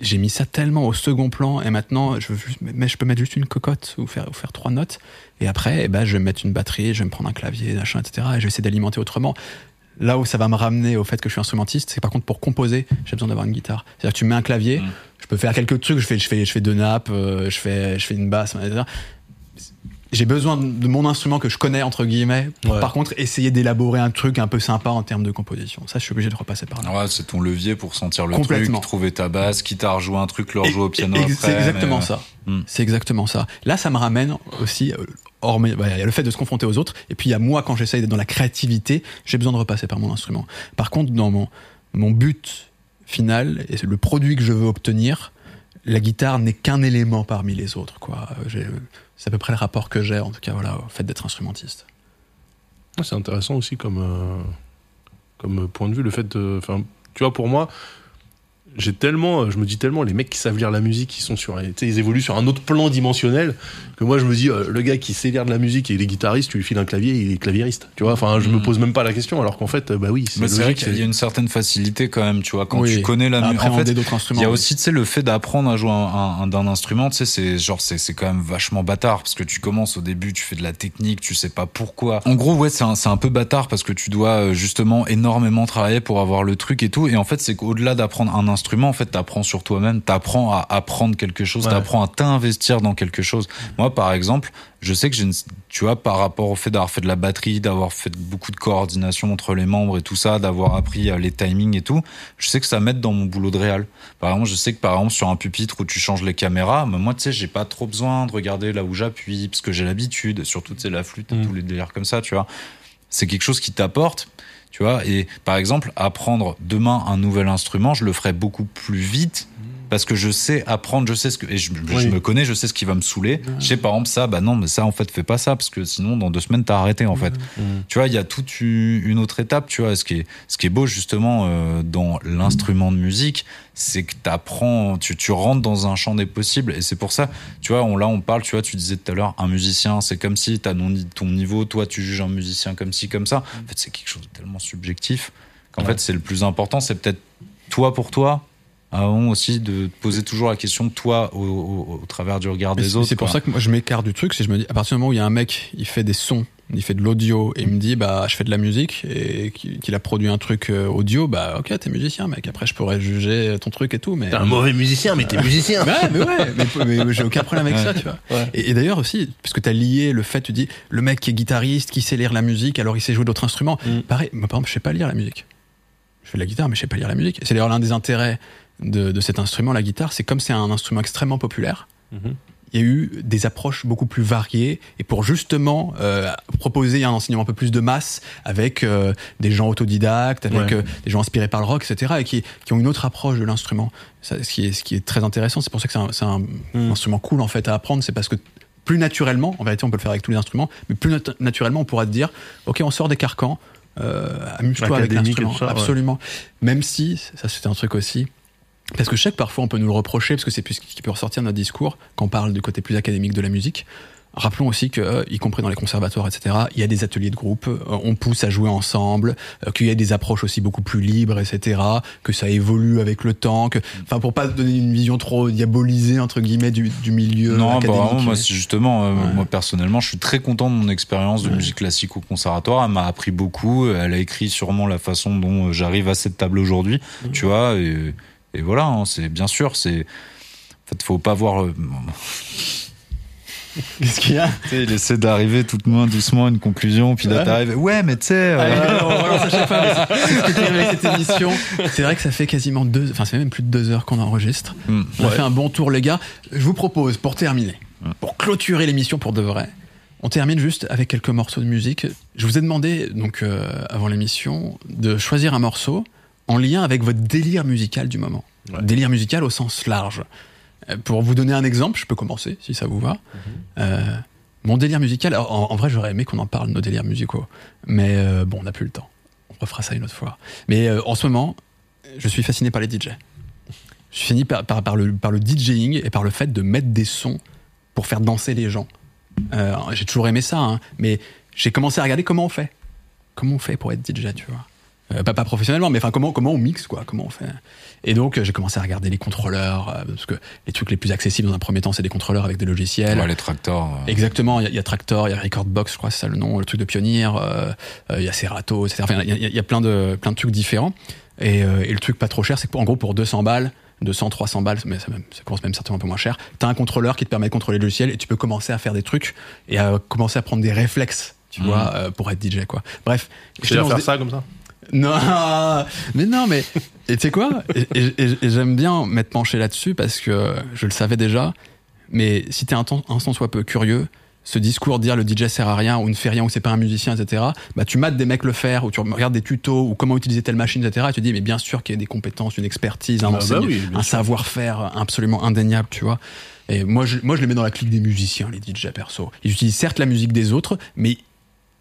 j'ai mis ça tellement au second plan et maintenant je, mais je peux mettre juste une cocotte ou faire, ou faire trois notes et après eh ben, je vais mettre une batterie, je vais me prendre un clavier, machin, etc. et je vais essayer d'alimenter autrement. Là où ça va me ramener au fait que je suis instrumentiste, c'est par contre pour composer, j'ai besoin d'avoir une guitare. C'est-à-dire que tu mets un clavier, Mm. Je peux faire quelques trucs, je fais, je fais, je fais deux nappes, euh, je, fais, je fais une basse, etc. J'ai besoin de mon instrument que je connais, entre guillemets, pour Ouais. par contre essayer d'élaborer un truc un peu sympa en termes de composition. Ça, je suis obligé de repasser par là. Ouais, c'est ton levier pour sentir le truc, trouver ta basse, quitte à rejouer un truc, le rejouer au piano. C'est exactement mais, ça. Hmm. C'est exactement ça. Là, ça me ramène aussi, euh, hormis, bah, il y a le fait de se confronter aux autres, et puis il y a moi quand j'essaye d'être dans la créativité, j'ai besoin de repasser par mon instrument. Par contre, dans mon, mon but final et le produit que je veux obtenir, la guitare n'est qu'un élément parmi les autres. Quoi. C'est à peu près le rapport que j'ai, en tout cas, voilà, au fait d'être instrumentiste. Ah, C'est intéressant aussi comme, euh, comme point de vue, le fait de. Tu vois, pour moi, j'ai tellement. Je me dis tellement, les mecs qui savent lire la musique, ils sont sur. tu sais, Ils évoluent sur un autre plan dimensionnel, que moi, je me dis, euh, le gars qui sait lire de la musique et il est guitariste, tu lui files un clavier, il est claviériste. Tu vois, enfin, je me Mm. pose même pas la question, alors qu'en fait, euh, bah oui, c'est vrai logique. qu'il y a une certaine facilité quand même, tu vois, quand Oui. tu connais la musique. En fait, d'autres instruments. Il y a aussi, tu sais, le fait d'apprendre à jouer un, un- d'un instrument, tu sais, c'est genre, c'est, c'est quand même vachement bâtard parce que tu commences au début, tu fais de la technique, tu sais pas pourquoi. En gros, ouais, c'est un, c'est un peu bâtard parce que tu dois euh, justement énormément travailler pour avoir le truc et tout. Et en fait, c'est qu'au-delà d'apprendre un instrument, en fait, t'apprends sur toi-même, t'apprends à apprendre quelque chose, Ouais. t'apprends à t'investir dans quelque chose. Moi, par exemple, je sais que j'ai une, tu vois, par rapport au fait d'avoir fait de la batterie, d'avoir fait beaucoup de coordination entre les membres et tout ça, d'avoir appris euh, les timings et tout, je sais que ça m'aide dans mon boulot de réal. Par exemple, je sais que par exemple sur un pupitre où tu changes les caméras, mais moi tu sais, j'ai pas trop besoin de regarder là où j'appuie parce que j'ai l'habitude, surtout tu sais la flûte et Mm. tous les délires comme ça, tu vois. C'est quelque chose qui t'apporte, tu vois. Et par exemple, apprendre demain un nouvel instrument, je le ferai beaucoup plus vite parce que je sais apprendre, je sais ce que et je, me connais, je sais ce qui va me saouler. Je sais par exemple ça, bah non, mais ça en fait fais pas ça parce que sinon dans deux semaines t'as arrêté en fait. Mm. Tu vois, il y a toute une autre étape, tu vois. Ce qui est, ce qui est beau justement euh, dans l'instrument de musique, c'est que t'apprends, tu, tu rentres dans un champ des possibles. Et c'est pour ça, tu vois, on, là on parle, tu vois, tu disais tout à l'heure, un musicien, c'est comme si t'as ton, ton niveau, toi tu juges un musicien comme ci, comme ça. En fait, c'est quelque chose de tellement subjectif qu'en Ouais. fait, c'est le plus important, c'est peut-être toi pour toi. Avant aussi de te poser toujours la question toi au, au- au travers du regard Mais des autres. C'est pour ça que moi je m'écarte du truc, c'est que je me dis, à partir du moment où il y a un mec, il fait des sons il fait de l'audio et il me dit bah je fais de la musique et qu'il a produit un truc euh, audio, bah ok t'es musicien mec. Après je pourrais juger ton truc et tout, mais T'es un mauvais musicien, mais t'es musicien. [LAUGHS] Ouais, mais ouais, mais, mais j'ai aucun problème avec ça, tu vois. Ouais. Et, et d'ailleurs aussi, parce que t'as lié le fait, tu dis, le mec qui est guitariste, qui sait lire la musique, alors il sait jouer d'autres instruments. Mm. Pareil, moi par exemple, je sais pas lire la musique. Je fais de la guitare, mais je sais pas lire la musique. C'est d'ailleurs l'un des intérêts de, de cet instrument, la guitare, c'est comme c'est un instrument extrêmement populaire. Mhm. Il y a eu des approches beaucoup plus variées et pour justement euh, proposer un enseignement un peu plus de masse avec euh, des gens autodidactes, avec Ouais. euh, des gens inspirés par le rock, etc. et qui, qui ont une autre approche de l'instrument. Ça, Ce qui est, ce qui est très intéressant, c'est pour ça que c'est un, Mm. instrument cool en fait à apprendre, c'est parce que plus naturellement, en vérité on peut le faire avec tous les instruments, mais plus nat- naturellement on pourra te dire, ok on sort des carcans, amuse-toi avec l'instrument, ouais. absolument. Même si, ça c'était un truc aussi, parce que je sais que parfois on peut nous le reprocher, parce que c'est plus ce qui peut ressortir de notre discours quand on parle du côté plus académique de la musique. Rappelons aussi que, euh, y compris dans les conservatoires, etc., il y a des ateliers de groupe, euh, on pousse à jouer ensemble, euh, qu'il y a des approches aussi beaucoup plus libres, etc., que ça évolue avec le temps, que, enfin, pour pas donner une vision trop diabolisée entre guillemets du, du milieu Non, bah, académique. vraiment, moi, c'est justement, euh, Ouais. moi personnellement, je suis très content de mon expérience de Ouais. musique classique au conservatoire. Elle m'a appris beaucoup. Elle a écrit sûrement la façon dont j'arrive à cette table aujourd'hui, Mhm. tu vois. Et, et voilà, hein, c'est bien sûr, c'est. En fait, faut pas voir. euh, Qu'est-ce qu'il y a? Il essaie d'arriver tout moins doucement à une conclusion, puis là Ouais. t'arrives. Ouais, mais tu sais. euh, on relance à chaque fois, mais c'est ce que t'as avec cette émission. C'est vrai que ça fait quasiment deux, enfin, c'est même plus de deux heures qu'on enregistre. hmm. On a fait un bon tour, les gars. Je vous propose, pour terminer, pour clôturer l'émission pour de vrai, on termine juste avec quelques morceaux de musique. Je vous ai demandé, donc, euh, avant l'émission, de choisir un morceau en lien avec votre délire musical du moment. Ouais. Délire musical au sens large. Euh, Pour vous donner un exemple, je peux commencer, si ça vous va. Euh, mon délire musical, en, en vrai, j'aurais aimé qu'on en parle, nos délires musicaux. Mais euh, bon, on n'a plus le temps. On refera ça une autre fois. Mais euh, en ce moment, je suis fasciné par les DJ. Je suis fasciné par, par, par le, par le DJing et par le fait de mettre des sons pour faire danser les gens. J'ai toujours aimé ça, hein, mais j'ai commencé à regarder comment on fait. Comment on fait pour être DJ, tu vois. Euh, pas, pas professionnellement, mais enfin comment, comment on mixe, quoi. Comment on fait. Et donc, euh, j'ai commencé à regarder les contrôleurs, euh, parce que les trucs les plus accessibles dans un premier temps, c'est des contrôleurs avec des logiciels. Ouais, les tracteurs. euh, Exactement, il y, a- il y a Tractor, il y a Recordbox, je crois, c'est ça le nom, le truc de Pioneer, euh, euh, il y a Serato, etc. Enfin, il y a, il y a plein, de, plein de trucs différents. Et, euh, et le truc pas trop cher, c'est qu'en gros, pour 200 balles, 200, 300 balles, mais ça, même, ça commence même certainement un peu moins cher, t'as un contrôleur qui te permet de contrôler le logiciel et tu peux commencer à faire des trucs et à commencer à prendre des réflexes, tu Mhm. vois, euh, pour être DJ, quoi. Bref. Tu vas dans faire ça comme ça? Non, [LAUGHS] mais non, mais et tu sais quoi? Et, et- et- et j'aime bien m'être penché là-dessus parce que je le savais déjà. Mais si t'es un, temps- un soit peu curieux, ce discours de dire le DJ sert à rien ou ne fait rien ou c'est pas un musicien, etc. Bah tu mates des mecs le faire ou tu regardes des tutos ou comment utiliser telle machine, etc. Et tu te dis mais bien sûr qu'il y a des compétences, une expertise, un, Ah bah enseignement- oui, bien un sûr. savoir-faire absolument indéniable, tu vois. Et moi je, moi je les mets dans la clique des musiciens, les DJ perso. Ils utilisent certes la musique des autres, mais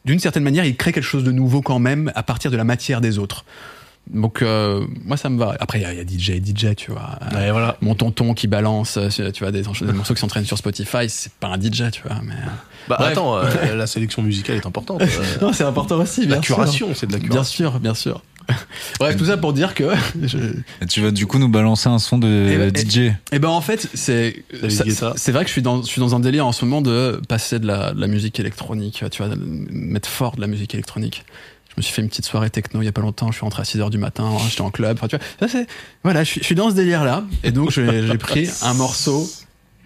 d'une certaine manière, ils créent quelque chose de nouveau quand même à partir de la matière des autres. Donc euh, moi ça me va. Après il y, a- il y a DJ et DJ, tu vois. Ouais, voilà. Mon tonton qui balance, euh, tu vois, des, des morceaux qui s'entraînent sur Spotify, c'est pas un DJ, tu vois. Mais euh, Bah Bref. attends, euh, [LAUGHS] la sélection musicale est importante. Non, c'est important aussi. la Bien sûr. curation, c'est de la Bien curation. sûr, bien sûr. [LAUGHS] Bref, tout ça pour dire que. [LAUGHS] je- Et tu vas du coup nous balancer un son de Eh ben, DJ. Eh ben en fait, c'est vrai que je suis dans je suis dans un délire en ce moment de passer de la, de la musique électronique, tu vois, de mettre fort de la musique électronique. Je me suis fait une petite soirée techno il y a pas longtemps, je suis rentré à 6h du matin, j'étais en club, enfin tu vois, ça c'est voilà, je suis, je suis dans ce délire là et donc j'ai j'ai pris un morceau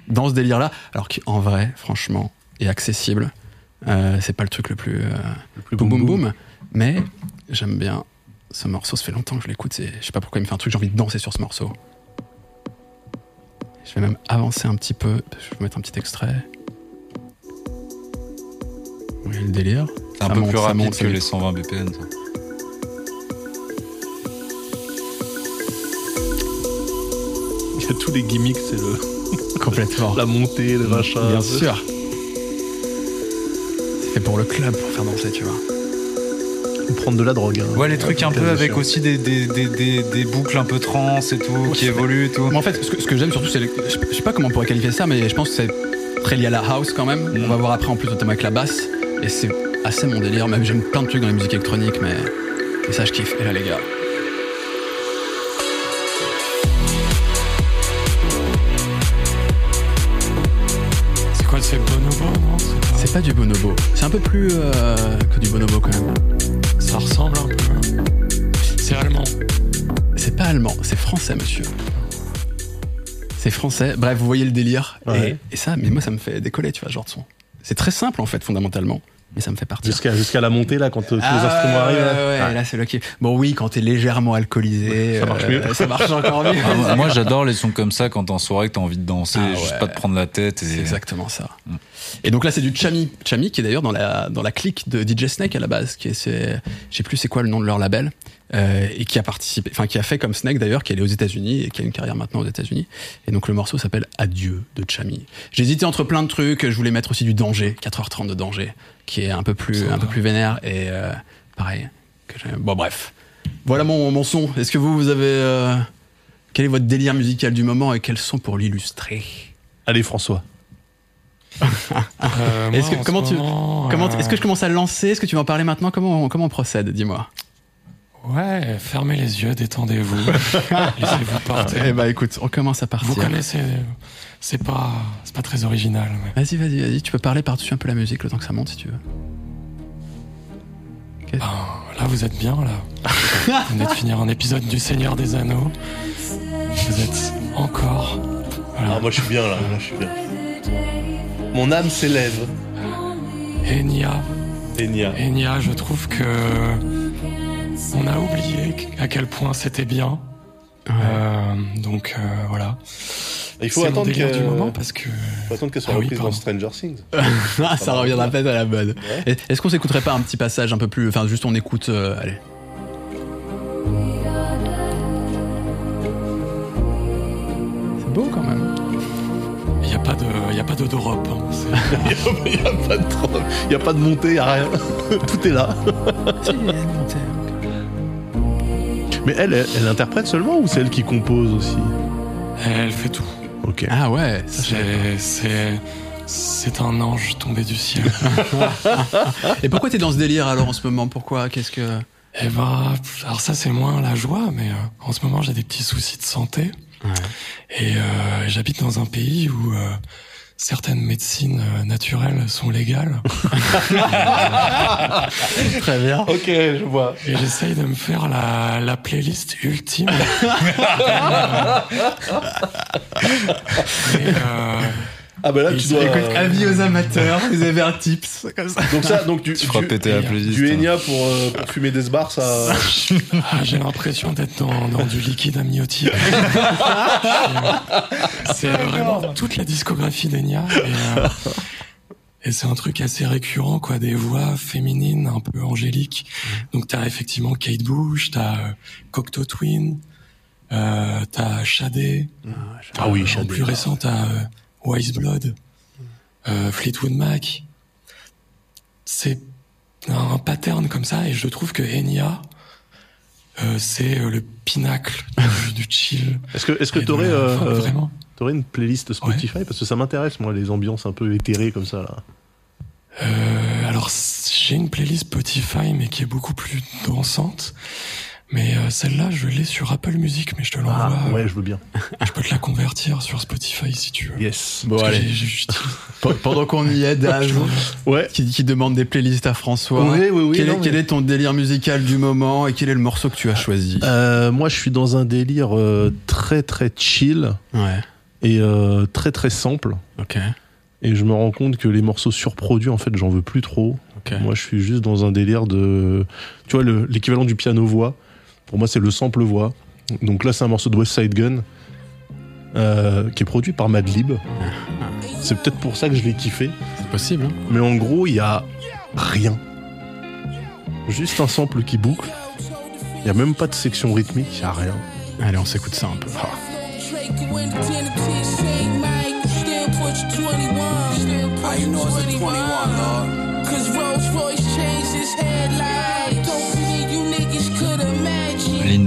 dans ce délire là alors qu'en vrai, franchement, est accessible. Euh, c'est pas le truc le plus euh, Le plus boum boum boum, mais j'aime bien ce morceau, ça fait longtemps que je l'écoute, je sais pas pourquoi il me fait un truc, j'ai envie de danser sur ce morceau. Je vais même avancer un petit peu, je vais mettre un petit extrait. Vous voyez le délire C'est un Ça peu monte, plus rapide monte, que les 120 BPM. ça. Il y a tous les gimmicks, c'est le [LAUGHS] Complètement. [LAUGHS] la montée, le machin. Bien sûr. C'est fait pour le club, pour faire danser, tu vois. Ou prendre de la drogue. hein. Ouais, les trucs un peu avec aussi des, des, des, des, des boucles un peu trans et tout, qui évoluent et tout. Moi, en fait, ce que, ce que j'aime surtout, c'est. Je, sais pas comment on pourrait qualifier ça, mais je pense que c'est très lié à la house quand même. On va voir après en plus, notamment avec la basse. Et c'est assez mon délire. Même j'aime plein de trucs dans la musique électronique, mais. Et ça, je kiffe. Et là, les gars. C'est quoi, c'est Bonobo, non? C'est pas- C'est pas du bonobo. C'est un peu plus euh, que du bonobo quand même. Ça ressemble un peu. C'est allemand. C'est pas allemand, c'est français, monsieur. C'est français. Bref, vous voyez le délire. Ouais. Et, et ça, mais moi, ça me fait décoller, tu vois, genre de son. C'est très simple, en fait, fondamentalement. Mais ça me fait partir. Jusqu'à jusqu'à la montée, là, quand euh, tous Ah, les instruments ouais, arrivent. là. ouais, ouais, Ah. là, c'est le qui- Bon, oui, quand t'es légèrement alcoolisé, Ça marche euh, mieux. ça marche encore mieux. Ah, moi, j'adore les sons comme ça quand t'es en soirée, que t'as envie de danser, Ah, juste ouais. pas de prendre la tête. C'est Et... exactement ça. Mm. Et donc là, c'est du Chami. Chami, qui est d'ailleurs dans la, dans la clique de DJ Snake à la base, qui est, c'est, je sais plus c'est quoi le nom de leur label, euh, et qui a participé, enfin, qui a fait comme Snake d'ailleurs, qui est allé aux États-Unis et qui a une carrière maintenant aux États-Unis. Et donc le morceau s'appelle Adieu de Chami. Hésité entre plein de trucs. Je voulais mettre aussi du Danger, 4h30 de Danger, qui est un peu plus, un peu plus vénère et euh, pareil. Que bon, bref. Voilà mon, mon son. Est-ce que vous, vous avez, euh, quel est votre délire musical du moment et quels sont pour l'illustrer? Allez, François. [LAUGHS] Euh, Est-ce moi, que- en comment tu- moment, Comment, euh, est-ce que je commence à le lancer? Est-ce que tu vas en parler maintenant? Comment on, comment on procède? Dis-moi. Ouais, fermez les yeux, détendez-vous. [LAUGHS] Laissez-vous porter. Eh bah écoute, on commence à partir. Vous connaissez, c'est pas, c'est pas très original. Mais... Vas-y, vas-y, vas-y. Tu peux parler par-dessus un peu la musique le temps que ça monte si tu veux. Ben, là, vous êtes bien, là. [LAUGHS] vous venez de finir un épisode du Seigneur des Anneaux. Vous êtes encore. Voilà. Ah, moi, je suis bien, là. Moi, je suis bien. Mon âme s'élève. Enya, Enya. Enya, je trouve que on a oublié à quel point c'était bien. Euh, donc euh, voilà. Il faut attendre délire que- du moment parce que faut attendre qu'elle soit Ah oui, reprise dans. Stranger Things. [LAUGHS] Ah, ça reviendra peut-être à la mode. Ouais. Est-ce qu'on s'écouterait pas un petit passage un peu plus. Enfin, juste on écoute. euh, allez. C'est beau quand même. il n'y a pas de, il y a pas de drop. hein. [LAUGHS] Il n'y a, pas de trop- il y a pas de montée, il n'y a rien. [LAUGHS] Tout est là. Mais elle, elle, elle interprète seulement ou c'est elle qui compose aussi Elle fait tout. Ok. Ah ouais, C'est, c'est, c'est un ange tombé du ciel. [LAUGHS] Et pourquoi t'es dans ce délire alors en ce moment? Pourquoi? Qu'est-ce que. Et bah, alors ça c'est moins la joie, mais euh, en ce moment j'ai des petits soucis de santé et euh, j'habite dans un pays où euh, certaines médecines euh, naturelles sont légales [LAUGHS] Très bien. Ok, je vois. et j'essaye de me faire la, la playlist ultime. [LAUGHS] et, euh, Ah bah là, Et tu dois. écoute, Avis aux amateurs, vous avez un tips comme ça. Donc ça, donc du, Tu feras du, péter la playlist. du hein. Enya pour, euh, pour fumer des bars, ça. [LAUGHS] ah, j'ai l'impression d'être dans, dans du liquide amniotique. [LAUGHS] c'est vraiment toute la discographie d'Enya. Et, euh, et c'est un truc assez récurrent, quoi, des voix féminines un peu angéliques. Donc t'as effectivement Kate Bush, t'as euh, Cocteau Twin, euh, t'as Shadé. Ah oui, Euh, Shadé. En plus récent, t'as euh, Wise Blood, euh, Fleetwood Mac. C'est un pattern comme ça, et je trouve que Enya, euh, c'est euh, le pinacle du, chill. Est-ce que, est-ce que t'aurais, euh, enfin, euh, une playlist Spotify? Parce que ça m'intéresse, moi, les ambiances un peu éthérées comme ça, là. Alors, j'ai une playlist Spotify, mais qui est beaucoup plus dansante. Mais euh, celle-là, je l'ai sur Apple Music, mais je te l'envoie. Ah, euh, ouais, je veux bien. Je peux te la convertir sur Spotify si tu veux. Yes. Bon, Parce allez. [LAUGHS] Pendant qu'on y est, [LAUGHS] Daz, Ouais. qui, qui demande des playlists à François. Oui, oui, oui, Quel, non, est, quel mais- est ton délire musical du moment et quel est le morceau que tu as choisi? Euh, moi, je suis dans un délire euh, très, très chill Ouais, et euh, très, très simple. ok. Et je me rends compte que les morceaux surproduits, en fait, j'en veux plus trop. ok. Moi, je suis juste dans un délire de. Tu vois, le- l'équivalent du piano-voix, pour moi, c'est le sample-voix. Donc là, c'est un morceau de West Side Gun, euh, qui est produit par Madlib. C'est peut-être pour ça que je l'ai kiffé. C'est possible. hein Mais en gros, il y a rien. Juste un sample qui boucle. Il y a même pas de section rythmique, il y a rien. Allez, on s'écoute ça un peu. Ah.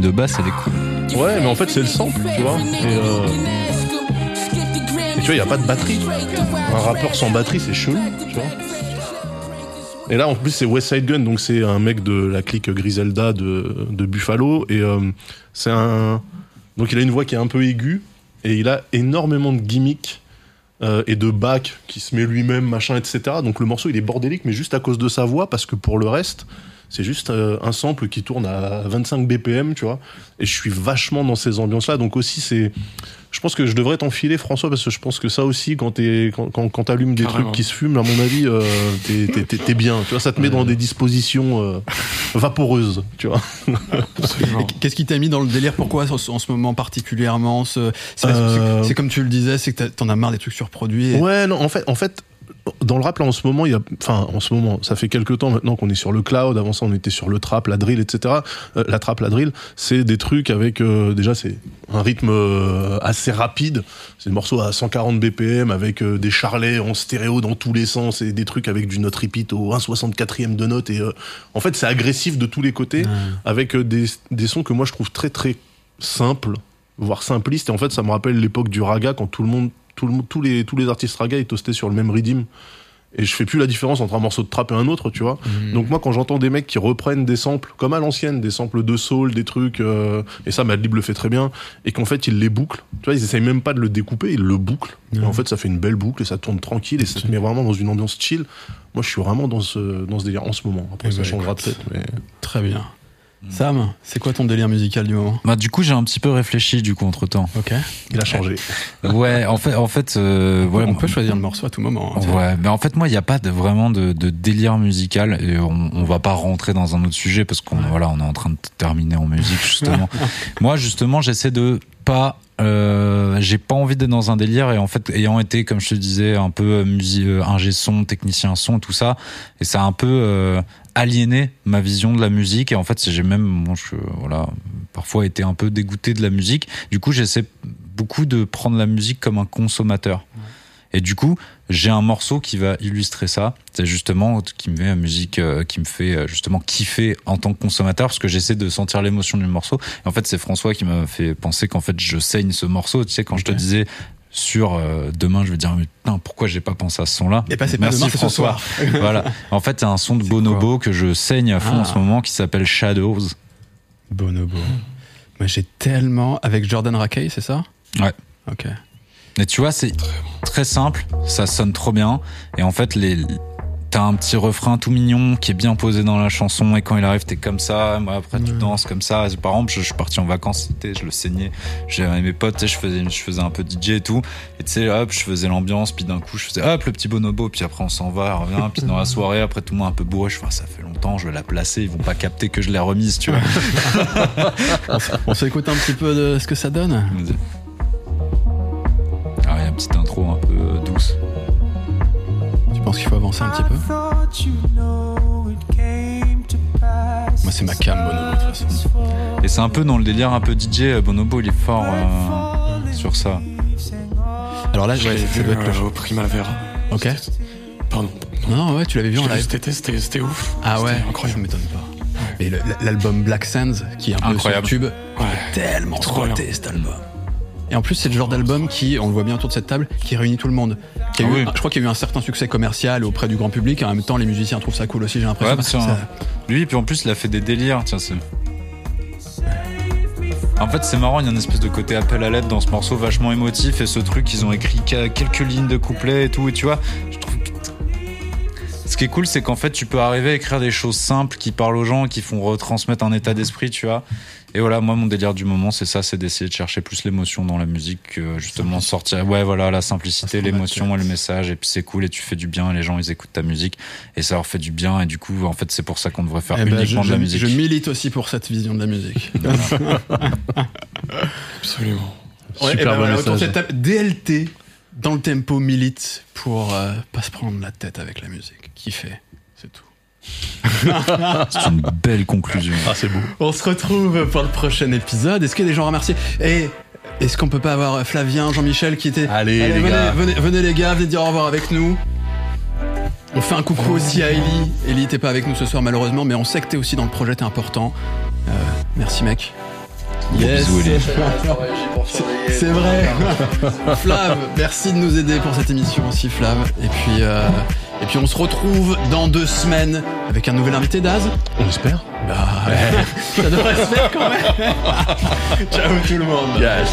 De basse, elle est cool. Ouais, mais en fait, c'est le sample, tu vois. Et, euh, tu vois, il y a pas de batterie. Un rappeur sans batterie, c'est chelou. Et là, en plus, c'est West Side Gun, donc c'est un mec de la clique Griselda de, de Buffalo. Et euh, c'est un. Donc, il a une voix qui est un peu aiguë. Et il a énormément de gimmicks euh, et de Bach qui se met lui-même, machin, etc. Donc le morceau il est bordélique, mais juste à cause de sa voix, parce que pour le reste, c'est juste euh, un sample qui tourne à 25 BPM, tu vois. Et je suis vachement dans ces ambiances-là. Donc aussi, c'est. Je pense que je devrais t'enfiler, François, parce que je pense que ça aussi, quand t'es, quand, quand, quand t'allumes des Carrément. trucs qui se fument, à mon avis, euh, t'es, t'es, t'es- t'es bien. Tu vois, ça te met dans des dispositions euh, vaporeuses, tu vois. Absolument. Qu'est-ce qui t'a mis dans le délire? Pourquoi en, ce- en ce moment particulièrement C'est Euh, c'est- c'est comme tu le disais, c'est que t'en as marre des trucs surproduits. et- Ouais, non, en fait, en fait, dans le rap là en ce moment, il y a, enfin, en ce moment, ça fait quelques temps maintenant qu'on est sur le cloud. Avant ça, on était sur le trap, la drill, etc. Euh, la trap, la drill, c'est des trucs avec euh, déjà c'est un rythme euh, assez rapide. C'est des morceaux à 140 BPM avec des charlets en stéréo dans tous les sens et des trucs avec du note repeat au 1,64e de note. Et en fait, c'est agressif de tous les côtés avec des, des sons que moi je trouve très très simples, voire simplistes. Et en fait, ça me rappelle l'époque du raga quand tout le monde, tout le, monde- tous les tous les artistes raga ils toastaient sur le même rhythm. Et je fais plus la différence entre un morceau de trap et un autre, tu vois. Donc moi, quand j'entends des mecs qui reprennent des samples, comme à l'ancienne, des samples de soul, des trucs, euh, et ça, Madlib le fait très bien, et qu'en fait, ils les bouclent. Tu vois, ils essayent même pas de le découper, ils le bouclent. Et en fait, ça fait une belle boucle et ça tourne tranquille et ça te met vraiment dans une ambiance chill. Moi, je suis vraiment dans ce, dans ce délire en ce moment. Après, Eh ça ben, changera peut-être, mais... Très bien. Sam, c'est quoi ton délire musical du moment Bah, du coup, j'ai un petit peu réfléchi, du coup, entre temps. Ok. Il a changé. Ouais, en fait, en fait, euh, ouais, on peut choisir le morceau à tout moment. hein. Ouais, mais en fait, moi, il n'y a pas de, vraiment de, de délire musical et on, on va pas rentrer dans un autre sujet parce qu'on voilà, on est en train de terminer en musique justement. [LAUGHS] moi, justement, j'essaie de pas, euh, j'ai pas envie d'être dans un délire et en fait, ayant été, comme je te disais, un peu musique, ingé son, technicien son, tout ça, et ça a un peu euh, aliéné ma vision de la musique et en fait, j'ai même, moi, je, voilà, parfois été un peu dégoûté de la musique. Du coup, j'essaie beaucoup de prendre la musique comme un consommateur. Et du coup, j'ai un morceau qui va illustrer ça. C'est justement qui me fait la musique, euh, qui me fait euh, justement kiffer en tant que consommateur, parce que j'essaie de sentir l'émotion du morceau. Et en fait, c'est François qui m'a fait penser qu'en fait, je saigne ce morceau. Tu sais, quand je te disais sur euh, demain, je vais dire mais putain, pourquoi j'ai pas pensé à ce son-là? Et pas pas Merci demain, c'est ce François. soir. [LAUGHS] voilà. En fait, c'est un son de Bonobo que je saigne à fond Ah. en ce moment, qui s'appelle Shadows. Bonobo. Moi, j'ai tellement avec Jordan Rakey, c'est ça? Ouais. Ok. Et tu vois, c'est très simple, ça sonne trop bien. Et en fait, les, t'as un petit refrain tout mignon qui est bien posé dans la chanson. Et quand il arrive, t'es comme ça. Moi, après, tu danses comme ça. Par exemple, je, je suis parti en vacances, je le saignais. J'avais mes potes, je faisais, je faisais un peu DJ et tout. Et tu sais, hop, je faisais l'ambiance. Puis d'un coup, je faisais hop, le petit bonobo. Puis après, on s'en va, on revient. Puis dans la [LAUGHS] soirée, après, tout le monde un peu bourré. Je fais, ah, ça fait longtemps, je vais la placer. Ils vont pas capter que je l'ai remise, tu vois. [LAUGHS] On s'écoute un petit peu de ce que ça donne Vas-y. Une petite intro un peu euh, douce. Tu penses qu'il faut avancer un petit peu? Moi, c'est ma cam, Bonobo, de toute façon. Et c'est un peu dans le délire un peu DJ. euh, Bonobo, il est fort euh, sur ça. Alors là, Je ça vu doit être le euh, show. au Primavera. Ok. Pardon. Non, non, ouais, tu l'avais vu en Je live. C'était ouf. Ah ouais, incroyable. Ça m'étonne pas. Mais l'album Black Sands, qui est un peu Incroyable. sur tube, Ouais. tellement Trop cet album. Et en plus, c'est le genre d'album qui, on le voit bien autour de cette table, qui réunit tout le monde. Qui a Ah eu- oui. Je crois qu'il y a eu un certain succès commercial auprès du grand public. En même temps, les musiciens trouvent ça cool aussi, j'ai l'impression. Ouais, Ça- Lui, puis en plus, il a fait des délires. Tiens, c'est. En fait, c'est marrant, il y a une espèce de côté appel à l'aide dans ce morceau vachement émotif et ce truc, ils ont écrit quelques lignes de couplet et tout, et tu vois, je trouve que- Ce qui est cool, c'est qu'en fait, tu peux arriver à écrire des choses simples qui parlent aux gens, qui font retransmettre un état d'esprit, tu vois. Et voilà, moi, mon délire du moment, c'est ça, c'est d'essayer de chercher plus l'émotion dans la musique, que justement sortir. Ouais, voilà, la simplicité, l'émotion et le message, et puis c'est cool, et tu fais du bien, et les gens, ils écoutent ta musique, et ça leur fait du bien, et du coup, en fait, c'est pour ça qu'on devrait faire Eh ben, uniquement je, de la je- musique. je milite aussi pour cette vision de la musique. [LAUGHS] Absolument. Ouais, Super et ben bon voilà, message. cette DLT dans le tempo milite pour euh, pas se prendre la tête avec la musique. C'est tout. [LAUGHS] C'est une belle conclusion. Ah, c'est beau. On se retrouve pour le prochain épisode. Est-ce qu'il y a des gens à remercier Et est-ce qu'on peut pas avoir Flavien, Jean-Michel qui était. Allez, les venez, gars. Venez, venez, les gars, venez dire au revoir avec nous. On fait un coucou aussi à Ellie. Ellie t'es pas avec nous ce soir malheureusement, mais on sait que t'es aussi dans le projet, t'es important. Euh, merci mec. C'est- C'est vrai. [LAUGHS] Flav, merci de nous aider pour cette émission aussi, Flav. Et puis, euh, et puis on se retrouve dans deux semaines avec un nouvel invité d'Az. On espère. Bah, [LAUGHS] ça devrait se faire quand même. Ciao tout le monde. Yes.